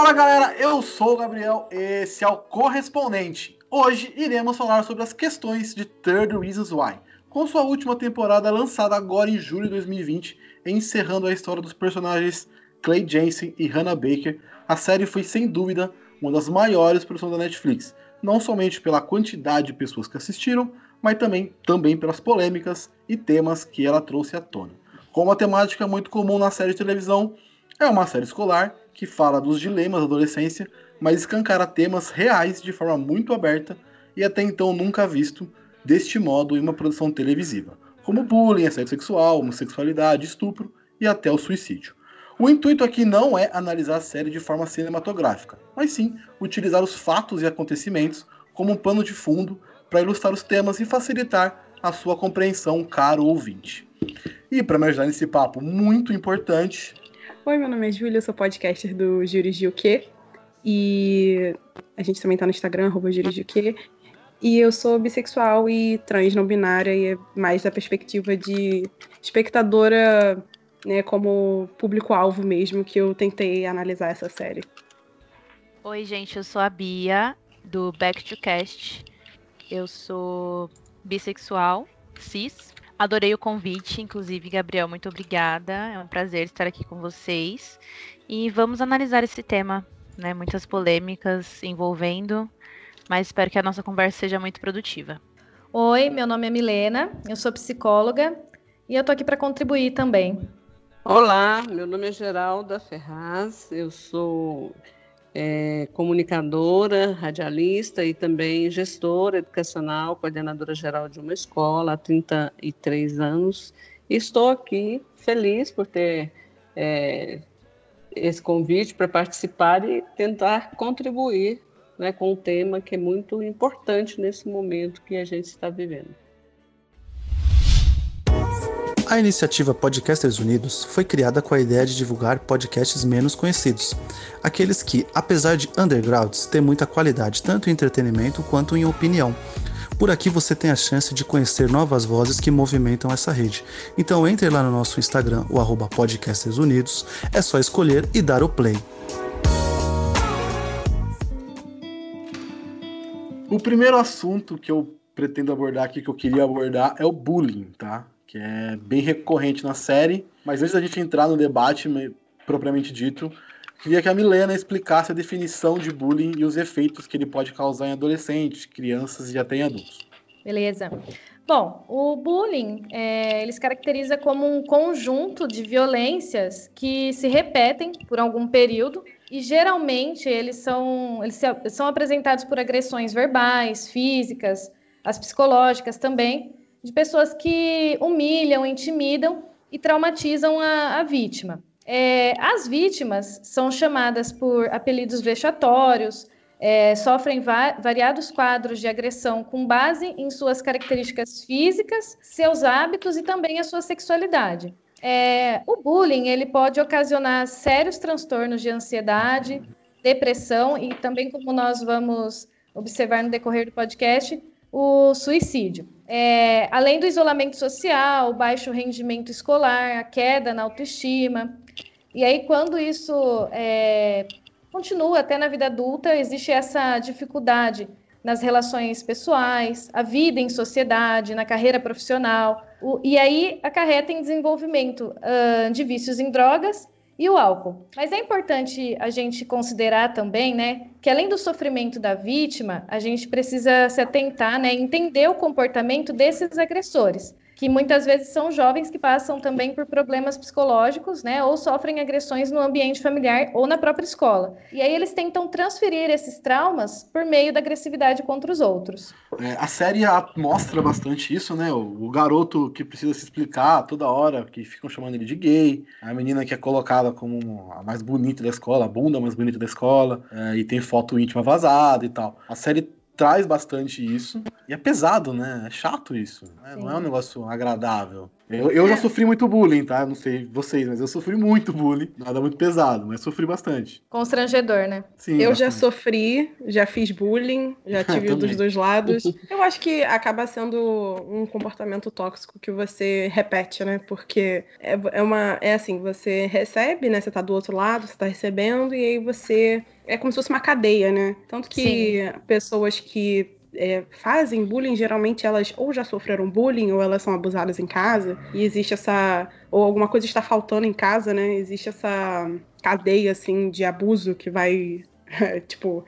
Fala galera, eu sou o Gabriel, esse é o Correspondente. Hoje iremos falar sobre as questões de Third Reasons Why, com sua última temporada lançada agora em julho de 2020, encerrando a história dos personagens Clay Jensen e Hannah Baker. A série foi sem dúvida uma das maiores produções da Netflix, não somente pela quantidade de pessoas que assistiram, mas também, também pelas polêmicas e temas que ela trouxe à tona. Como a temática muito comum na série de televisão, é uma série escolar que fala dos dilemas da adolescência, mas escancara temas reais de forma muito aberta e até então nunca visto deste modo em uma produção televisiva, como bullying, assédio sexual, homossexualidade, estupro e até o suicídio. O intuito aqui não é analisar a série de forma cinematográfica, mas sim utilizar os fatos e acontecimentos como um pano de fundo para ilustrar os temas e facilitar a sua compreensão, caro ouvinte. E para me ajudar nesse papo muito importante. Oi, meu nome é Júlia, eu sou podcaster do Juris de O Quê? E a gente também tá no Instagram, arroba de? E eu sou bissexual e trans não binária, e é mais da perspectiva de espectadora, né, como público-alvo mesmo, que eu tentei analisar essa série. Oi, gente, eu sou a Bia, do Back to Cast. Eu sou bissexual, cis. Adorei o convite, inclusive, Gabriel, muito obrigada. É um prazer estar aqui com vocês. E vamos analisar esse tema, né? Muitas polêmicas envolvendo, mas espero que a nossa conversa seja muito produtiva. Oi, meu nome é Milena, eu sou psicóloga e eu tô aqui para contribuir também. Olá, meu nome é Geralda Ferraz, eu sou é, comunicadora, radialista e também gestora educacional, coordenadora geral de uma escola há 33 anos. E estou aqui feliz por ter é, esse convite para participar e tentar contribuir né, com um tema que é muito importante nesse momento que a gente está vivendo. A iniciativa Podcasters Unidos foi criada com a ideia de divulgar podcasts menos conhecidos, aqueles que, apesar de undergrounds, têm muita qualidade tanto em entretenimento quanto em opinião. Por aqui você tem a chance de conhecer novas vozes que movimentam essa rede. Então entre lá no nosso Instagram, o arroba Podcasters Unidos, é só escolher e dar o play. O primeiro assunto que eu pretendo abordar aqui, que eu queria abordar, é o bullying, tá? Que é bem recorrente na série. Mas antes da gente entrar no debate propriamente dito, queria que a Milena explicasse a definição de bullying e os efeitos que ele pode causar em adolescentes, crianças e até em adultos. Beleza. Bom, o bullying é, ele se caracteriza como um conjunto de violências que se repetem por algum período e geralmente eles são, eles são apresentados por agressões verbais, físicas, as psicológicas também, de pessoas que humilham, intimidam e traumatizam a, a vítima. É, as vítimas são chamadas por apelidos vexatórios, é, sofrem va variados quadros de agressão com base em suas características físicas, seus hábitos e também a sua sexualidade. É, o bullying ele pode ocasionar sérios transtornos de ansiedade, depressão e também, como nós vamos observar no decorrer do podcast, o suicídio. É, além do isolamento social, baixo rendimento escolar, a queda na autoestima. E aí, quando isso é, continua até na vida adulta, existe essa dificuldade nas relações pessoais, a vida em sociedade, na carreira profissional. O, e aí acarreta em desenvolvimento uh, de vícios em drogas e o álcool. Mas é importante a gente considerar também, né, que além do sofrimento da vítima, a gente precisa se atentar, né, entender o comportamento desses agressores que muitas vezes são jovens que passam também por problemas psicológicos, né, ou sofrem agressões no ambiente familiar ou na própria escola. E aí eles tentam transferir esses traumas por meio da agressividade contra os outros. É, a série mostra bastante isso, né? O, o, garoto que precisa se explicar toda hora, que ficam chamando ele de gay, a menina que é colocada como a mais bonita da escola, a bunda mais bonita da escola, é, e tem foto íntima vazada e tal. A série traz bastante isso. E é pesado, né? É chato isso. Né? Não é um negócio agradável. Eu, eu já sofri muito bullying, tá? Não sei vocês, mas eu sofri muito bullying. Nada muito pesado, mas sofri bastante. Constrangedor, né? Sim, Eu já bastante. sofri, já fiz bullying, já tive dos dois lados. Eu acho que acaba sendo um comportamento tóxico que você repete, né? Porque é, é uma. É assim, você recebe, né? Você tá do outro lado, você tá recebendo, e aí você. É como se fosse uma cadeia, né? Tanto que pessoas que. É, fazem bullying, geralmente elas ou já sofreram bullying ou elas são abusadas em casa e existe essa ou alguma coisa está faltando em casa, né? Existe essa cadeia assim de abuso que vai tipo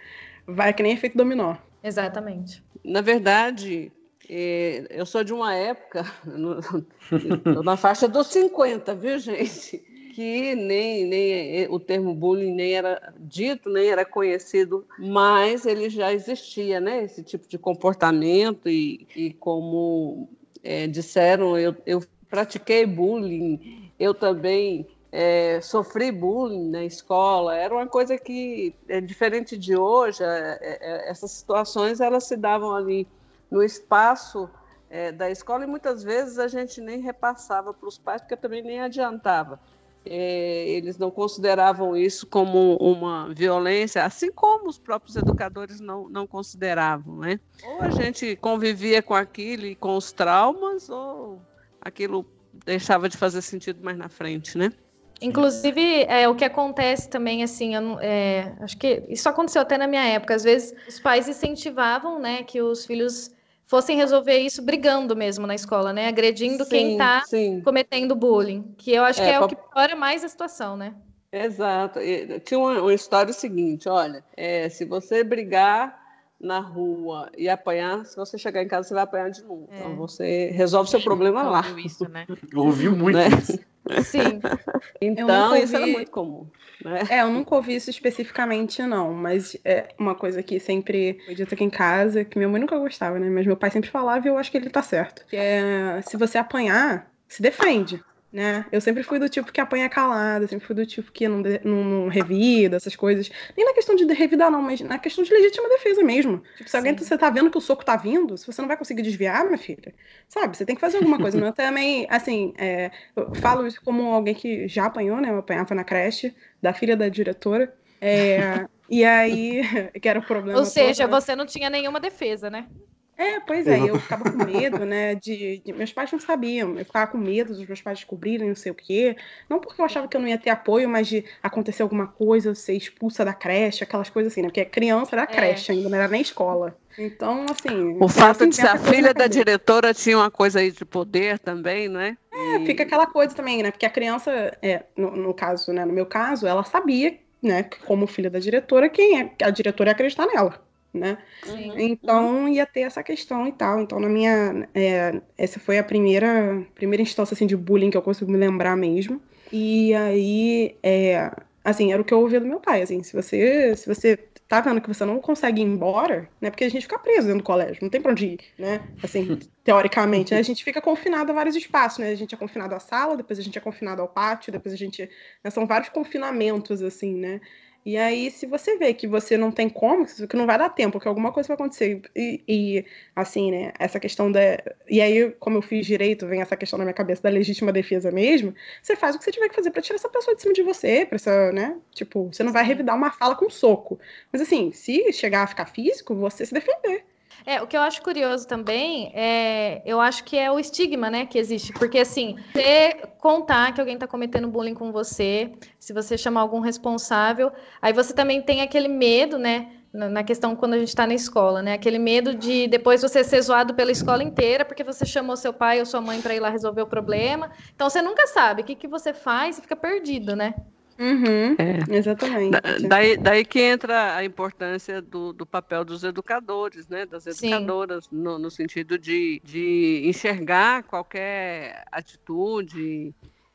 vai que nem efeito dominó. Exatamente. Na verdade, eh, eu sou de uma época, na faixa dos 50, viu, gente? Que nem, nem o termo bullying nem era dito, nem era conhecido, mas ele já existia, né? Esse tipo de comportamento, e, e como eh, disseram, eu, eu pratiquei bullying, eu também eh, sofri bullying na escola, era uma coisa que é diferente de hoje, eh, eh, essas situações elas se davam ali no espaço eh, da escola e muitas vezes a gente nem repassava para os pais, porque também nem adiantava. Eh, eles não consideravam isso como uma violência, assim como os próprios educadores não, não consideravam. Né? Ou a gente convivia com aquilo e com os traumas, ou aquilo deixava de fazer sentido mais na frente, né? Inclusive, é, o que acontece também, assim, eu é, acho que isso aconteceu até na minha época. Às vezes, os pais incentivavam, né, que os filhos fossem resolver isso brigando mesmo na escola, né, agredindo quem Sim, está Sim, cometendo bullying, que eu acho É, que é pra- o que piora mais a situação, né? Exato. E Tinha uma, uma história seguinte, olha, é, se você brigar na rua e apanhar, se você chegar em casa, você vai apanhar de novo. É. Então você resolve seu problema lá. Ouviu isso, né? Eu ouvi muito Né? isso. Sim. Então, nunca isso era ouvi- muito comum. Né? É, eu nunca ouvi isso especificamente, não, mas é uma coisa que sempre foi dita aqui em casa, que minha mãe nunca gostava, né? Mas meu pai sempre falava e eu acho que ele tá certo. Que é, se você apanhar, se defende, né? Eu sempre fui do tipo que apanha calada, sempre fui do tipo que não, de- não, não revida, essas coisas. Nem na questão de revidar, não, mas na questão de legítima defesa mesmo. Tipo, se alguém, Sim. você tá vendo que o soco tá vindo, se você não vai conseguir desviar, minha filha, sabe? Você tem que fazer alguma coisa. Eu também, assim, é, eu falo isso como alguém que já apanhou, né? Eu apanhava na creche, da filha da diretora. É, e aí, que era o problema. Ou seja, todo, né? você não tinha nenhuma defesa, né? É, pois é, eu ficava com medo, né? De, de- Meus pais não sabiam, eu ficava com medo dos meus pais descobrirem não sei o quê. Não porque eu achava que eu não ia ter apoio, mas de acontecer alguma coisa, eu ser expulsa da creche, aquelas coisas assim, né? Porque criança era creche ainda, não era nem escola. Então, assim. O fato de ser a filha da diretora tinha uma coisa aí de poder também, né? É, fica aquela coisa também, né? Porque a criança, é, no, no caso, né? No meu caso, ela sabia, né? que Como filha da diretora, quem é? A diretora ia acreditar nela, né? Sim. Então ia ter essa questão e tal. Então, na minha. é, essa foi a primeira, primeira instância assim, de bullying que eu consigo me lembrar mesmo. E aí, é, assim, era o que eu ouvia do meu pai. Assim, se você, se você tá vendo que você não consegue ir embora, né? Porque a gente fica preso dentro do colégio, não tem pra onde ir, né? Assim, teoricamente, né? A gente fica confinado a vários espaços, né? A gente é confinado à sala, depois a gente é confinado ao pátio, depois a gente. né, São vários confinamentos, assim, né? E aí, se você vê que você não tem como, que não vai dar tempo, que alguma coisa vai acontecer, e, e, assim, né, essa questão da. E aí, como eu fiz direito, vem essa questão na minha cabeça da legítima defesa mesmo, você faz o que você tiver que fazer pra tirar essa pessoa de cima de você, pra essa, né? Tipo, você não vai revidar uma fala com soco. Mas assim, se chegar a ficar físico, você se defender. É, o que eu acho curioso também é, eu acho que é o estigma, né, que existe, porque assim, você contar que alguém está cometendo bullying com você, se você chamar algum responsável, aí você também tem aquele medo, né, na questão quando a gente está na escola, né, aquele medo de depois você ser zoado pela escola inteira porque você chamou seu pai ou sua mãe para ir lá resolver o problema, então você nunca sabe o que que você faz e fica perdido, né? Uhum, É. exatamente. Da- Daí, daí que entra a importância do, do papel dos educadores, né? das educadoras, no, no sentido de, de enxergar qualquer atitude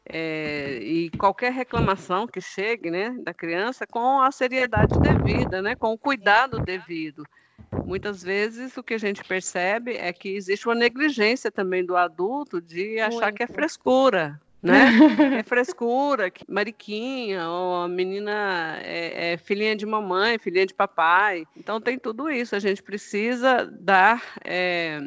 é, e qualquer reclamação que chegue né, da criança com a seriedade devida, né, com o cuidado devido. Muitas vezes o que a gente percebe é que existe uma negligência também do adulto de achar que é Muito. frescura. Né? é frescura, mariquinha, ou a menina é, é, filhinha de mamãe, filhinha de papai. Então tem tudo isso. A gente precisa dar, é,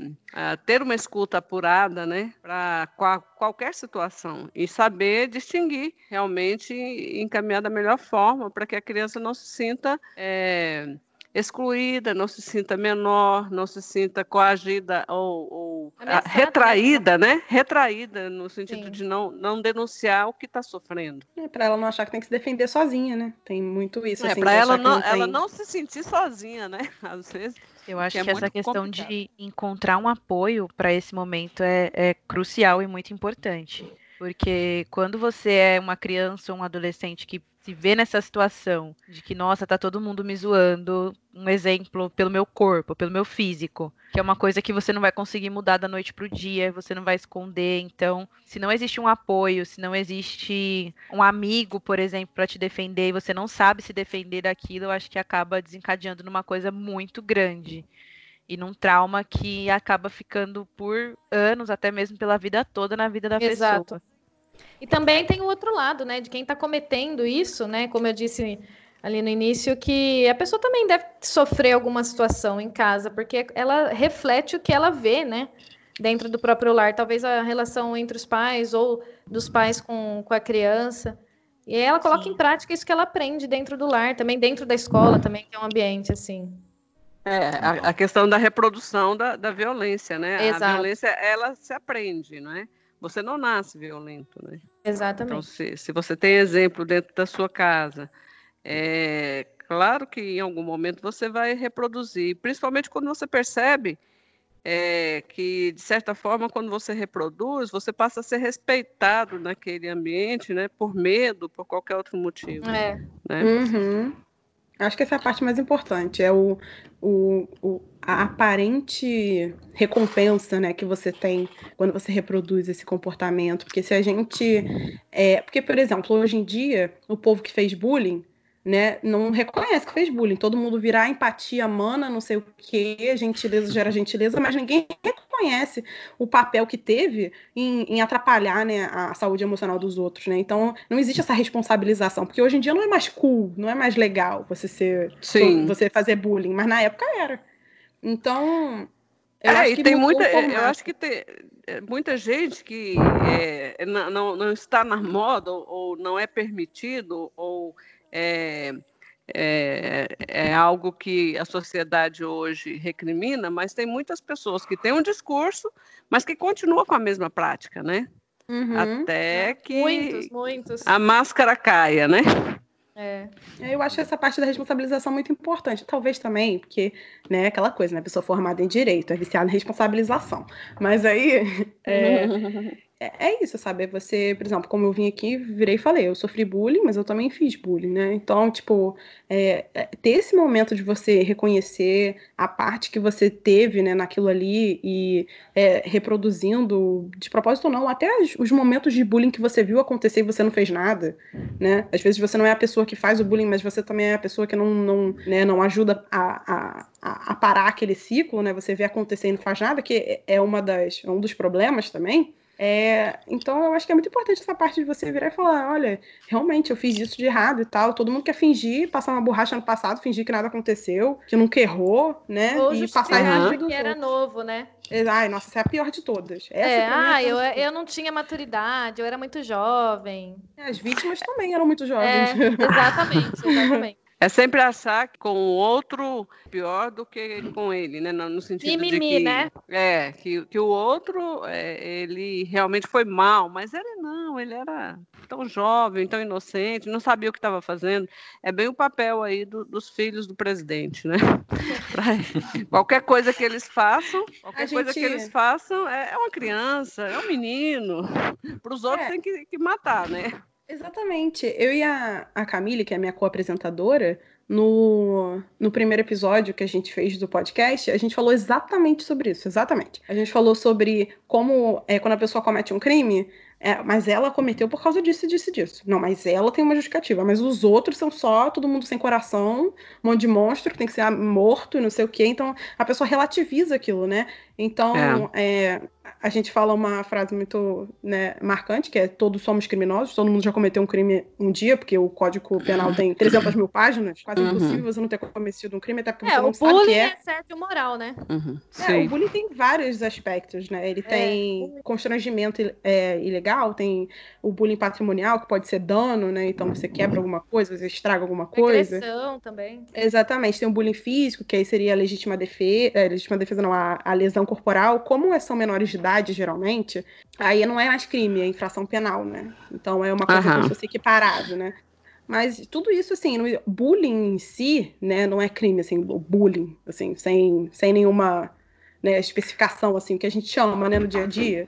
ter uma escuta apurada, né? Para qual, qualquer situação e saber distinguir realmente encaminhar da melhor forma para que a criança não se sinta é, excluída, não se sinta menor, não se sinta coagida ou, ou retraída, né? Retraída no sentido Sim. de não, não denunciar o que está sofrendo. É, para ela não achar que tem que se defender sozinha, né? Tem muito isso. É, assim, para ela não, não ela não se sentir sozinha, né? Às vezes. Eu acho que, é que essa questão complicado. de encontrar um apoio para esse momento é, é crucial e muito importante. Porque quando você é uma criança ou um adolescente que se vê nessa situação de que, nossa, tá todo mundo me zoando, um exemplo pelo meu corpo, pelo meu físico, que é uma coisa que você não vai conseguir mudar da noite pro dia, você não vai esconder. Então, se não existe um apoio, se não existe um amigo, por exemplo, para te defender e você não sabe se defender daquilo, eu acho que acaba desencadeando numa coisa muito grande e num trauma que acaba ficando por anos, até mesmo pela vida toda na vida da Exato. pessoa. E também tem o outro lado, né, de quem está cometendo isso, né, como eu disse ali no início, que a pessoa também deve sofrer alguma situação em casa, porque ela reflete o que ela vê, né, dentro do próprio lar. Talvez a relação entre os pais ou dos pais com, com a criança. E aí ela coloca Sim. em prática isso que ela aprende dentro do lar, também dentro da escola, também que é um ambiente assim. É, a, a questão da reprodução da, da violência, né? Exato. A violência, ela se aprende, não é? Você não nasce violento, né? Exatamente. Então, se, se você tem exemplo dentro da sua casa, é claro que em algum momento você vai reproduzir, principalmente quando você percebe é, que, de certa forma, quando você reproduz, você passa a ser respeitado naquele ambiente, né? Por medo, por qualquer outro motivo. É. Né? Uhum. Acho que essa é a parte mais importante, é o, o, o, a aparente recompensa né, que você tem quando você reproduz esse comportamento. Porque se a gente. É, porque, por exemplo, hoje em dia, o povo que fez bullying né, não reconhece que fez bullying. Todo mundo virar empatia, mana, não sei o que, gentileza gera gentileza, mas ninguém reconhece o papel que teve em, em, atrapalhar né, a saúde emocional dos outros, né? Então não existe essa responsabilização, porque hoje em dia não é mais cool, não é mais legal você ser Sim. você fazer bullying, mas na época era. Então eu é, e tem muita, eu acho que tem é, muita gente que é, não, não está na moda ou, ou não é permitido ou é, é, é, algo que a sociedade hoje recrimina, mas tem muitas pessoas que têm um discurso, mas que continuam com a mesma prática, né? Uhum. Até que muitos, muitos. a máscara caia, né? É. Eu acho essa parte da responsabilização muito importante. Talvez também, porque, né, aquela coisa, né? Pessoa formada em direito, é viciada em responsabilização. Mas aí. É, é, é, isso, sabe? É você, por exemplo, como eu vim aqui, virei e falei, eu sofri bullying, mas eu também fiz bullying, né? Então, tipo, é, é, ter esse momento de você reconhecer a parte que você teve, né, naquilo ali e é, reproduzindo, de propósito ou não, até os, os, momentos de bullying que você viu acontecer e você não fez nada, né? Às vezes você não é a pessoa que faz o bullying, mas você também é a pessoa que não, não, né, não ajuda a, a, a parar aquele ciclo, né? Você vê acontecer e não faz nada, que é uma das, um dos problemas também. É, então eu acho que é muito importante essa parte de você virar e falar, olha, realmente eu fiz isso de errado e tal. Todo mundo quer fingir, passar uma borracha no passado, fingir que nada aconteceu, que nunca errou, né? Ou e passar errado que era novo, né? Ai, nossa, essa é a pior de todas. Essa é, ah, eu, eu não tinha maturidade, eu era muito jovem. As vítimas também eram muito jovens. É, exatamente, exatamente. É sempre achar que com o outro pior do que com ele, né? No sentido Mimimi, de que né? é que, que o outro é, ele realmente foi mal, mas ele não, ele era tão jovem, tão inocente, não sabia o que estava fazendo. É bem o papel aí do, dos filhos do presidente, né? qualquer coisa que eles façam, qualquer gente... coisa que eles façam é, é uma criança, é um menino. Para os outros é. tem que, que matar, né? Exatamente. Eu e a, a Camille, que é a minha co-apresentadora, no, no primeiro episódio que a gente fez do podcast, a gente falou exatamente sobre isso, exatamente. A gente falou sobre como, é, quando a pessoa comete um crime, é, mas ela cometeu por causa disso, disso, disso. Não, mas ela tem uma justificativa. Mas os outros são só todo mundo sem coração, um monte de monstro que tem que ser morto e não sei o quê. Então a pessoa relativiza aquilo, né? Então, é. É, a gente fala uma frase muito né, marcante, que é todos somos criminosos, todo mundo já cometeu um crime um dia, porque o Código Penal tem 300 mil páginas, quase uhum. impossível você não ter cometido um crime, até porque é, você não sabe que é. é certo moral, né? Uhum. É, o bullying tem vários aspectos, né? Ele é. tem constrangimento é, ilegal, tem o bullying patrimonial, que pode ser dano, né? Então você quebra alguma coisa, você estraga alguma coisa. Agressão também. Exatamente. Tem o bullying físico, que aí seria a legítima defesa, é, legítima defesa não, a, a lesão corporal. Como são menores de idade, geralmente, aí não é mais crime, é infração penal, né? Então é uma coisa uhum. que fosse equiparado, né? Mas tudo isso, assim, no, bullying em si, né, não é crime, assim, bullying, assim, sem, sem nenhuma né, especificação, assim, que a gente chama, né, no dia a dia.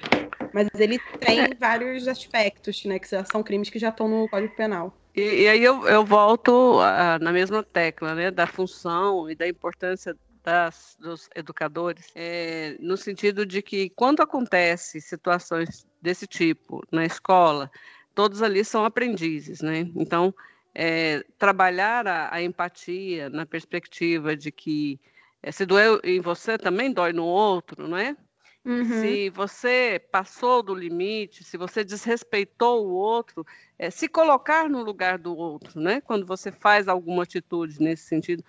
Mas ele tem é. vários aspectos, né, que são crimes que já estão no Código Penal. E, e aí eu, eu volto a, na mesma tecla, né, da função e da importância das, dos educadores, é, no sentido de que quando acontece situações desse tipo na escola, todos ali são aprendizes, né? Então, é, trabalhar a, a, empatia na perspectiva de que é, se doeu em você, também dói no outro, não é? Uhum. Se você passou do limite, se você desrespeitou o outro, é, se colocar no lugar do outro, né? Quando você faz alguma atitude nesse sentido,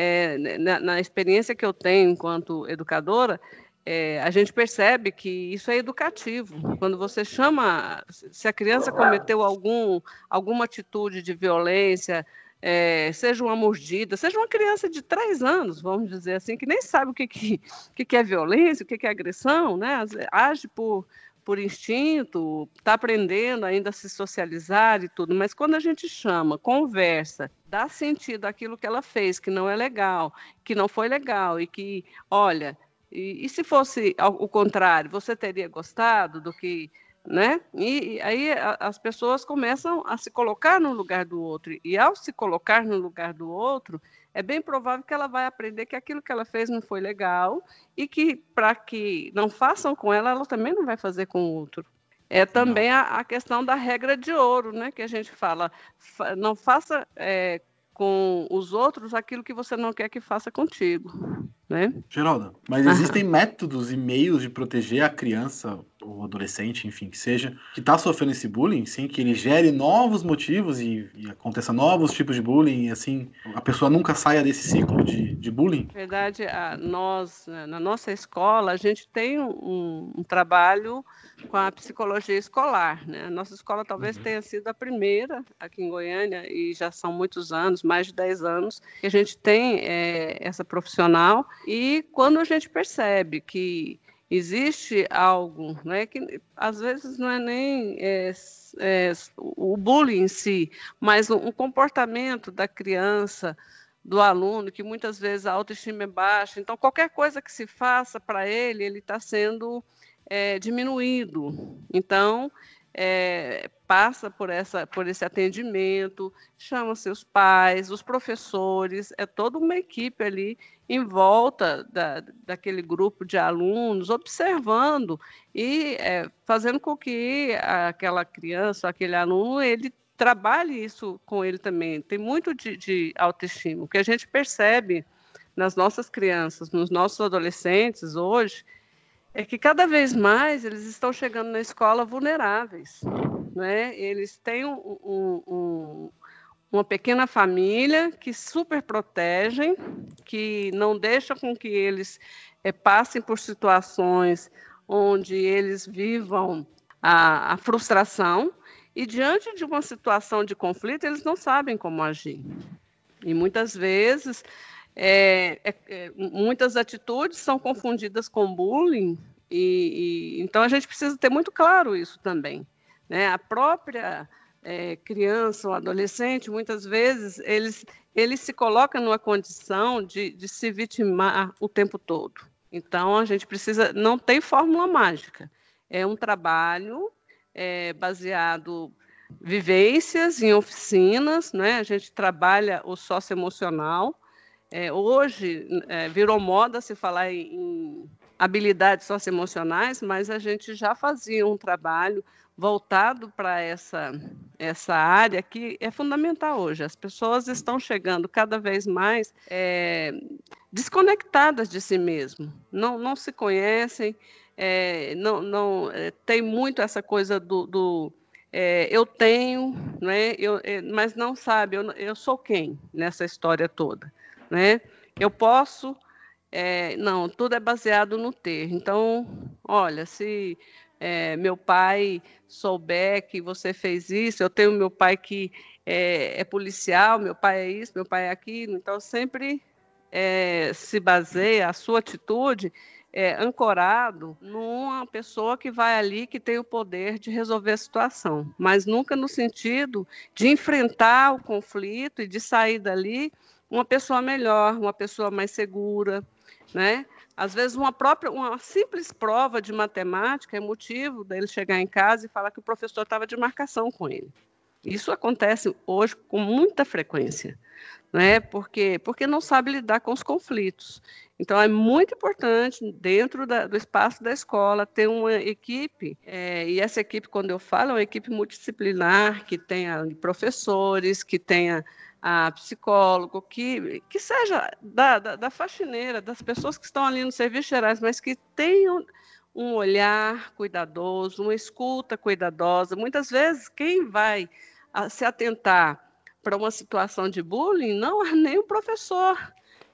é, na, na, experiência que eu tenho enquanto educadora, é, a gente percebe que isso é educativo. Quando você chama, se a criança cometeu algum, alguma atitude de violência, é, seja uma mordida, seja uma criança de três anos, vamos dizer assim, que nem sabe o que, que, que é violência, o que é agressão, né? age por por instinto, está aprendendo ainda a se socializar e tudo, mas quando a gente chama, conversa, dá sentido àquilo que ela fez, que não é legal, que não foi legal, e que, olha, e, e se fosse o contrário, você teria gostado do que né? E, e aí a, as pessoas começam a se colocar no lugar do outro e ao se colocar no lugar do outro, é bem provável que ela vai aprender que aquilo que ela fez não foi legal e que para que não façam com ela, ela também não vai fazer com o outro. É também a, a, questão da regra de ouro, né? Que a gente fala, fa, não faça é, com os outros aquilo que você não quer que faça contigo, né? Geralda, mas existem métodos e meios de proteger a criança ou adolescente, enfim, que seja, que está sofrendo esse bullying, sim, que ele gere novos motivos e, e, aconteça novos tipos de bullying, e assim, a pessoa nunca saia desse ciclo de, de bullying? Na verdade, a, nós, né, na nossa escola, a gente tem um, um trabalho com a psicologia escolar, né? A nossa escola talvez uhum. tenha sido a primeira aqui em Goiânia, e já são muitos anos, mais de 10 anos, que a gente tem é, essa profissional, e quando a gente percebe que existe algo, né, que às vezes não é nem é, é, o bullying em si, mas um comportamento da criança, do aluno, que muitas vezes a autoestima é baixa. Então, qualquer coisa que se faça para ele, ele está sendo é, diminuído. Então, é, passa por, essa, por esse atendimento, chama seus pais, os professores, é toda uma equipe ali em volta da, daquele grupo de alunos, observando e é, fazendo com que aquela criança, aquele aluno, ele trabalhe isso com ele também. Tem muito de, de autoestima. O que a gente percebe nas nossas crianças, nos nossos adolescentes hoje, é que cada vez mais eles estão chegando na escola vulneráveis. Né? Eles têm um, um, um, uma pequena família que super protegem, que não deixa com que eles é, passem por situações onde eles vivam a, a frustração e diante de uma situação de conflito eles não sabem como agir. E muitas vezes é, é, muitas atitudes são confundidas com bullying, e, e, então a gente precisa ter muito claro isso também. Né? A própria é, criança ou adolescente, muitas vezes, eles, eles se colocam numa condição de, de se vitimar o tempo todo. Então a gente precisa, não tem fórmula mágica. É um trabalho é, baseado vivências em oficinas, né? A gente trabalha o socioemocional, é, hoje é, virou moda se falar em, em habilidades socioemocionais, mas a gente já fazia um trabalho voltado para essa, essa área que é fundamental hoje. As pessoas estão chegando cada vez mais é, desconectadas de si mesmo, não, não se conhecem, é, não, não é, tem muito essa coisa do, do é, eu tenho, né, eu, é, mas não sabe, eu, eu sou quem nessa história toda, né? Eu posso, é, não, tudo é baseado no ter. Então, olha, se é, meu pai souber que você fez isso, eu tenho meu pai que é, é policial, meu pai é isso, meu pai é aquilo, então sempre é, se baseia a sua atitude é, ancorado numa pessoa que vai ali que tem o poder de resolver a situação, mas nunca no sentido de enfrentar o conflito e de sair dali uma pessoa melhor, uma pessoa mais segura, né? Às vezes uma própria, uma simples prova de matemática é motivo dele chegar em casa e falar que o professor estava de marcação com ele. Isso acontece hoje com muita frequência, né? Porque porque não sabe lidar com os conflitos. Então é muito importante dentro da, do espaço da escola ter uma equipe é, e essa equipe, quando eu falo, é uma equipe multidisciplinar que tenha professores, que tenha a psicólogo, que, que seja da, da, da faxineira, das pessoas que estão ali nos serviços gerais, mas que tenham um olhar cuidadoso, uma escuta cuidadosa. Muitas vezes, quem vai a, se atentar para uma situação de bullying não é nem o professor,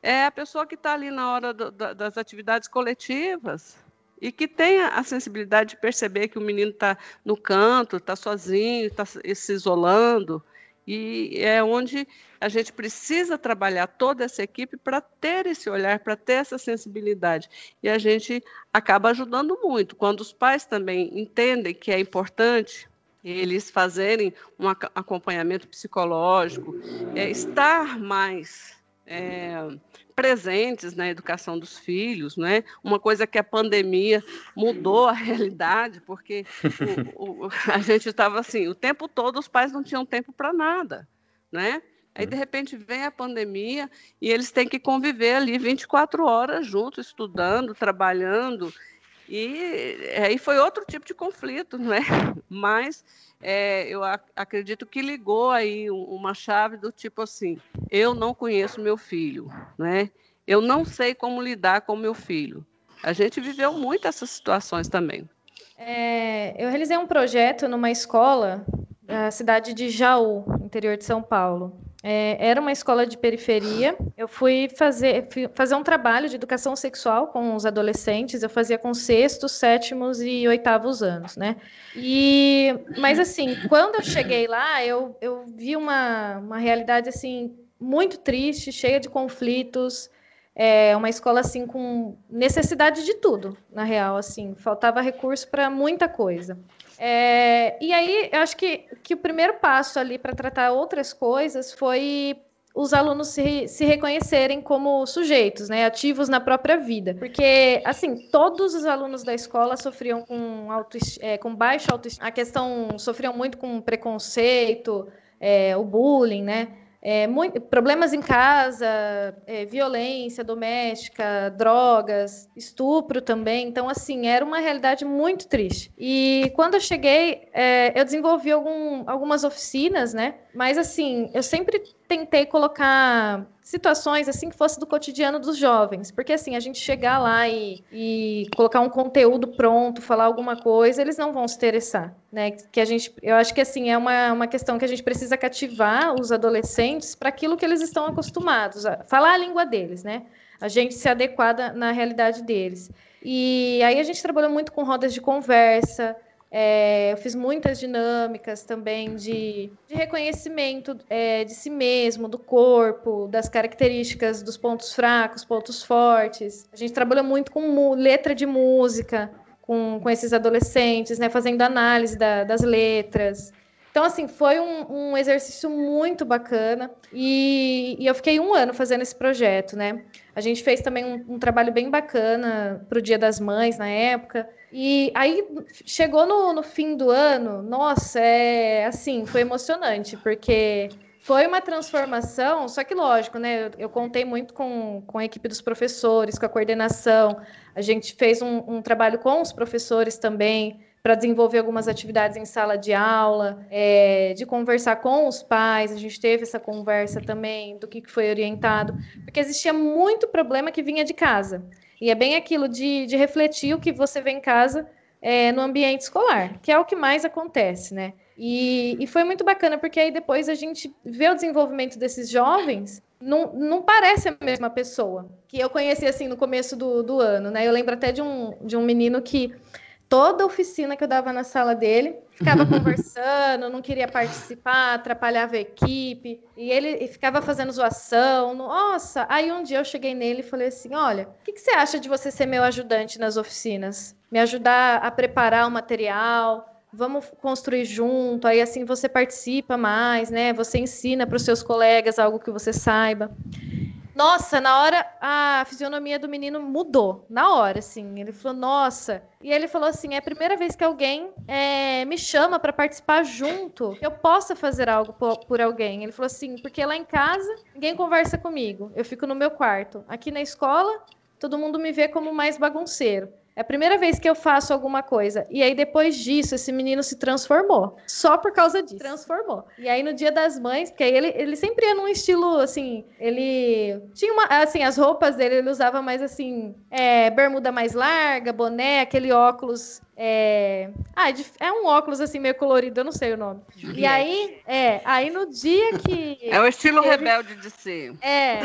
é a pessoa que está ali na hora do, da, das atividades coletivas e que tenha a sensibilidade de perceber que o menino está no canto, está sozinho, está se isolando. E é onde a gente precisa trabalhar toda essa equipe para ter esse olhar, para ter essa sensibilidade. E a gente acaba ajudando muito. Quando os pais também entendem que é importante eles fazerem um acompanhamento psicológico, é, estar mais é, presentes na educação dos filhos, né? Uma coisa que a pandemia mudou a realidade, porque o, o, a gente estava assim, o tempo todo os pais não tinham tempo para nada, né? Aí, de repente, vem a pandemia e eles têm que conviver ali 24 horas juntos, estudando, trabalhando. E aí foi outro tipo de conflito, né? Mas é, eu ac acredito que ligou aí uma chave do tipo assim: eu não conheço meu filho, né? Eu não sei como lidar com meu filho. A gente viveu muito essas situações também. É, eu realizei um projeto numa escola da cidade de Jaú, interior de São Paulo. É, era uma escola de periferia. Eu fui fazer, fui fazer um trabalho de educação sexual com os adolescentes. Eu fazia com sextos, sétimos e oitavos anos, né? E, mas assim, quando eu cheguei lá, eu, eu vi uma, uma realidade assim muito triste, cheia de conflitos. É uma escola assim com necessidade de tudo, na real, assim, faltava recurso para muita coisa. É, e aí, eu acho que, que o primeiro passo ali para tratar outras coisas foi os alunos se, se reconhecerem como sujeitos, né, ativos na própria vida. Porque, assim, todos os alunos da escola sofriam com, auto, é, com baixa autoestima. A questão, sofriam muito com preconceito, é, o bullying, né? É, muito, problemas em casa, é, violência doméstica, drogas, estupro também. Então, assim, era uma realidade muito triste. E quando eu cheguei, é, eu desenvolvi algum, algumas oficinas, né? Mas, assim, eu sempre tentei colocar situações assim que fosse do cotidiano dos jovens, porque assim a gente chegar lá e, e colocar um conteúdo pronto, falar alguma coisa, eles não vão se interessar, né? Que a gente, eu acho que assim é uma, uma questão que a gente precisa cativar os adolescentes para aquilo que eles estão acostumados, a falar a língua deles, né? A gente se adequada na realidade deles. E aí a gente trabalhou muito com rodas de conversa, é, eu fiz muitas dinâmicas também de, de reconhecimento é, de si mesmo, do corpo, das características, dos pontos fracos, pontos fortes. A gente trabalha muito com letra de música, com, com esses adolescentes, né, fazendo análise da, das letras. Então, assim, foi um, um exercício muito bacana e, e, eu fiquei um ano fazendo esse projeto, né? A gente fez também um, um trabalho bem bacana para o Dia das Mães na época. E aí chegou no, no fim do ano, nossa, é assim, foi emocionante, porque foi uma transformação, só que lógico, né? Eu, eu, contei muito com, com a equipe dos professores, com a coordenação. A gente fez um, um trabalho com os professores também para desenvolver algumas atividades em sala de aula, é, de conversar com os pais. A gente teve essa conversa também do que foi orientado, porque existia muito problema que vinha de casa. E é bem aquilo de, de refletir o que você vê em casa é, no ambiente escolar, que é o que mais acontece, né? E, e, foi muito bacana, porque aí depois a gente vê o desenvolvimento desses jovens, não, não parece a mesma pessoa que eu conheci assim no começo do, do ano, né? Eu lembro até de um, de um menino que toda oficina que eu dava na sala dele, ficava conversando, não queria participar, atrapalhava a equipe, e ele ficava fazendo zoação. Nossa, aí um dia eu cheguei nele e falei assim: Olha, o que, que você acha de você ser meu ajudante nas oficinas? Me ajudar a preparar o material, vamos construir junto, aí assim você participa mais, né? Você ensina para os seus colegas algo que você saiba. Nossa, na hora a fisionomia do menino mudou, na hora, assim. Ele falou, nossa. E ele falou assim: é a primeira vez que alguém é, me chama para participar junto, que eu possa fazer algo por, por, alguém. Ele falou assim: porque lá em casa ninguém conversa comigo, eu fico no meu quarto. Aqui na escola, todo mundo me vê como mais bagunceiro. É a primeira vez que eu faço alguma coisa. E aí, depois disso, esse menino se transformou. Só por causa disso. Transformou. E aí, no dia das mães, porque aí ele, ele sempre ia num estilo, assim, ele... Tinha uma... Assim, as roupas dele, ele usava mais, assim, é, bermuda mais larga, boné, aquele óculos é... Ah, é um óculos assim meio colorido, eu não sei o nome. Juliette. E aí, é, aí no dia que. É o estilo ele... rebelde de ser. É,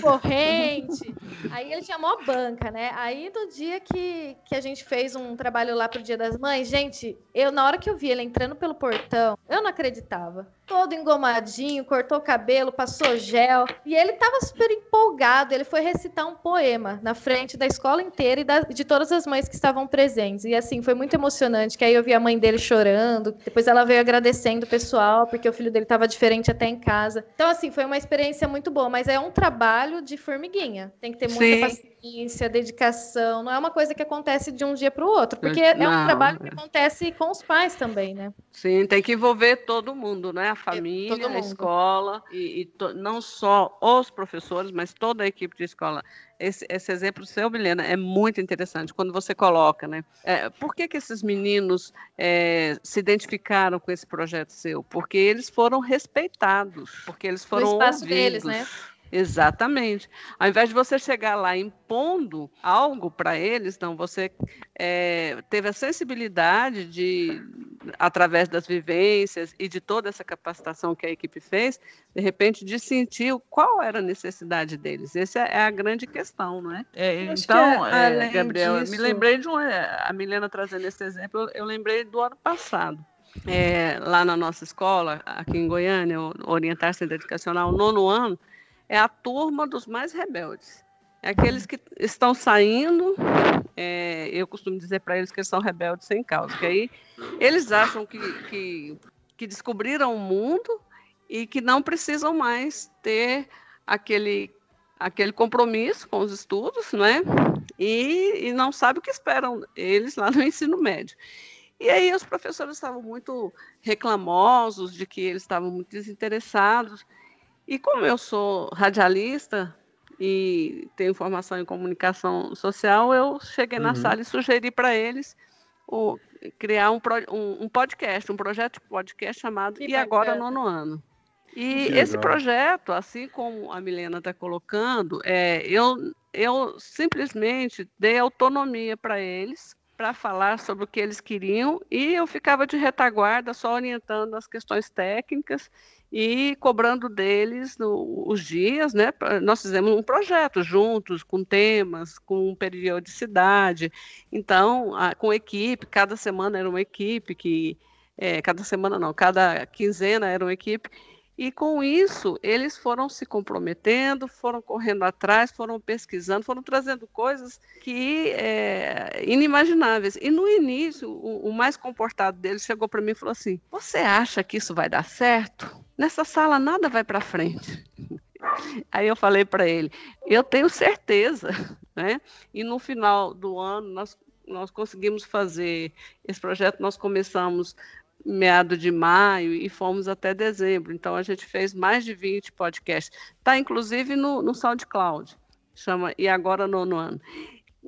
corrente. aí ele tinha mó banca, né? Aí no dia que, que a gente fez um trabalho lá pro Dia das Mães, gente, eu na hora que eu vi ele entrando pelo portão, eu não acreditava todo engomadinho, cortou o cabelo, passou gel. E ele estava super empolgado. Ele foi recitar um poema na frente da escola inteira e da, de todas as mães que estavam presentes. E assim, foi muito emocionante. Que aí eu vi a mãe dele chorando. Depois ela veio agradecendo o pessoal, porque o filho dele estava diferente até em casa. Então, assim, foi uma experiência muito boa. Mas é um trabalho de formiguinha. Tem que ter muita Sim. paciência, dedicação. Não é uma coisa que acontece de um dia para o outro. Porque Não, é um trabalho que acontece com os pais também, né? Sim, tem que envolver todo mundo, né? a família, a escola, e, e to, não só os professores, mas toda a equipe de escola. Esse, esse exemplo seu, Milena, é muito interessante quando você coloca, né? É, por que, que esses meninos é, se identificaram com esse projeto seu? Porque eles foram respeitados, porque eles foram o espaço ouvidos. deles, né? Exatamente. Ao invés de você chegar lá impondo algo para eles, não, você é, teve a sensibilidade de, através das vivências e de toda essa capacitação que a equipe fez, de repente, de sentir qual era a necessidade deles. Essa é a grande questão, não é? é então, é, Gabriel, disso... me lembrei de um, é, a Milena trazendo esse exemplo, eu lembrei do ano passado. É, lá na nossa escola, aqui em Goiânia, Orientar Centro Educacional, nono ano, é a turma dos mais rebeldes. É aqueles que estão saindo, é, eu costumo dizer para eles que eles são rebeldes sem causa, que aí eles acham que, que, que descobriram o mundo e que não precisam mais ter aquele, aquele compromisso com os estudos, né? E, e não sabem o que esperam eles lá no ensino médio. E aí os professores estavam muito reclamosos de que eles estavam muito desinteressados. E como eu sou radialista e tenho formação em comunicação social, eu cheguei na uhum. sala e sugeri para eles o, criar um, um, um, podcast, um projeto de podcast chamado que E Agora Nono Ano. E esse projeto, assim como a Milena está colocando, é, eu, eu simplesmente dei autonomia para eles para falar sobre o que eles queriam e eu ficava de retaguarda só orientando as questões técnicas e cobrando deles no, os dias, né? Nós fizemos um projeto juntos, com temas, com periodicidade. Então, a, com equipe, cada semana era uma equipe que. É, cada semana não, cada quinzena era uma equipe e com isso, eles foram se comprometendo, foram correndo atrás, foram pesquisando, foram trazendo coisas que é, inimagináveis. E no início, o, o mais comportado deles chegou para mim e falou assim: Você acha que isso vai dar certo? Nessa sala nada vai para frente. Aí eu falei para ele: Eu tenho certeza. Né? E no final do ano, nós nós conseguimos fazer esse projeto, nós começamos meado de maio e fomos até dezembro. Então a gente fez mais de 20 podcasts. Está inclusive no, no SoundCloud, chama E Agora Nono Ano.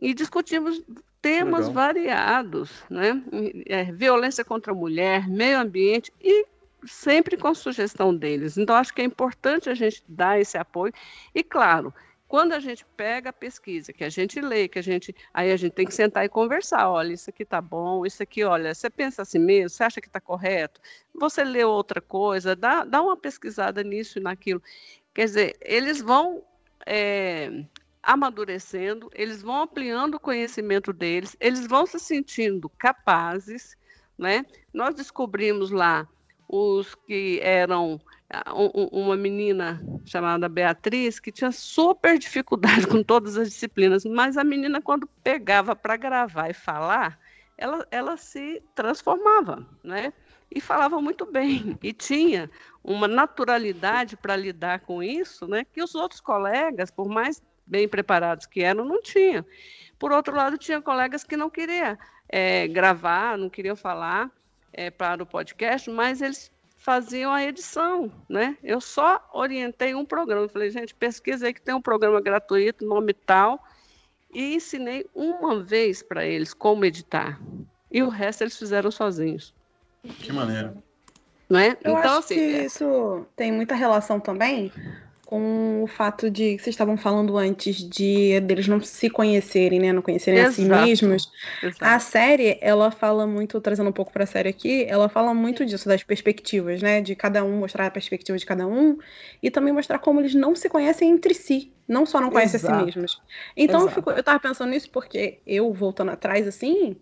E discutimos temas Legal. variados, né? É, violência contra a mulher, meio ambiente e sempre com sugestão deles. Então acho que é importante a gente dar esse apoio e claro Quando a gente pega a pesquisa, que a gente lê, que a gente. Aí a gente tem que sentar e conversar. Olha, isso aqui tá bom, isso aqui, olha, você pensa assim mesmo, você acha que está correto? Você lê outra coisa, dá, dá uma pesquisada nisso e naquilo. Quer dizer, eles vão é, amadurecendo, eles vão ampliando o conhecimento deles, eles vão se sentindo capazes, né? Nós descobrimos lá os que eram uma menina chamada Beatriz que tinha super dificuldade com todas as disciplinas, mas a menina quando pegava para gravar e falar, ela, ela se transformava, né? E falava muito bem e tinha uma naturalidade para lidar com isso, né? Que os outros colegas, por mais bem preparados que eram, não tinham. Por outro lado, tinha colegas que não queriam é, gravar, não queriam falar é, para o podcast, mas eles faziam a edição, né? Eu só orientei um programa. Eu falei, gente, pesquisa aí que tem um programa gratuito, nome tal, e ensinei uma vez para eles como editar. E o resto eles fizeram sozinhos. Que maneiro. Não é? Eu então, acho assim, que é isso tem muita relação também com o fato de que vocês estavam falando antes de deles não se conhecerem, né, não conhecerem Exato. a si mesmos. Exato. A série, ela fala muito, trazendo um pouco para a série aqui, ela fala muito disso das perspectivas, né, de cada um mostrar a perspectiva de cada um e também mostrar como eles não se conhecem entre si, não só não conhecem Exato. a si mesmos. Então eu, fico, eu tava pensando nisso porque eu voltando atrás assim,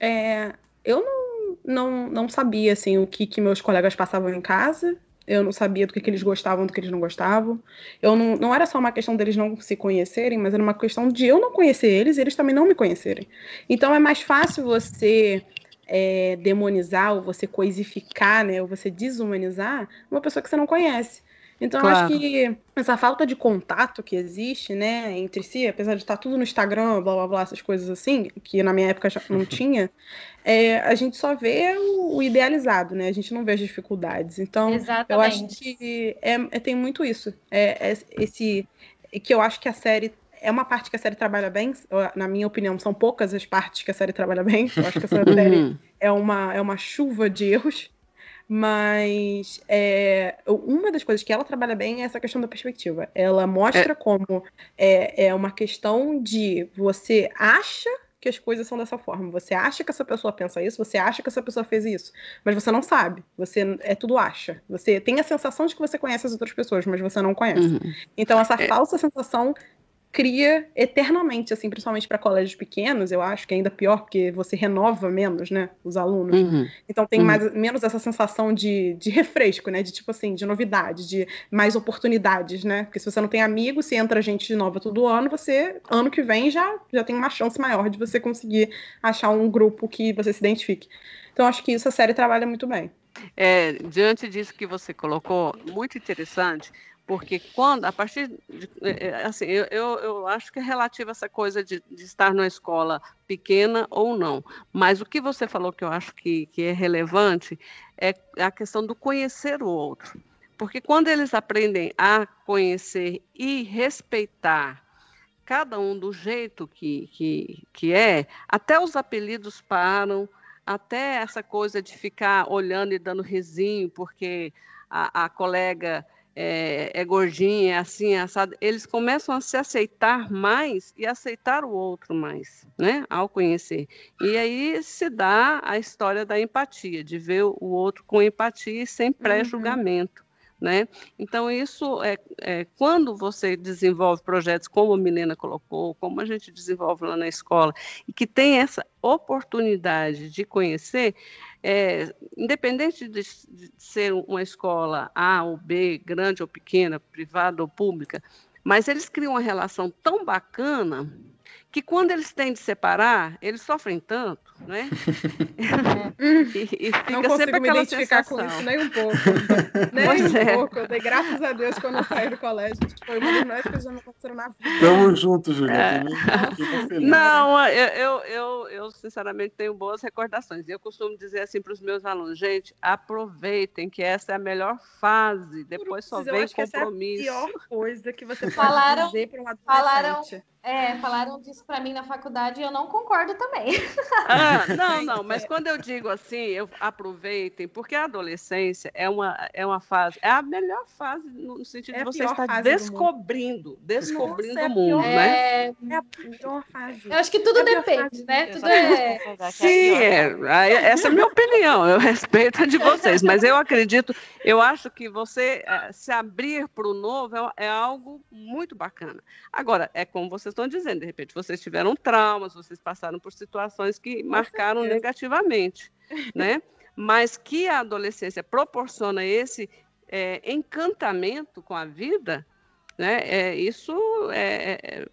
é, eu não, não, não sabia assim o que que meus colegas passavam em casa eu não sabia do que, que eles gostavam, do que eles não gostavam. Eu não, não era só uma questão deles não se conhecerem, mas era uma questão de eu não conhecer eles e eles também não me conhecerem. Então é mais fácil você é, demonizar ou você coisificar, né, ou você desumanizar uma pessoa que você não conhece. Então, claro. acho que essa falta de contato que existe, né, entre si, apesar de estar tudo no Instagram, blá blá blá, essas coisas assim, que na minha época já não tinha, é, a gente só vê o, o, idealizado, né? A gente não vê as dificuldades. Então, Exatamente. eu acho que é, é, tem muito isso. É, é, esse que eu acho que a série é uma parte que a série trabalha bem, na minha opinião, são poucas as partes que a série trabalha bem. Eu acho que essa série uhum. é uma, é uma chuva de erros. Mas é, uma das coisas que ela trabalha bem é essa questão da perspectiva. Ela mostra é. como é, é uma questão de você acha que as coisas são dessa forma. Você acha que essa pessoa pensa isso, você acha que essa pessoa fez isso, mas você não sabe. Você é tudo acha. Você tem a sensação de que você conhece as outras pessoas, mas você não conhece. Uhum. Então essa é. falsa sensação cria eternamente, assim, principalmente para colégios pequenos, eu acho que é ainda pior, porque você renova menos, né, os alunos. Uhum. Então tem uhum. mais, menos essa sensação de, de refresco, né, de tipo assim, de novidade, de mais oportunidades, né, porque se você não tem amigos, se entra gente nova todo ano, você, ano que vem, já, já tem uma chance maior de você conseguir achar um grupo que você se identifique. Então acho que isso a série trabalha muito bem. É, diante disso que você colocou, muito interessante, porque quando, a partir de, é, é, assim, eu, eu, eu acho que é relativo essa coisa de, de, estar numa escola pequena ou não, mas o que você falou que eu acho que, que é relevante é a questão do conhecer o outro, porque quando eles aprendem a conhecer e respeitar cada um do jeito que, que, que é, até os apelidos param, até essa coisa de ficar olhando e dando risinho, porque a, a colega é, é gordinha, é assim, é assado, eles começam a se aceitar mais e aceitar o outro mais, né, ao conhecer. E aí se dá a história da empatia, de ver o outro com empatia e sem uhum. pré-julgamento. Uhum. Né? Então, isso é, é, quando você desenvolve projetos como a Milena colocou, como a gente desenvolve lá na escola, e que tem essa oportunidade de conhecer, é, independente de, de ser uma escola A ou B, grande ou pequena, privada ou pública, mas eles criam uma relação tão bacana que quando eles têm de separar, eles sofrem tanto, né? e, e fica não consigo me identificar sensação. com isso nem um pouco. nem pois um é. pouco. Eu dei graças a Deus quando eu saí do colégio. Foi uma das melhores coisas que já me aconteceram na vida. Tamo junto, Julia. É. Não, eu, eu, eu, eu, sinceramente tenho boas recordações. Eu costumo dizer assim para os meus alunos, gente, aproveitem que essa é a melhor fase. Depois só vem compromisso. Essa é a pior coisa que você pode falaram, dizer para um adolescente. Falaram, é, falaram de isso para mim na faculdade e eu não concordo também. Ah, não, não, mas quando eu digo assim, eu aproveitem, porque a adolescência é uma, é uma fase, é a melhor fase no sentido É de você estar descobrindo, descobrindo Nossa, é o mundo, pior. né? É, É a pior fase. eu acho que tudo É depende, fase. né? Tudo é. é Sim, é, essa é a minha opinião, eu respeito a de vocês, mas eu acredito, eu acho que você eh, se abrir para o novo é, é algo muito bacana. Agora, é como vocês estão dizendo, de repente vocês tiveram traumas, vocês passaram por situações que marcaram negativamente, né? Mas que a adolescência proporciona esse eh, encantamento com a vida, né? É, isso é, é-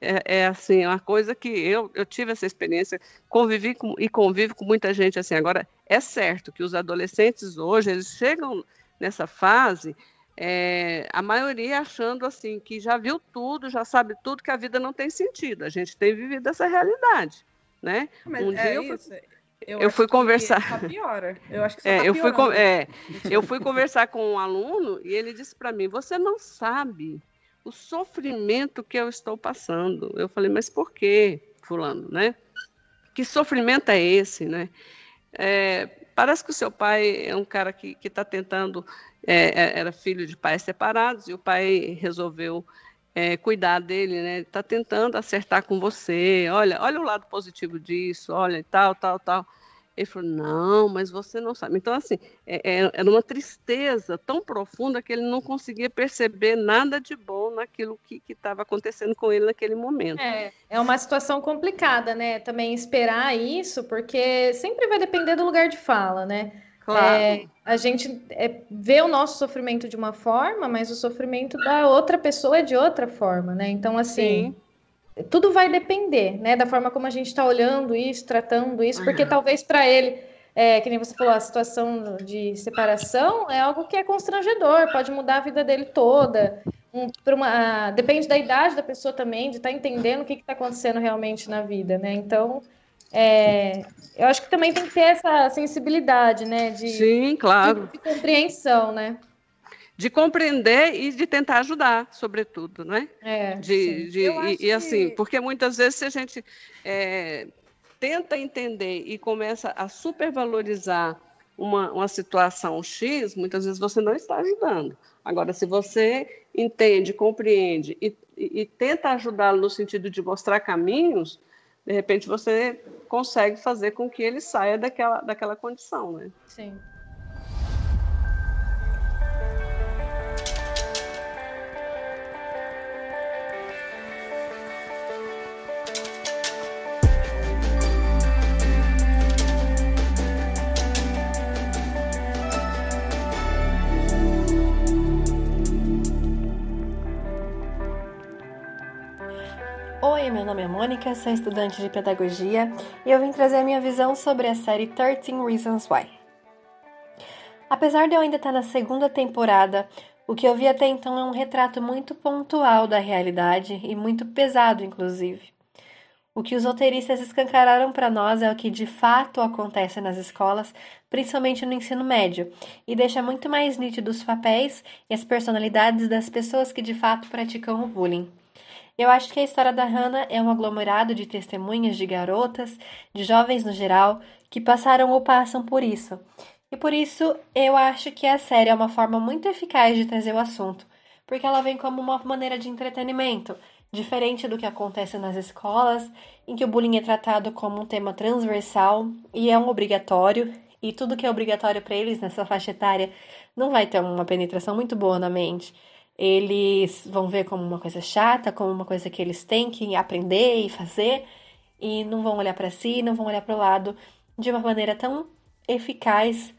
é, é, assim uma coisa que eu, eu tive essa experiência, convivi com, e convivo com muita gente assim. Agora é certo que os adolescentes hoje eles chegam nessa fase, é, a maioria achando assim que já viu tudo, já sabe tudo, que a vida não tem sentido. A gente tem vivido essa realidade, né? Mas Um é dia eu fui- eu acho fui conversar. Só piora. Eu acho que É, tá eu fui é, eu fui conversar com um aluno e ele disse para mim: Você não sabe o sofrimento que eu estou passando. Eu falei: Mas por quê, Fulano, né? Que sofrimento é esse, né? É, parece que o seu pai é um cara que está tentando. É, é, era filho de pais separados e o pai resolveu é, cuidar dele, né? Está tentando acertar com você. Olha, olha o lado positivo disso, olha, e tal, tal, tal. Ele falou, não, mas você não sabe. Então, assim, é, é- era uma tristeza tão profunda que ele não conseguia perceber nada de bom naquilo que estava acontecendo com ele naquele momento. É, é uma situação complicada, né? Também esperar isso, porque sempre vai depender do lugar de fala, né? Claro. É, a gente é, vê o nosso sofrimento de uma forma, mas o sofrimento da outra pessoa é de outra forma, né? Então, assim, tudo vai depender, né, da forma como a gente está olhando isso, tratando isso, porque talvez para ele, é, que nem você falou, a situação de separação é algo que é constrangedor, pode mudar a vida dele toda. Um, uma, depende da idade da pessoa também, de estar entendendo o que está acontecendo realmente na vida, né? Então, é, eu acho que também tem que ter essa sensibilidade, né, de, Sim, claro. de compreensão, né? De compreender e de tentar ajudar, sobretudo, né? É, De, de- e, assim, que- porque muitas vezes se a gente é, tenta entender e começa a supervalorizar uma, uma situação X, muitas vezes você não está ajudando. Agora, se você entende, compreende e, e- e tenta ajudá-lo no sentido de mostrar caminhos, de repente você consegue fazer com que ele saia daquela, daquela condição, né? Sim. Nome é Mônica, sou estudante de pedagogia e eu vim trazer a minha visão sobre a série 13 Reasons Why. Apesar de eu ainda estar na segunda temporada, o que eu vi até então é um retrato muito pontual da realidade e muito pesado, inclusive. O que os roteiristas escancararam para nós é o que de fato acontece nas escolas, principalmente no ensino médio, e deixa muito mais nítidos os papéis e as personalidades das pessoas que de fato praticam o bullying. Eu acho que a história da Hannah é um aglomerado de testemunhas de garotas, de jovens no geral, que passaram ou passam por isso. E por isso eu acho que a série é uma forma muito eficaz de trazer o assunto, porque ela vem como uma maneira de entretenimento, diferente do que acontece nas escolas, em que o bullying é tratado como um tema transversal e é um obrigatório, e tudo que é obrigatório para eles nessa faixa etária não vai ter uma penetração muito boa na mente. Eles vão ver como uma coisa chata, como uma coisa que eles têm que aprender e fazer, e não vão olhar para si, não vão olhar para o lado de uma maneira tão eficaz,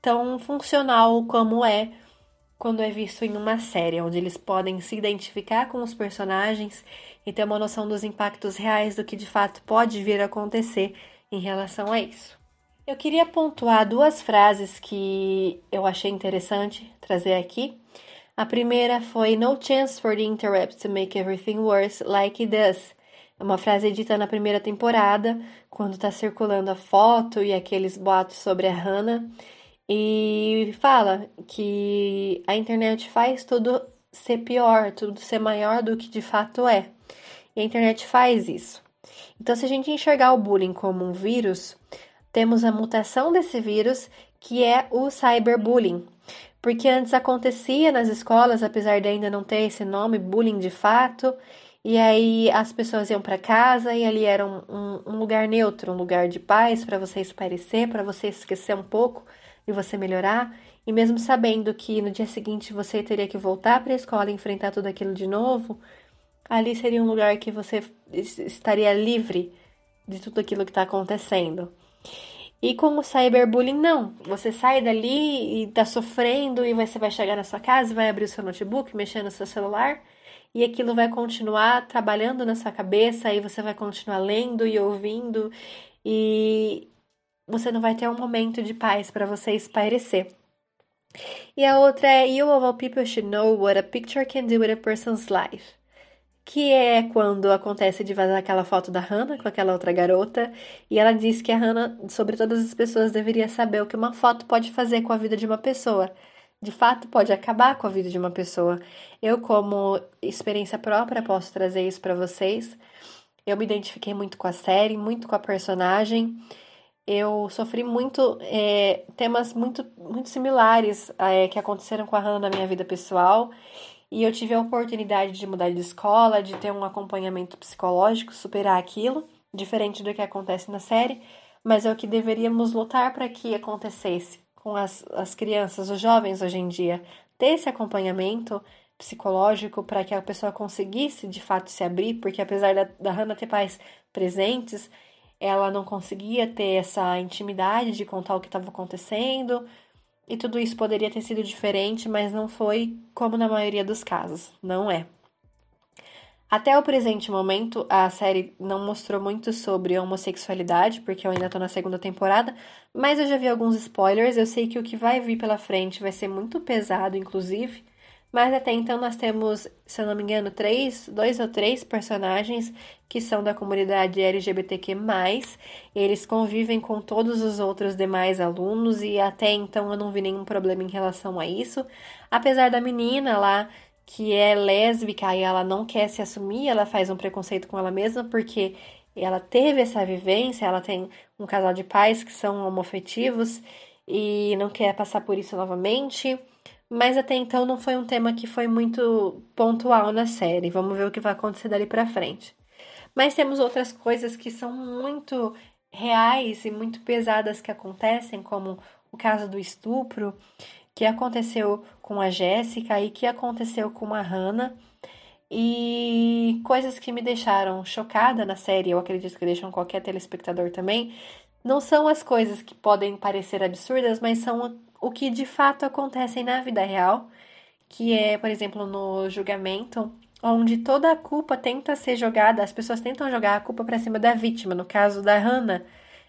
tão funcional como é quando é visto em uma série, onde eles podem se identificar com os personagens e ter uma noção dos impactos reais do que de fato pode vir a acontecer em relação a isso. Eu queria pontuar duas frases que eu achei interessante trazer aqui. A primeira foi No chance for the interrupt to make everything worse like it does. É uma frase dita na primeira temporada, quando está circulando a foto e aqueles boatos sobre a Hannah. E fala que a internet faz tudo ser pior, tudo ser maior do que de fato é. e a internet faz isso. Então, se a gente enxergar o bullying como um vírus, temos a mutação desse vírus, que é o cyberbullying. Porque antes acontecia nas escolas, apesar de ainda não ter esse nome, bullying de fato, e aí as pessoas iam para casa e ali era um, um, um, lugar neutro, um lugar de paz para você esparecer, para você esquecer um pouco e você melhorar. E mesmo sabendo que no dia seguinte você teria que voltar para a escola e enfrentar tudo aquilo de novo, ali seria um lugar que você estaria livre de tudo aquilo que está acontecendo. E com o cyberbullying, não. Você sai dali e tá sofrendo e você vai chegar na sua casa, vai abrir o seu notebook, mexer no seu celular e aquilo vai continuar trabalhando na sua cabeça e você vai continuar lendo e ouvindo e você não vai ter um momento de paz para você espairecer. E a outra é You of all people should know what a picture can do with a person's life. Que é quando acontece de vazar aquela foto da Hannah com aquela outra garota, e ela diz que a Hannah, sobre todas as pessoas, deveria saber o que uma foto pode fazer com a vida de uma pessoa de fato pode acabar com a vida de uma pessoa. Eu, como experiência própria, posso trazer isso para vocês. Eu me identifiquei muito com a série, muito com a personagem. Eu sofri muito é, temas muito, muito similares é, que aconteceram com a Hannah na minha vida pessoal. E eu tive a oportunidade de mudar de escola, de ter um acompanhamento psicológico, superar aquilo, diferente do que acontece na série, mas é o que deveríamos lutar para que acontecesse com as, as crianças, os jovens hoje em dia, ter esse acompanhamento psicológico para que a pessoa conseguisse de fato se abrir, porque apesar da, da Hannah ter pais presentes, ela não conseguia ter essa intimidade de contar o que estava acontecendo, e tudo isso poderia ter sido diferente, mas não foi como na maioria dos casos, não é. Até o presente momento, a série não mostrou muito sobre homossexualidade, porque eu ainda tô na segunda temporada, mas eu já vi alguns spoilers. Eu sei que o que vai vir pela frente vai ser muito pesado, inclusive. Mas até então nós temos, se eu não me engano, três, dois ou três personagens que são da comunidade LGBTQ+. Eles convivem com todos os outros demais alunos e até então eu não vi nenhum problema em relação a isso. Apesar da menina lá que é lésbica e ela não quer se assumir, ela faz um preconceito com ela mesma porque ela teve essa vivência, ela tem um casal de pais que são homofetivos e não quer passar por isso novamente. Mas até então não foi um tema que foi muito pontual na série. Vamos ver o que vai acontecer dali para frente. Mas temos outras coisas que são muito reais e muito pesadas que acontecem, como o caso do estupro, que aconteceu com a Jéssica e que aconteceu com a Hannah. E coisas que me deixaram chocada na série, eu acredito que deixam qualquer telespectador também, não são as coisas que podem parecer absurdas, mas são o que de fato acontecem na vida real, que é, por exemplo, no julgamento, onde toda a culpa tenta ser jogada, as pessoas tentam jogar a culpa para cima da vítima, no caso da Hannah,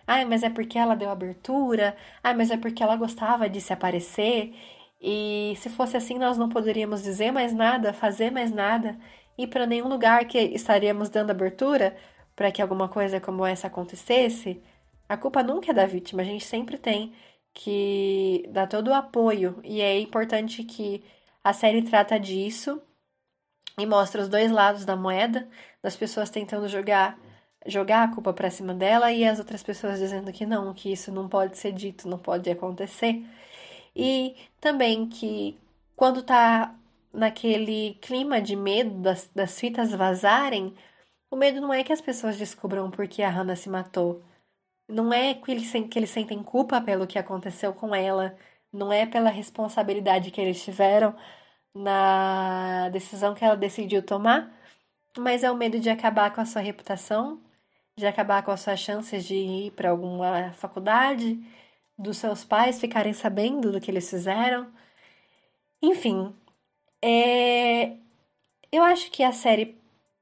Ai, mas é porque ela deu abertura. Ai, mas é porque ela gostava de se aparecer. E se fosse assim, nós não poderíamos dizer mais nada, fazer mais nada, ir para nenhum lugar que estaríamos dando abertura para que alguma coisa como essa acontecesse. A culpa nunca é da vítima, a gente sempre tem que dar todo o apoio. E é importante que a série trata disso e mostra os dois lados da moeda, das pessoas tentando jogar jogar a culpa para cima dela e as outras pessoas dizendo que não, que isso não pode ser dito, não pode acontecer. E também que quando tá naquele clima de medo das, das fitas vazarem, o medo não é que as pessoas descubram por que a Hannah se matou. Não é que eles, sentem culpa pelo que aconteceu com ela. Não é pela responsabilidade que eles tiveram na decisão que ela decidiu tomar, mas é o medo de acabar com a sua reputação, de acabar com as suas chances de ir para alguma faculdade, dos seus pais ficarem sabendo do que eles fizeram. Enfim, é... eu acho que a série,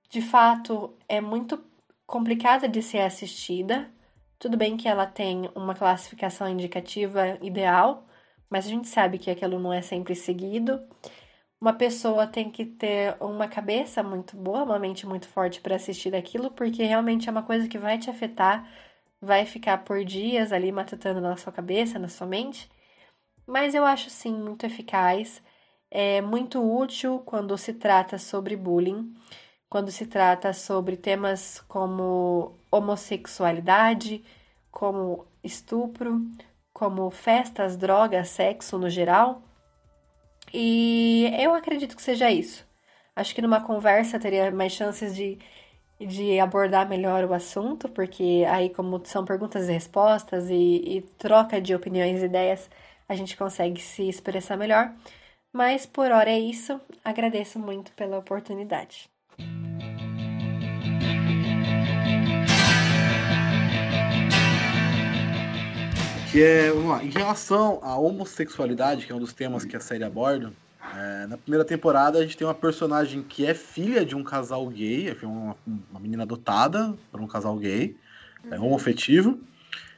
de fato, é muito complicada de ser assistida. Tudo bem que ela tem uma classificação indicativa ideal, mas a gente sabe que aquilo não é sempre seguido uma pessoa tem que ter uma cabeça muito boa, uma mente muito forte para assistir aquilo, porque realmente é uma coisa que vai te afetar, vai ficar por dias ali matutando na sua cabeça, na sua mente. Mas eu acho sim muito eficaz, é muito útil quando se trata sobre bullying. Quando se trata sobre temas como homossexualidade, como estupro, como festas, drogas, sexo no geral. E eu acredito que seja isso. Acho que numa conversa teria mais chances de, de abordar melhor o assunto, porque aí, como são perguntas e respostas e, e troca de opiniões e ideias, a gente consegue se expressar melhor. Mas por hora é isso. Agradeço muito pela oportunidade. Que é, vamos lá, em relação à homossexualidade, que é um dos temas que a série aborda, é, na primeira temporada a gente tem uma personagem que é filha de um casal gay, é uma, uma menina adotada por um casal gay, é homoafetivo,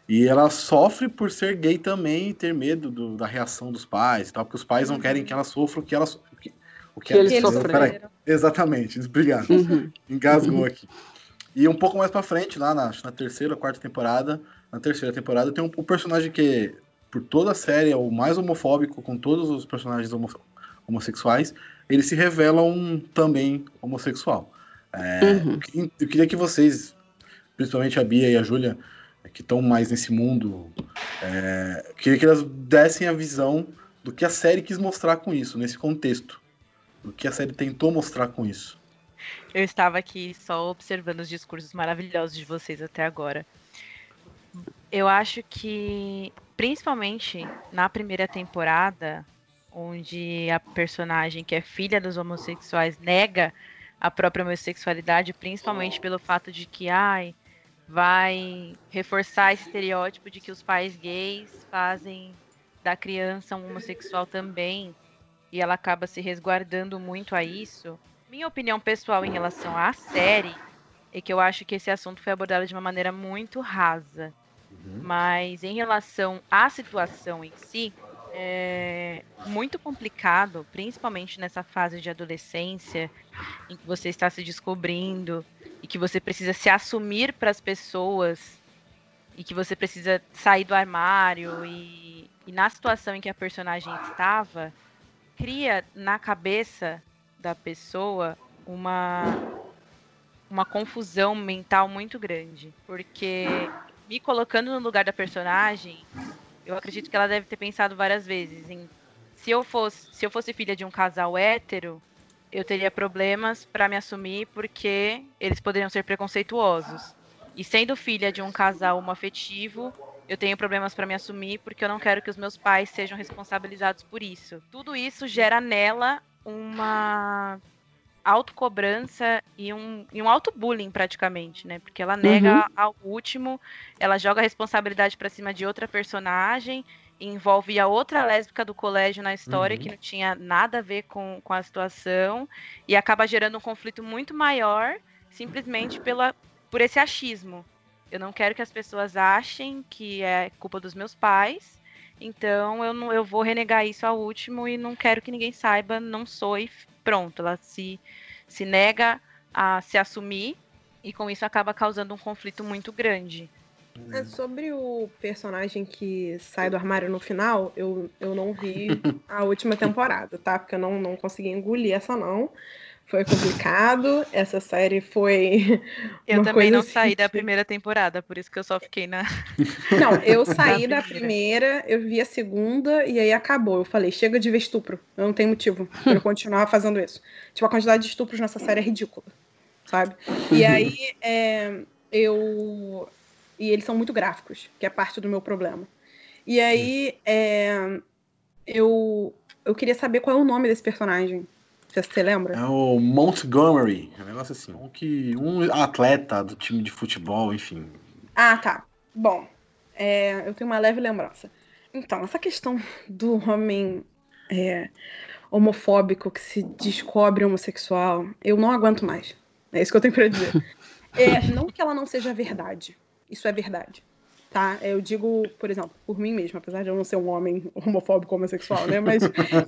e ela sofre por ser gay também e ter medo do, da reação dos pais e tal, porque os pais não querem que ela sofra o que ela o que, o que, que eles sofreram. Exatamente, obrigado. Uhum. Engasgou uhum. aqui. E um pouco mais pra frente, lá na, na terceira, quarta temporada, na terceira temporada, tem um, um, personagem que, por toda a série, é o mais homofóbico com todos os personagens homo, homossexuais. Ele se revela um também homossexual. É, uhum. eu, eu, queria que vocês, principalmente a Bia e a Júlia, que estão mais nesse mundo, é, queria que elas dessem a visão do que a série quis mostrar com isso, nesse contexto. Do que a série tentou mostrar com isso. Eu estava aqui só observando os discursos maravilhosos de vocês até agora. Eu acho que, principalmente na primeira temporada, onde a personagem que é filha dos homossexuais nega a própria homossexualidade, principalmente pelo fato de que, ai, vai reforçar esse estereótipo de que os pais gays fazem da criança um homossexual também, e ela acaba se resguardando muito a isso. Minha opinião pessoal em relação à série é que eu acho que esse assunto foi abordado de uma maneira muito rasa. Uhum. Mas em relação à situação em si, é muito complicado, principalmente nessa fase de adolescência, em que você está se descobrindo e que você precisa se assumir para as pessoas e que você precisa sair do armário e, e na situação em que a personagem estava, cria na cabeça da pessoa uma uma confusão mental muito grande, porque me colocando no lugar da personagem, eu acredito que ela deve ter pensado várias vezes em se eu fosse, se eu fosse filha de um casal hétero, eu teria problemas para me assumir porque eles poderiam ser preconceituosos. E sendo filha de um casal homoafetivo, eu tenho problemas para me assumir porque eu não quero que os meus pais sejam responsabilizados por isso. Tudo isso gera nela uma autocobrança e um, e um auto-bullying praticamente, né? Porque ela nega uhum. ao último, ela joga a responsabilidade para cima de outra personagem, envolve a outra lésbica do colégio na história, uhum. que não tinha nada a ver com, com a situação, e acaba gerando um conflito muito maior, simplesmente pela, por esse achismo. Eu não quero que as pessoas achem que é culpa dos meus pais, então eu, não, eu vou renegar isso ao último e não quero que ninguém saiba, não sou e pronto, ela se, se nega a se assumir e com isso acaba causando um conflito muito grande. É, sobre o personagem que sai do armário no final, eu, eu não vi a última temporada, tá? Porque eu não, não consegui engolir essa não. Foi complicado. Essa série foi. Eu também não assim saí da primeira temporada, por isso que eu só fiquei na. Não, eu saí da primeira, eu vi a segunda e aí acabou. Eu falei, chega de ver estupro. Eu não tenho motivo para eu continuar fazendo isso. Tipo, a quantidade de estupros nessa série é ridícula, sabe? E aí é, eu. E eles são muito gráficos, que é parte do meu problema. E aí é, eu, eu queria saber qual é o nome desse personagem. Você lembra? É o Montgomery, é um negócio assim. Um, que, um atleta do time de futebol, enfim. Ah, tá. Bom, é, eu tenho uma leve lembrança. Então, essa questão do homem é, homofóbico que se descobre homossexual, eu não aguento mais. É isso que eu tenho para dizer. É, não que ela não seja verdade. Isso é verdade tá? Eu digo, por exemplo, por mim mesma, apesar de eu não ser um homem homofóbico homossexual, né? Mas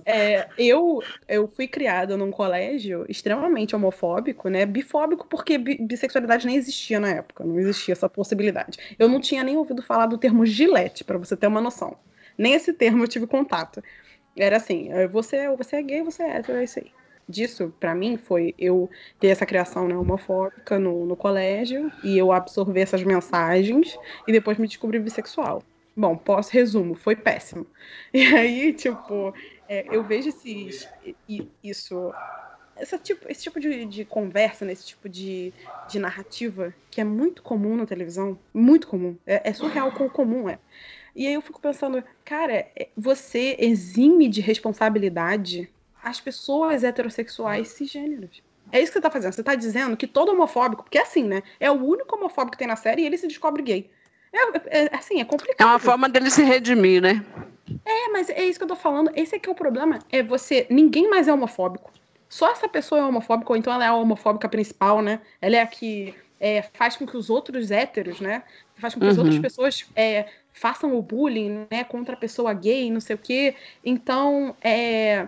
é, eu, eu fui criada num colégio extremamente homofóbico, né? Bifóbico, porque bissexualidade nem existia na época, não existia essa possibilidade. Eu não tinha nem ouvido falar do termo gilete, para você ter uma noção. Nem esse termo eu tive contato. Era assim, é, você, você é gay, você é hétero, é isso aí. Disso, para mim, foi eu ter essa criação né, homofóbica no, no colégio e eu absorver essas mensagens e depois me descobrir bissexual. Bom, pós resumo, foi péssimo. E aí, tipo, é, eu vejo esses, isso, essa tipo, esse tipo de, de conversa, né, esse tipo de, de narrativa que é muito comum na televisão, muito comum. É, é surreal como comum é. E aí eu fico pensando, cara, é, você exime de responsabilidade as pessoas heterossexuais cisgêneros. É isso que você tá fazendo. Você tá dizendo que todo homofóbico, porque é assim, né? É o único homofóbico que tem na série e ele se descobre gay. É, é assim, é complicado. É uma forma dele se redimir, né? É, mas é isso que eu tô falando. Esse aqui é o problema. É você. Ninguém mais é homofóbico. Só essa pessoa é homofóbica, ou então ela é a homofóbica principal, né? Ela é a que é, faz com que os outros héteros, né? Faz com que uhum. as outras pessoas é, façam o bullying, né? Contra a pessoa gay, não sei o quê. Então, é, é,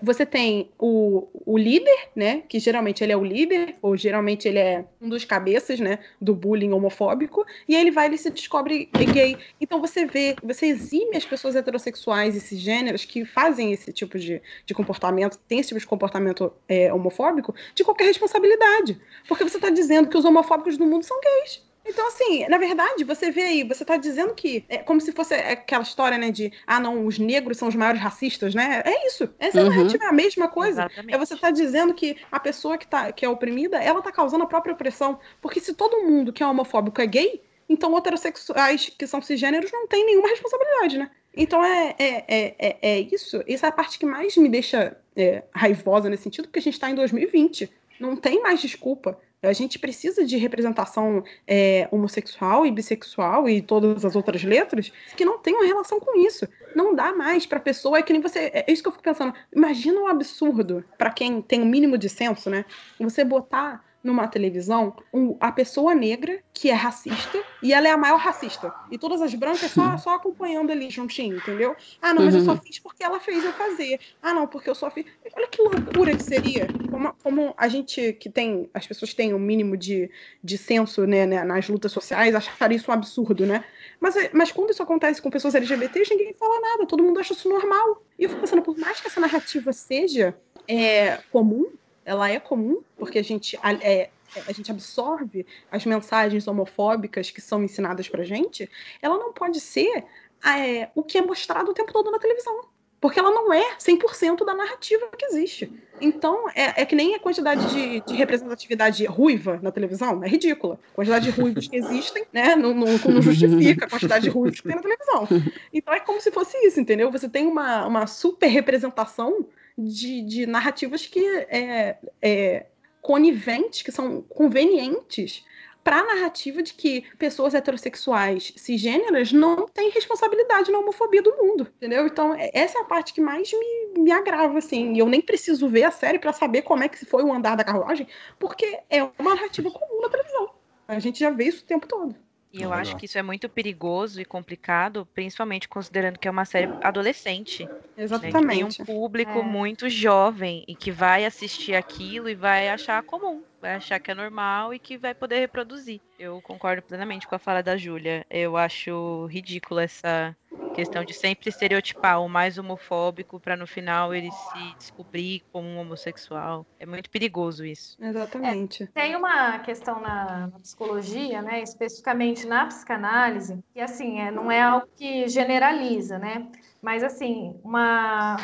você tem o, o líder, né? Que geralmente ele é o líder, ou geralmente ele é um dos cabeças, né? Do bullying homofóbico, e ele vai e se descobre gay. Então você vê, você exime as pessoas heterossexuais e cisgêneros que fazem esse tipo de, de comportamento, tem esse tipo de comportamento é, homofóbico, de qualquer responsabilidade. Porque você está dizendo que os homofóbicos do mundo são gays. Então, assim, na verdade, você vê aí, você tá dizendo que é como se fosse aquela história, né, de ah, não, os negros são os maiores racistas, né? É isso. Essa uhum. narrativa é a mesma coisa. Exatamente. É você tá dizendo que a pessoa que, tá, que é oprimida, ela tá causando a própria opressão. Porque se todo mundo que é homofóbico é gay, então heterossexuais que são cisgêneros não têm nenhuma responsabilidade, né? Então é, é, é, é, é isso. Essa é a parte que mais me deixa é, raivosa nesse sentido, porque a gente está em 2020. Não tem mais desculpa. A gente precisa de representação é, homossexual e bissexual e todas as outras letras que não tenham relação com isso. Não dá mais para pessoa, é que nem você. É isso que eu fico pensando. Imagina um absurdo para quem tem o um mínimo de senso, né? Você botar numa televisão um, a pessoa negra que é racista e ela é a maior racista. E todas as brancas só, só acompanhando ali juntinho, entendeu? Ah, não, mas eu só uhum. fiz porque ela fez eu fazer. Ah, não, porque eu só fiz. Olha que loucura que seria. Como, como a gente que tem, as pessoas têm o um mínimo de, de senso né, né, nas lutas sociais, acharia isso um absurdo, né? Mas, mas quando isso acontece com pessoas LGBTs, ninguém fala nada, todo mundo acha isso normal. E eu fico pensando, por mais que essa narrativa seja é, comum, ela é comum, porque a gente, é, a gente absorve as mensagens homofóbicas que são ensinadas pra gente, ela não pode ser é, o que é mostrado o tempo todo na televisão. Porque ela não é 100% da narrativa que existe. Então, é, é que nem a quantidade de, de, representatividade ruiva na televisão, é ridícula. A quantidade de ruivos que existem, né, não, não, não, justifica a quantidade de ruivos que tem na televisão. Então, é como se fosse isso, entendeu? Você tem uma, uma super representação de, de narrativas que é, é coniventes, que são convenientes para a narrativa de que pessoas heterossexuais cisgêneras não têm responsabilidade na homofobia do mundo, entendeu? Então, é, essa é a parte que mais me, me agrava, assim. Eu nem preciso ver a série para saber como é que foi o andar da carruagem, porque é uma narrativa comum na televisão. A gente já vê isso o tempo todo. E eu acho que isso é muito perigoso e complicado, principalmente considerando que é uma série adolescente. Exatamente. Né, tem um público é. muito jovem e que vai assistir aquilo e vai achar comum vai achar que é normal e que vai poder reproduzir. Eu concordo plenamente com a fala da Júlia. Eu acho ridículo essa questão de sempre estereotipar o mais homofóbico para no final ele se descobrir como um homossexual. É muito perigoso isso. Exatamente. É, tem uma questão na, na, psicologia, né, especificamente na psicanálise, que assim, é, não é algo que generaliza, né? Mas assim, uma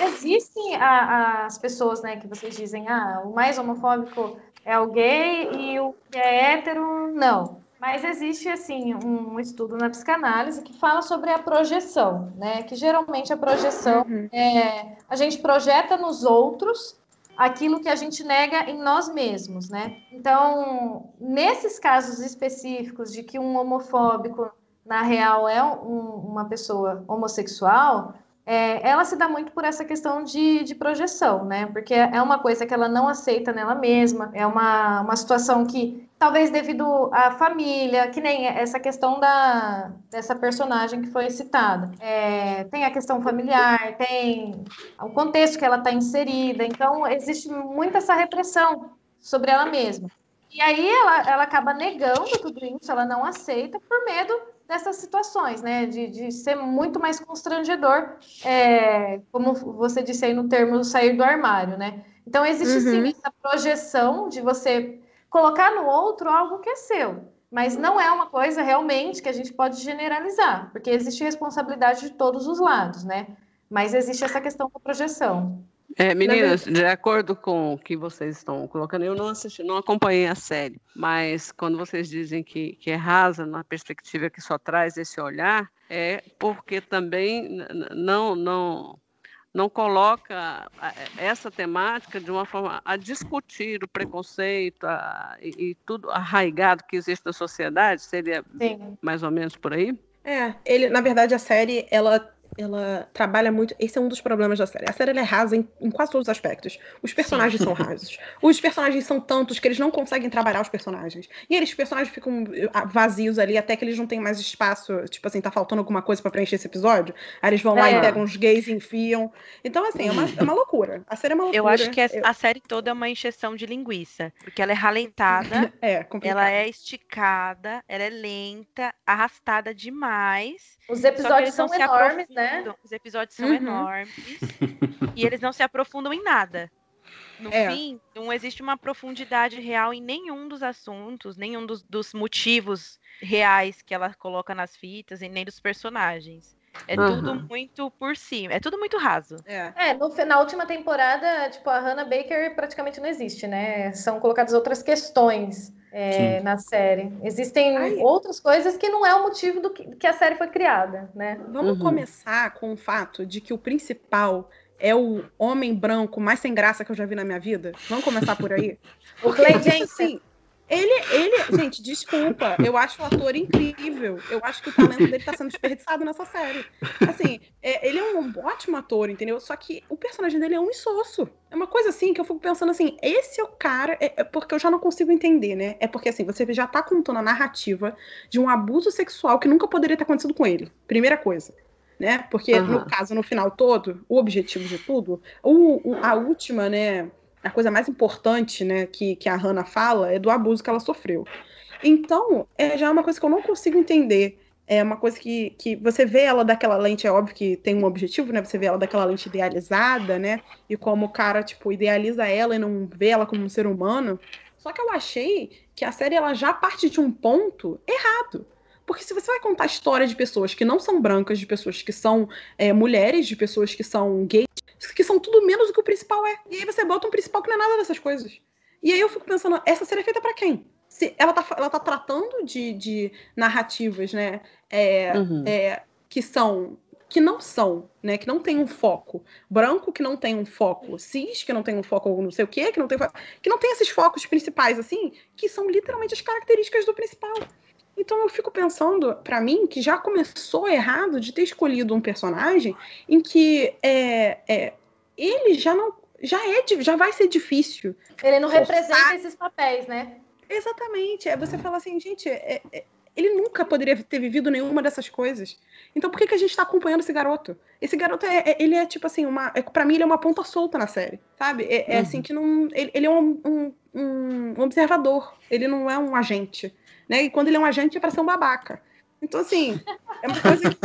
existem a, a, as pessoas, né, que vocês dizem, ah, o mais homofóbico é o gay e o que é hétero, não. Mas existe, assim, um estudo na psicanálise que fala sobre a projeção, né? Que geralmente a projeção uhum. é... A gente projeta nos outros aquilo que a gente nega em nós mesmos, né? Então, nesses casos específicos de que um homofóbico, na real, é um, uma pessoa homossexual, é, ela se dá muito por essa questão de, de, projeção, né? Porque é uma coisa que ela não aceita nela mesma, é uma, uma situação que, talvez devido à família, que nem essa questão da, dessa personagem que foi citada. É, tem a questão familiar, tem o contexto que ela está inserida, então existe muita essa repressão sobre ela mesma. E aí ela, ela acaba negando tudo isso, ela não aceita por medo dessas situações, né? De, de ser muito mais constrangedor, é, como você disse aí no termo sair do armário, né? Então, existe Uhum. sim essa projeção de você colocar no outro algo que é seu. Mas não é uma coisa realmente que a gente pode generalizar, porque existe responsabilidade de todos os lados, né? Mas existe essa questão da projeção. É, meninas, de acordo com o que vocês estão colocando, eu não assisti, não acompanhei a série, mas quando vocês dizem que, que é rasa na perspectiva que só traz esse olhar, é porque também não não não coloca essa temática de uma forma a discutir o preconceito a- e, e tudo arraigado que existe na sociedade, seria Sim. mais ou menos por aí? É, ele, na verdade, a série, ela, ela trabalha muito. Esse é um dos problemas da série. A série ela é rasa em, em quase todos os aspectos. Os personagens são rasos. Os personagens são tantos que eles não conseguem trabalhar os personagens. E eles, os personagens ficam ah, vazios ali até que eles não têm mais espaço. Tipo assim, tá faltando alguma coisa pra preencher esse episódio. Aí eles vão lá É. e pegam os gays e enfiam. Então, assim, é uma, é uma loucura. A série é uma loucura. Eu acho que a, Eu- a série toda é uma encheção de linguiça. Porque ela é ralentada, é ela é esticada, ela é lenta, arrastada demais. Os episódios são enormes, né? Aprofundam. Os episódios são Uhum. enormes. e eles não se aprofundam em nada. No É. fim, não existe uma profundidade real em nenhum dos assuntos, nenhum dos, dos motivos reais que ela coloca nas fitas e nem dos personagens. É tudo Aham. muito por cima, é tudo muito raso. É. É, no, na última temporada, tipo, a Hannah Baker praticamente não existe, né? São colocadas outras questões é, na série. Existem Ai. outras coisas que não é o motivo do que, que a série foi criada, né? Vamos Uhum. começar com o fato de que o principal é o homem branco mais sem graça que eu já vi na minha vida? Vamos começar por aí? O Clay Porque, Jensen. assim, ele, ele, gente, desculpa, eu acho o ator incrível. Eu acho que o talento dele tá sendo desperdiçado nessa série. Assim, é, ele é um ótimo ator, entendeu? Só que o personagem dele é um insosso. É uma coisa assim que eu fico pensando assim, esse é o cara, é, é porque eu já não consigo entender, né? É porque assim, você já tá contando a narrativa de um abuso sexual que nunca poderia ter acontecido com ele. Primeira coisa. Né? Porque, no Aham. caso, no final todo, o objetivo de tudo, o, o- a última, né? A coisa mais importante, né, que, que a Hannah fala é do abuso que ela sofreu. Então, é já é uma coisa que eu não consigo entender. É uma coisa que, que você vê ela daquela lente, é óbvio que tem um objetivo, né? Você vê ela daquela lente idealizada, né? E como o cara, tipo, idealiza ela e não vê ela como um ser humano. Só que eu achei que a série ela já parte de um ponto errado. Porque se você vai contar a história de pessoas que não são brancas, de pessoas que são é, mulheres, de pessoas que são gays, que são tudo menos do que o principal é. E aí você bota um principal que não é nada dessas coisas. E aí eu fico pensando, essa série é feita pra quem? Se ela, tá, ela tá tratando de, de narrativas, né? é, Uhum. é, que são. Que não são, né? Que não tem um foco. Branco que não tem um foco. Cis que não tem um foco ou não sei o quê, que não tem foco. Que não tem esses focos principais, assim, que são literalmente as características do principal. Então eu fico pensando, pra mim, que já começou errado de ter escolhido um personagem em que é, é, ele já não. Já é, já vai ser difícil. Ele não representa esses papéis, né? Exatamente. É você fala assim, gente, é- é- ele nunca poderia ter vivido nenhuma dessas coisas. Então por que, que a gente tá acompanhando esse garoto? Esse garoto é, é- ele é tipo assim, uma. É, pra mim, ele é uma ponta solta na série. Sabe? É, é Uhum. assim que não. Ele, ele é um, um- um observador. Ele não é um agente. Né? E quando ele é um agente é pra ser um babaca. Então, assim, é uma coisa que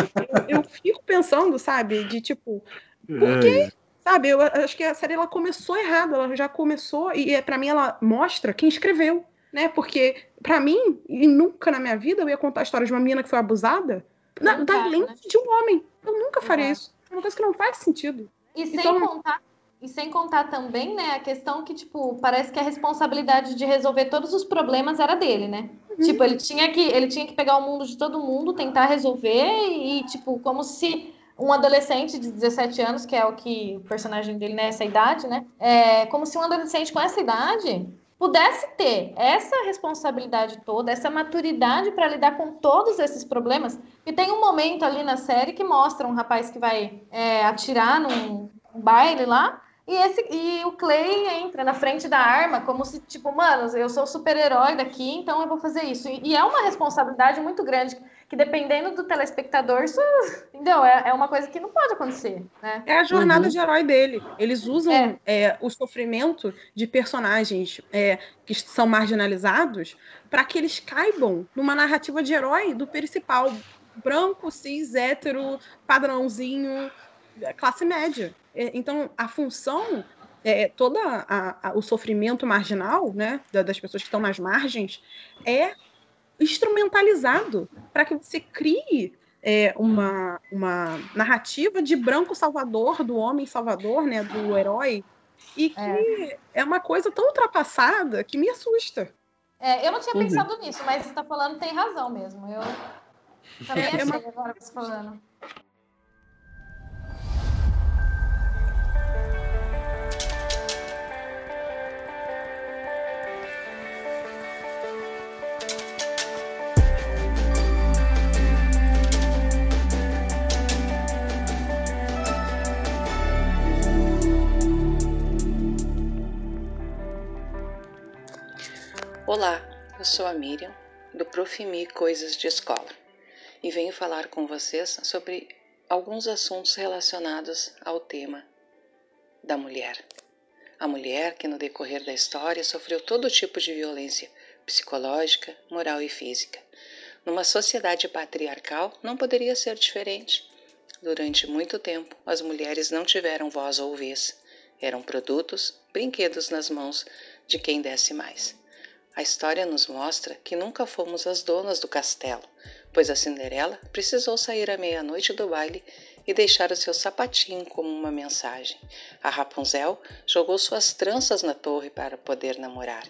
eu, eu fico pensando, sabe? De tipo, por quê? Sabe, eu acho que a série ela começou errado, ela já começou e é, para mim ela mostra quem escreveu, né? Porque pra mim, e nunca na minha vida eu ia contar a história de uma menina que foi abusada na, da lente né? de um homem. Eu nunca faria isso. É uma coisa que não faz sentido. E sem Então- contar, e sem contar também, né, a questão que, tipo, parece que a responsabilidade de resolver todos os problemas era dele, né? Uhum. Tipo, ele tinha que, ele tinha que pegar o mundo de todo mundo, tentar resolver e, tipo, como se um adolescente de 17 anos, que é o que o personagem dele nessa idade, né? É como se um adolescente com essa idade pudesse ter essa responsabilidade toda, essa maturidade para lidar com todos esses problemas. E tem um momento ali na série que mostra um rapaz que vai é, atirar num baile lá. E, esse, e o Clay entra na frente da arma, como se, tipo, mano, eu sou super-herói daqui, então eu vou fazer isso. E, e é uma responsabilidade muito grande, que dependendo do telespectador, isso, entendeu? É, é uma coisa que não pode acontecer, né? É a jornada Uhum. de herói dele. Eles usam É. é, o sofrimento de personagens é, que são marginalizados para que eles caibam numa narrativa de herói do principal. Branco, cis, hétero, padrãozinho, classe média. É, Então, a função é, todo o sofrimento marginal, né, das pessoas que estão nas margens, é instrumentalizado para que você crie é, uma, uma narrativa de branco salvador, do homem salvador, né, do herói, e que é, é uma coisa tão ultrapassada que me assusta. É, eu não tinha uhum. pensado nisso, mas você está falando tem razão mesmo. Eu também é, achei uma... agora você falando. Olá, eu sou a Miriam, do Profimi Coisas de Escola, e venho falar com vocês sobre alguns assuntos relacionados ao tema da mulher. A mulher que no decorrer da história sofreu todo tipo de violência psicológica, moral e física. Numa sociedade patriarcal não poderia ser diferente. Durante muito tempo, as mulheres não tiveram voz ou vez. Eram produtos, brinquedos nas mãos de quem desse mais. A história nos mostra que nunca fomos as donas do castelo, pois a Cinderela precisou sair à meia-noite do baile e deixar o seu sapatinho como uma mensagem. A Rapunzel jogou suas tranças na torre para poder namorar.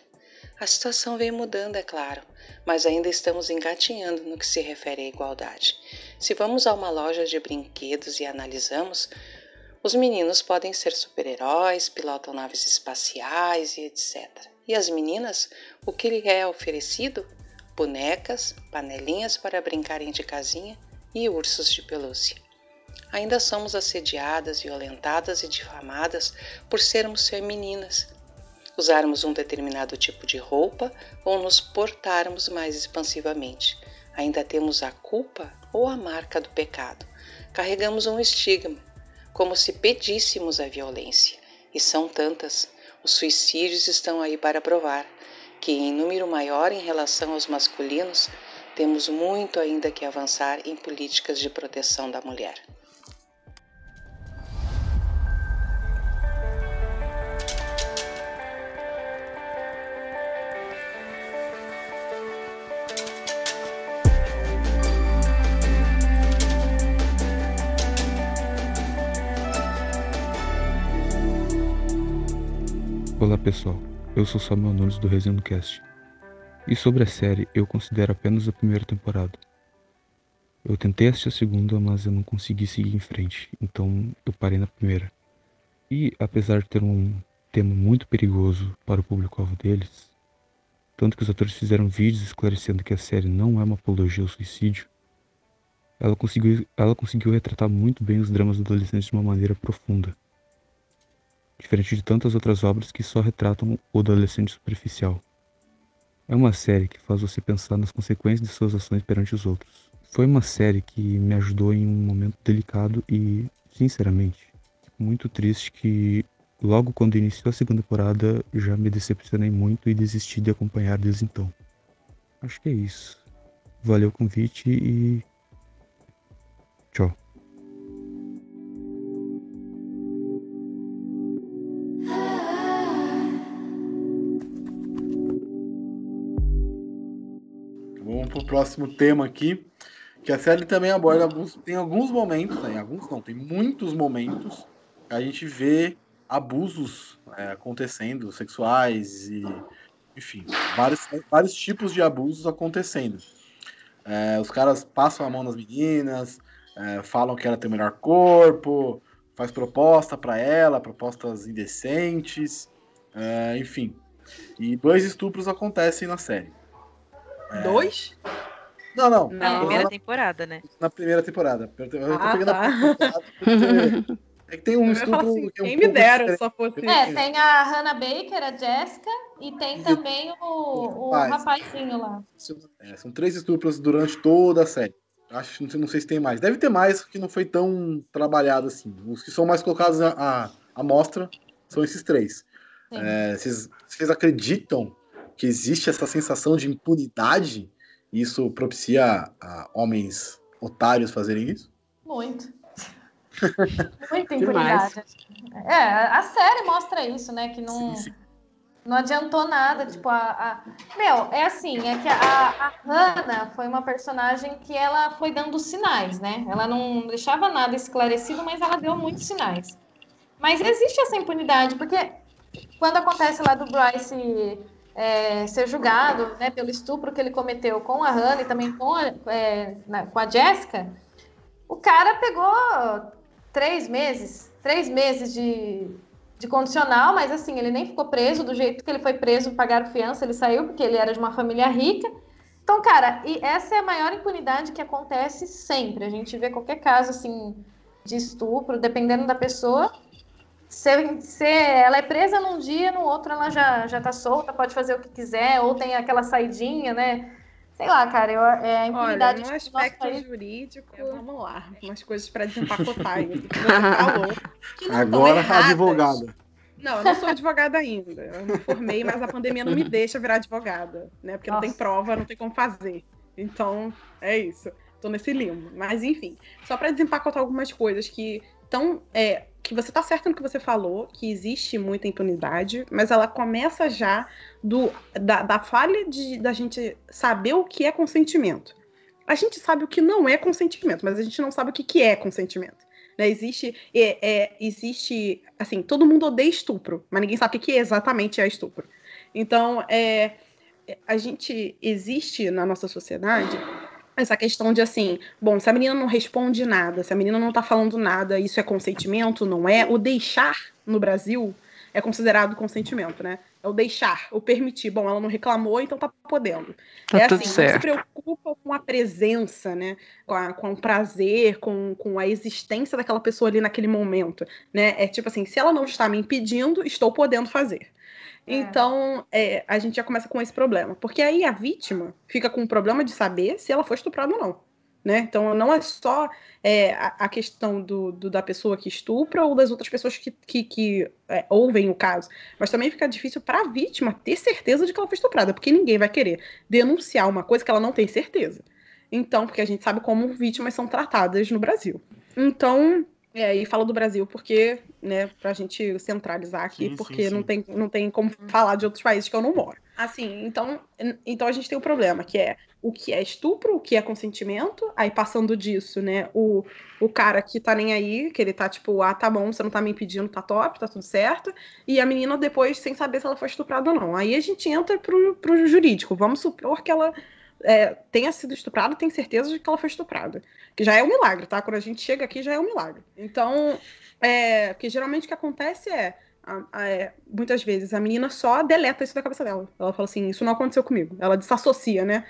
A situação vem mudando, é claro, mas ainda estamos engatinhando no que se refere à igualdade. Se vamos a uma loja de brinquedos e analisamos, os meninos podem ser super-heróis, pilotam naves espaciais e etc. E as meninas, o que lhe é oferecido? Bonecas, panelinhas para brincarem de casinha e ursos de pelúcia. Ainda somos assediadas, violentadas e difamadas por sermos femininas, usarmos um determinado tipo de roupa ou nos portarmos mais expansivamente. Ainda temos a culpa ou a marca do pecado. Carregamos um estigma, como se pedíssemos a violência. E são tantas, os suicídios estão aí para provar que, em número maior em relação aos masculinos, temos muito ainda que avançar em políticas de proteção da mulher. Olá pessoal, eu sou Samuel Nunes do Resumo Cast. E sobre a série, eu considero apenas a primeira temporada. Eu tentei assistir a segunda, mas eu não consegui seguir em frente, então eu parei na primeira. E apesar de ter um tema muito perigoso para o público-alvo deles, tanto que os atores fizeram vídeos esclarecendo que a série não é uma apologia ao suicídio, ela conseguiu, ela conseguiu retratar muito bem os dramas adolescentes de uma maneira profunda diferente de tantas outras obras que só retratam o adolescente superficial. É uma série que faz você pensar nas consequências de suas ações perante os outros. Foi uma série que me ajudou em um momento delicado e, sinceramente, muito triste que logo quando iniciou a segunda temporada já me decepcionei muito e desisti de acompanhar desde então. Acho que é isso. Valeu o convite e tchau. Próximo tema aqui, que a série também aborda alguns, tem alguns momentos, né, alguns não, tem muitos momentos a gente vê abusos é, acontecendo, sexuais e, enfim, vários, vários tipos de abusos acontecendo. É, os caras passam a mão nas meninas, é, falam que ela tem o melhor corpo, faz proposta para ela, propostas indecentes, é, enfim. E dois estupros acontecem na série. É. Dois? Não, não. Na primeira na, temporada, né? Na primeira temporada. Eu tô ah, pegando tá. a É que tem um estupro assim, que é um Quem me dera só fosse. É, tem a Hannah Baker, a Jessica, e tem também o, o rapazinho lá. É, são três estupros durante toda a série. Acho, não sei, não sei se tem mais. Deve ter mais, que não foi tão trabalhado assim. Os que são mais colocados à, à mostra são esses três. É, vocês, vocês acreditam que existe essa sensação de impunidade e isso propicia a homens otários fazerem isso? Muito. Muita impunidade. É, a série mostra isso, né? Que não, sim, sim. não adiantou nada. Tipo, a, a, Meu, é assim, é que a, a Hannah foi uma personagem que ela foi dando sinais, né? Ela não deixava nada esclarecido, mas ela deu muitos sinais. Mas existe essa impunidade, porque quando acontece lá do Bryce é, ser julgado né, pelo estupro que ele cometeu com a Hannah e também com a, é, na, com a Jessica, o cara pegou três meses, três meses de, de condicional, mas assim, ele nem ficou preso do jeito que ele foi preso, pagaram fiança, ele saiu porque ele era de uma família rica. Então, cara, e essa é a maior impunidade que acontece sempre. A gente vê qualquer caso assim de estupro, dependendo da pessoa, se, se ela é presa num dia, no outro ela já, já tá solta, pode fazer o que quiser, ou tem aquela saidinha, né? Sei lá, cara, eu, é a impunidade... Olha, no aspecto país... jurídico, vamos lá, umas coisas para desempacotar aí. Agora, advogada. Não, eu não sou advogada ainda. Eu me formei, mas a pandemia não me deixa virar advogada, né? Porque Nossa. não tem prova, não tem como fazer. Então, é isso. Tô nesse limbo. Mas, enfim, só para desempacotar algumas coisas que estão é, que você tá certo no que você falou, que existe muita impunidade, mas ela começa já do, da, da falha de, da gente saber o que é consentimento. A gente sabe o que não é consentimento, mas a gente não sabe o que, que é consentimento. Né? Existe, é, é, existe, assim, todo mundo odeia estupro, mas ninguém sabe o que, que exatamente é estupro. Então, é, a gente existe na nossa sociedade essa questão de assim, bom, se a menina não responde nada, se a menina não tá falando nada, isso é consentimento, não é? O deixar no Brasil é considerado consentimento, né? É o deixar, o permitir. Bom, ela não reclamou, então tá podendo. Tá é assim, certo. não se preocupa com a presença, né? Com, a, com o prazer, com, com a existência daquela pessoa ali naquele momento, né? É tipo assim, se ela não está me impedindo, estou podendo fazer. É. Então, é, a gente já começa com esse problema. Porque aí a vítima fica com o problema de saber se ela foi estuprada ou não. Né? Então, não é só é, a, a, questão do, do, da pessoa que estupra ou das outras pessoas que, que, que é, ouvem o caso, mas também fica difícil para a vítima ter certeza de que ela foi estuprada, porque ninguém vai querer denunciar uma coisa que ela não tem certeza. Então, porque a gente sabe como vítimas são tratadas no Brasil. Então, é, e fala do Brasil porque, né, pra gente centralizar aqui, sim, porque sim, sim. Não, tem, não tem como falar de outros países que eu não moro. Assim, então, então a gente tem o um problema, que é o que é estupro, o que é consentimento, aí passando disso, né, o, o cara que tá nem aí, que ele tá tipo, ah, tá bom, você não tá me impedindo, tá top, tá tudo certo, e a menina depois sem saber se ela foi estuprada ou não. Aí a gente entra pro, pro jurídico, vamos supor que ela é, tenha sido estuprada, tem certeza de que ela foi estuprada. Que já é um milagre, tá? Quando a gente chega aqui, já é um milagre. Então, é, porque geralmente o que acontece é, a, a, é, muitas vezes, a menina só deleta isso da cabeça dela. Ela fala assim, isso não aconteceu comigo. Ela desassocia, né?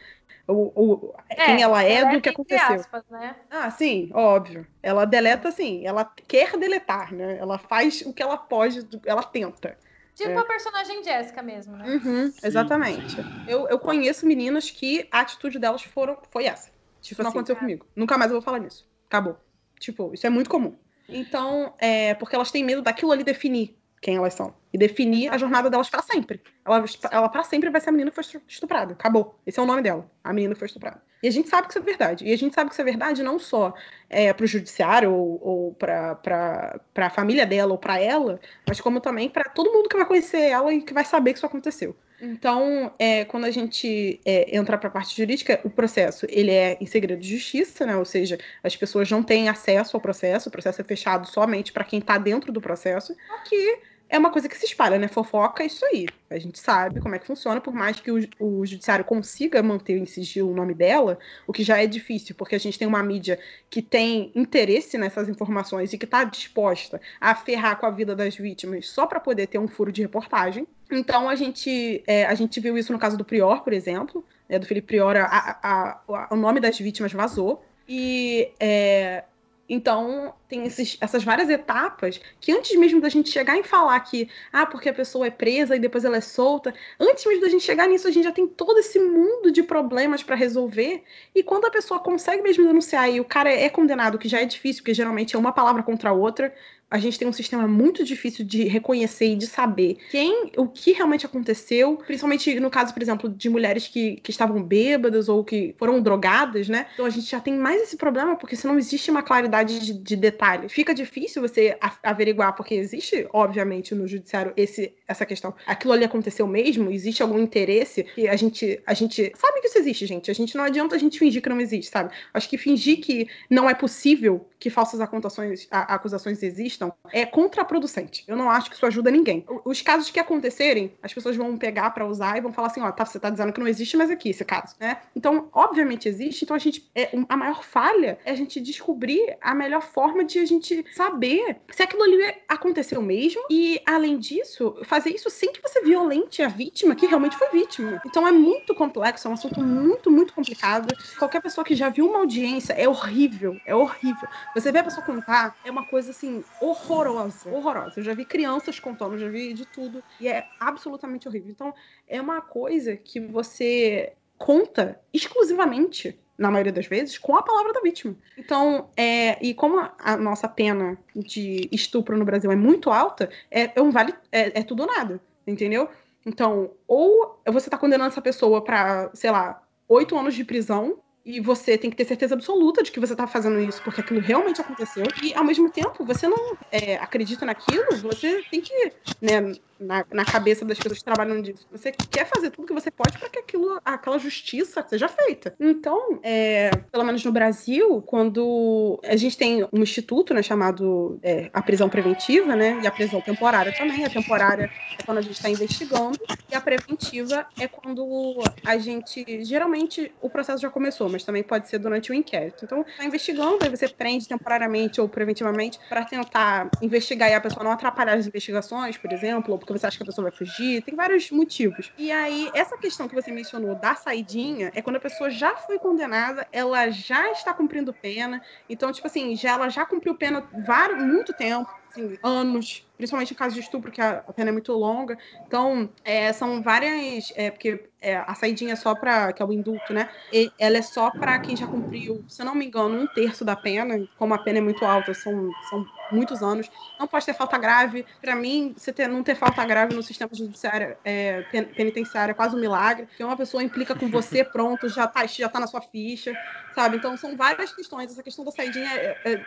O, o, é, quem ela é do que aconteceu. Aspas, né? Ah, sim, óbvio. Ela deleta, assim, ela quer deletar, né? Ela faz o que ela pode, ela tenta. Tipo é. a personagem Jéssica mesmo, né? Uhum, exatamente. Eu, eu conheço meninas que a atitude delas foram, foi essa. Tipo, não assim, aconteceu é. comigo. Nunca mais eu vou falar nisso. Acabou. Tipo, isso é muito comum. Então, é porque elas têm medo daquilo ali definir quem elas são. E definir a jornada delas para sempre. Ela, ela para sempre vai ser a menina que foi estuprada. Acabou. Esse é o nome dela. A menina que foi estuprada. E a gente sabe que isso é verdade. E a gente sabe que isso é verdade não só é, para o judiciário ou, ou para a família dela ou para ela, mas como também para todo mundo que vai conhecer ela e que vai saber que isso aconteceu. Então, é, quando a gente é, entra para a parte jurídica, o processo ele é em segredo de justiça, né? Ou seja, as pessoas não têm acesso ao processo, o processo é fechado somente para quem está dentro do processo. Aqui é uma coisa que se espalha, né? Fofoca é isso aí. A gente sabe como é que funciona, por mais que o, o, judiciário consiga manter em sigilo o nome dela, o que já é difícil, porque a gente tem uma mídia que tem interesse nessas informações e que está disposta a ferrar com a vida das vítimas só para poder ter um furo de reportagem. Então a gente, é, a gente viu isso no caso do Prior, por exemplo, né, do Felipe Prior, a, a, a, o nome das vítimas vazou. E é, então, tem esses, essas várias etapas que antes mesmo da gente chegar em falar que, ah, porque a pessoa é presa e depois ela é solta, antes mesmo da gente chegar nisso, a gente já tem todo esse mundo de problemas para resolver. E quando a pessoa consegue mesmo denunciar e o cara é condenado, que já é difícil, porque geralmente é uma palavra contra a outra, a gente tem um sistema muito difícil de reconhecer e de saber quem, o que realmente aconteceu, principalmente no caso, por exemplo, de mulheres que, que estavam bêbadas ou que foram drogadas, né? Então a gente já tem mais esse problema porque se não existe uma claridade de, de detalhe, fica difícil você averiguar, porque existe, obviamente, no judiciário esse, essa questão. Aquilo ali aconteceu mesmo? Existe algum interesse? que a gente, a gente sabe que isso existe, gente. A gente não adianta a gente fingir que não existe, sabe? Acho que fingir que não é possível que falsas acusações, acusações existam é contraproducente. Eu não acho que isso ajuda ninguém. Os casos que acontecerem, as pessoas vão pegar para usar e vão falar assim, ó, tá, você tá dizendo que não existe, mas aqui esse caso, né? Então, obviamente existe. Então a gente, é, a maior falha é a gente descobrir a melhor forma de a gente saber se aquilo ali aconteceu mesmo e, além disso, fazer isso sem que você violente a vítima que realmente foi vítima. Então é muito complexo, é um assunto muito, muito complicado. Qualquer pessoa que já viu uma audiência é horrível, é horrível. Você vê a pessoa contar, é uma coisa assim, horrorosa, horrorosa. Eu já vi crianças contando, já vi de tudo, e é absolutamente horrível. Então, é uma coisa que você conta exclusivamente na maioria das vezes, com a palavra da vítima. Então, é, e como a nossa pena de estupro no Brasil é muito alta, é, é um vale, é, é tudo ou nada, entendeu? Então, ou você está condenando essa pessoa para, sei lá, oito anos de prisão, e você tem que ter certeza absoluta de que você está fazendo isso porque aquilo realmente aconteceu. E ao mesmo tempo, você não é, acredita naquilo, você tem que, né, na, na cabeça das pessoas que trabalham disso. Você quer fazer tudo que você pode para que aquilo, aquela justiça seja feita. Então, é, pelo menos no Brasil, quando a gente tem um instituto né, chamado é, a prisão preventiva, né, e a prisão temporária também. A temporária é quando a gente está investigando, e a preventiva é quando a gente. Geralmente o processo já começou, mas também pode ser durante o inquérito. Então, está investigando, aí você prende temporariamente ou preventivamente para tentar investigar e a pessoa não atrapalhar as investigações, por exemplo, ou porque você acha que a pessoa vai fugir, tem vários motivos. E aí, essa questão que você mencionou da saidinha é quando a pessoa já foi condenada, ela já está cumprindo pena, então, tipo assim, já, ela já cumpriu pena vários, muito tempo, assim, anos, principalmente em caso de estupro, que a, pena é muito longa. Então, é, são várias. É, porque é, a saidinha é só para. que é o indulto, né? E ela é só para quem já cumpriu, se eu não me engano, um terço da pena. Como a pena é muito alta, são, são muitos anos. Não pode ter falta grave. Para mim, você ter, não ter falta grave no sistema judiciário é, penitenciário é quase um milagre. Porque uma pessoa implica com você, pronto, já tá, já tá na sua ficha, sabe? Então, são várias questões. Essa questão da saidinha. É, é,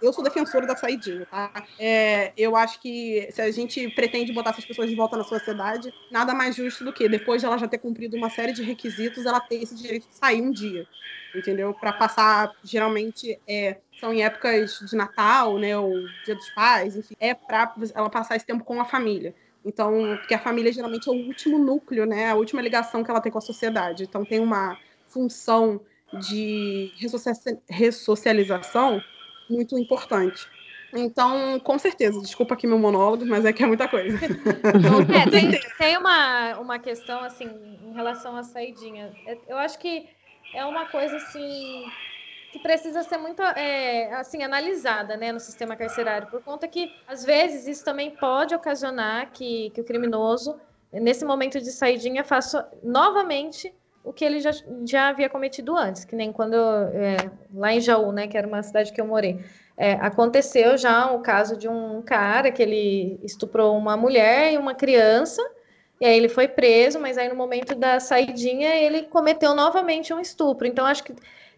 eu sou defensora da saidinha, tá? É, eu acho que se a gente pretende botar essas pessoas de volta na sociedade, nada mais justo do que, depois de ela já ter cumprido uma série de requisitos, ela ter esse direito de sair um dia, entendeu? Para passar, geralmente, é, são em épocas de Natal, né, ou Dia dos Pais, enfim, é para ela passar esse tempo com a família. Então, porque a família geralmente é o último núcleo, né, a última ligação que ela tem com a sociedade. Então, tem uma função de ressocialização muito importante. Então, com certeza, desculpa aqui meu monólogo, mas é que é muita coisa. é, tem, tem uma, uma questão, assim, em relação à saidinha. É, eu acho que é uma coisa, assim, que precisa ser muito, é, assim, analisada, né, no sistema carcerário, por conta que, às vezes, isso também pode ocasionar que, que o criminoso, nesse momento de saidinha, faça novamente o que ele já, já havia cometido antes, que nem quando, é, lá em Jaú, né, que era uma cidade que eu morei, é, aconteceu já o caso de um cara que ele estuprou uma mulher e uma criança, e aí ele foi preso, mas aí no momento da saidinha ele cometeu novamente um estupro. Então acho que,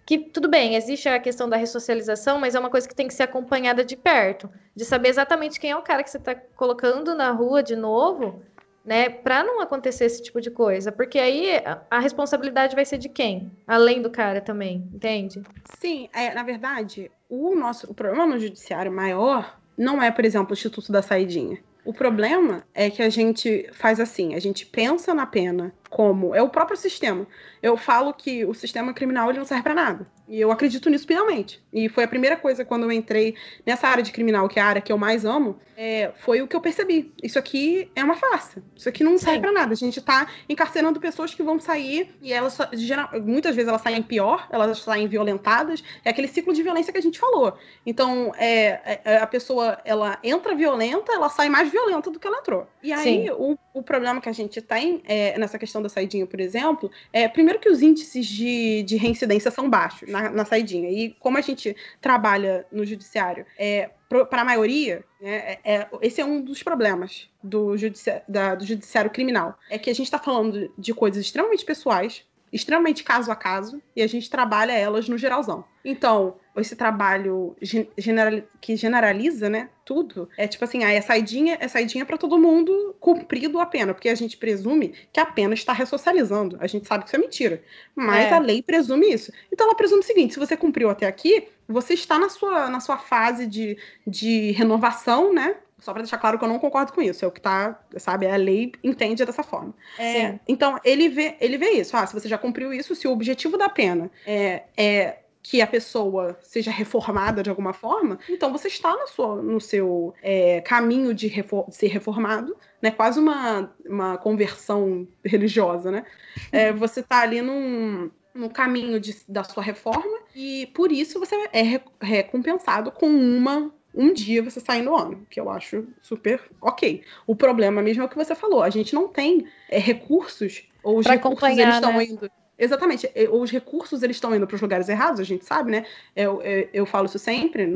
que tudo bem, existe a questão da ressocialização, mas é uma coisa que tem que ser acompanhada de perto, de saber exatamente quem é o cara que você está colocando na rua de novo, né, para não acontecer esse tipo de coisa, porque aí a, responsabilidade vai ser de quem? Além do cara também, entende? Sim, é, na verdade, o nosso o problema no judiciário maior não é, por exemplo, o Instituto da Saidinha. O problema é que a gente faz assim, a gente pensa na pena como é o próprio sistema. Eu falo que o sistema criminal ele não serve para nada. E eu acredito nisso piamente. E foi a primeira coisa quando eu entrei nessa área de criminal, que é a área que eu mais amo, é, foi o que eu percebi. Isso aqui é uma farsa. Isso aqui não serve para nada. A gente tá encarcerando pessoas que vão sair e elas geral, muitas vezes elas saem pior, elas saem violentadas. É aquele ciclo de violência que a gente falou. Então, é, é, é a pessoa ela entra violenta, ela sai mais violenta do que ela entrou. E aí o, o problema que a gente tem é, nessa questão da saidinha, por exemplo, é primeiro que os índices de, de reincidência são baixos na, na saidinha. E como a gente trabalha no judiciário, é, para a maioria, né, é, é, esse é um dos problemas do, judici da, do judiciário criminal. É que a gente está falando de coisas extremamente pessoais, extremamente caso a caso, e a gente trabalha elas no geralzão. Então, esse trabalho general, que generaliza, né, tudo, é tipo assim, ah, é saidinha, é saidinha para todo mundo cumprido a pena, porque a gente presume que a pena está ressocializando. A gente sabe que isso é mentira, mas é. a lei presume isso. Então ela presume o seguinte, se você cumpriu até aqui, você está na sua, na sua fase de, de renovação, né, só para deixar claro que eu não concordo com isso. É o que tá, sabe? A lei entende dessa forma. É, então, ele vê, ele vê isso. Ah, se você já cumpriu isso, se o objetivo da pena é, é que a pessoa seja reformada de alguma forma, então você está no, sua, no seu é, caminho de, refor ser reformado, né? Quase uma, uma conversão religiosa, né? É, você está ali num, no caminho de, da sua reforma e por isso você é recompensado com uma um dia você sair no ano, que eu acho super ok. O problema mesmo é o que você falou, a gente não tem é, recursos, ou os pra recursos eles estão né? indo. Exatamente, os recursos eles estão indo para os lugares errados, a gente sabe, né? Eu, eu, eu falo isso sempre.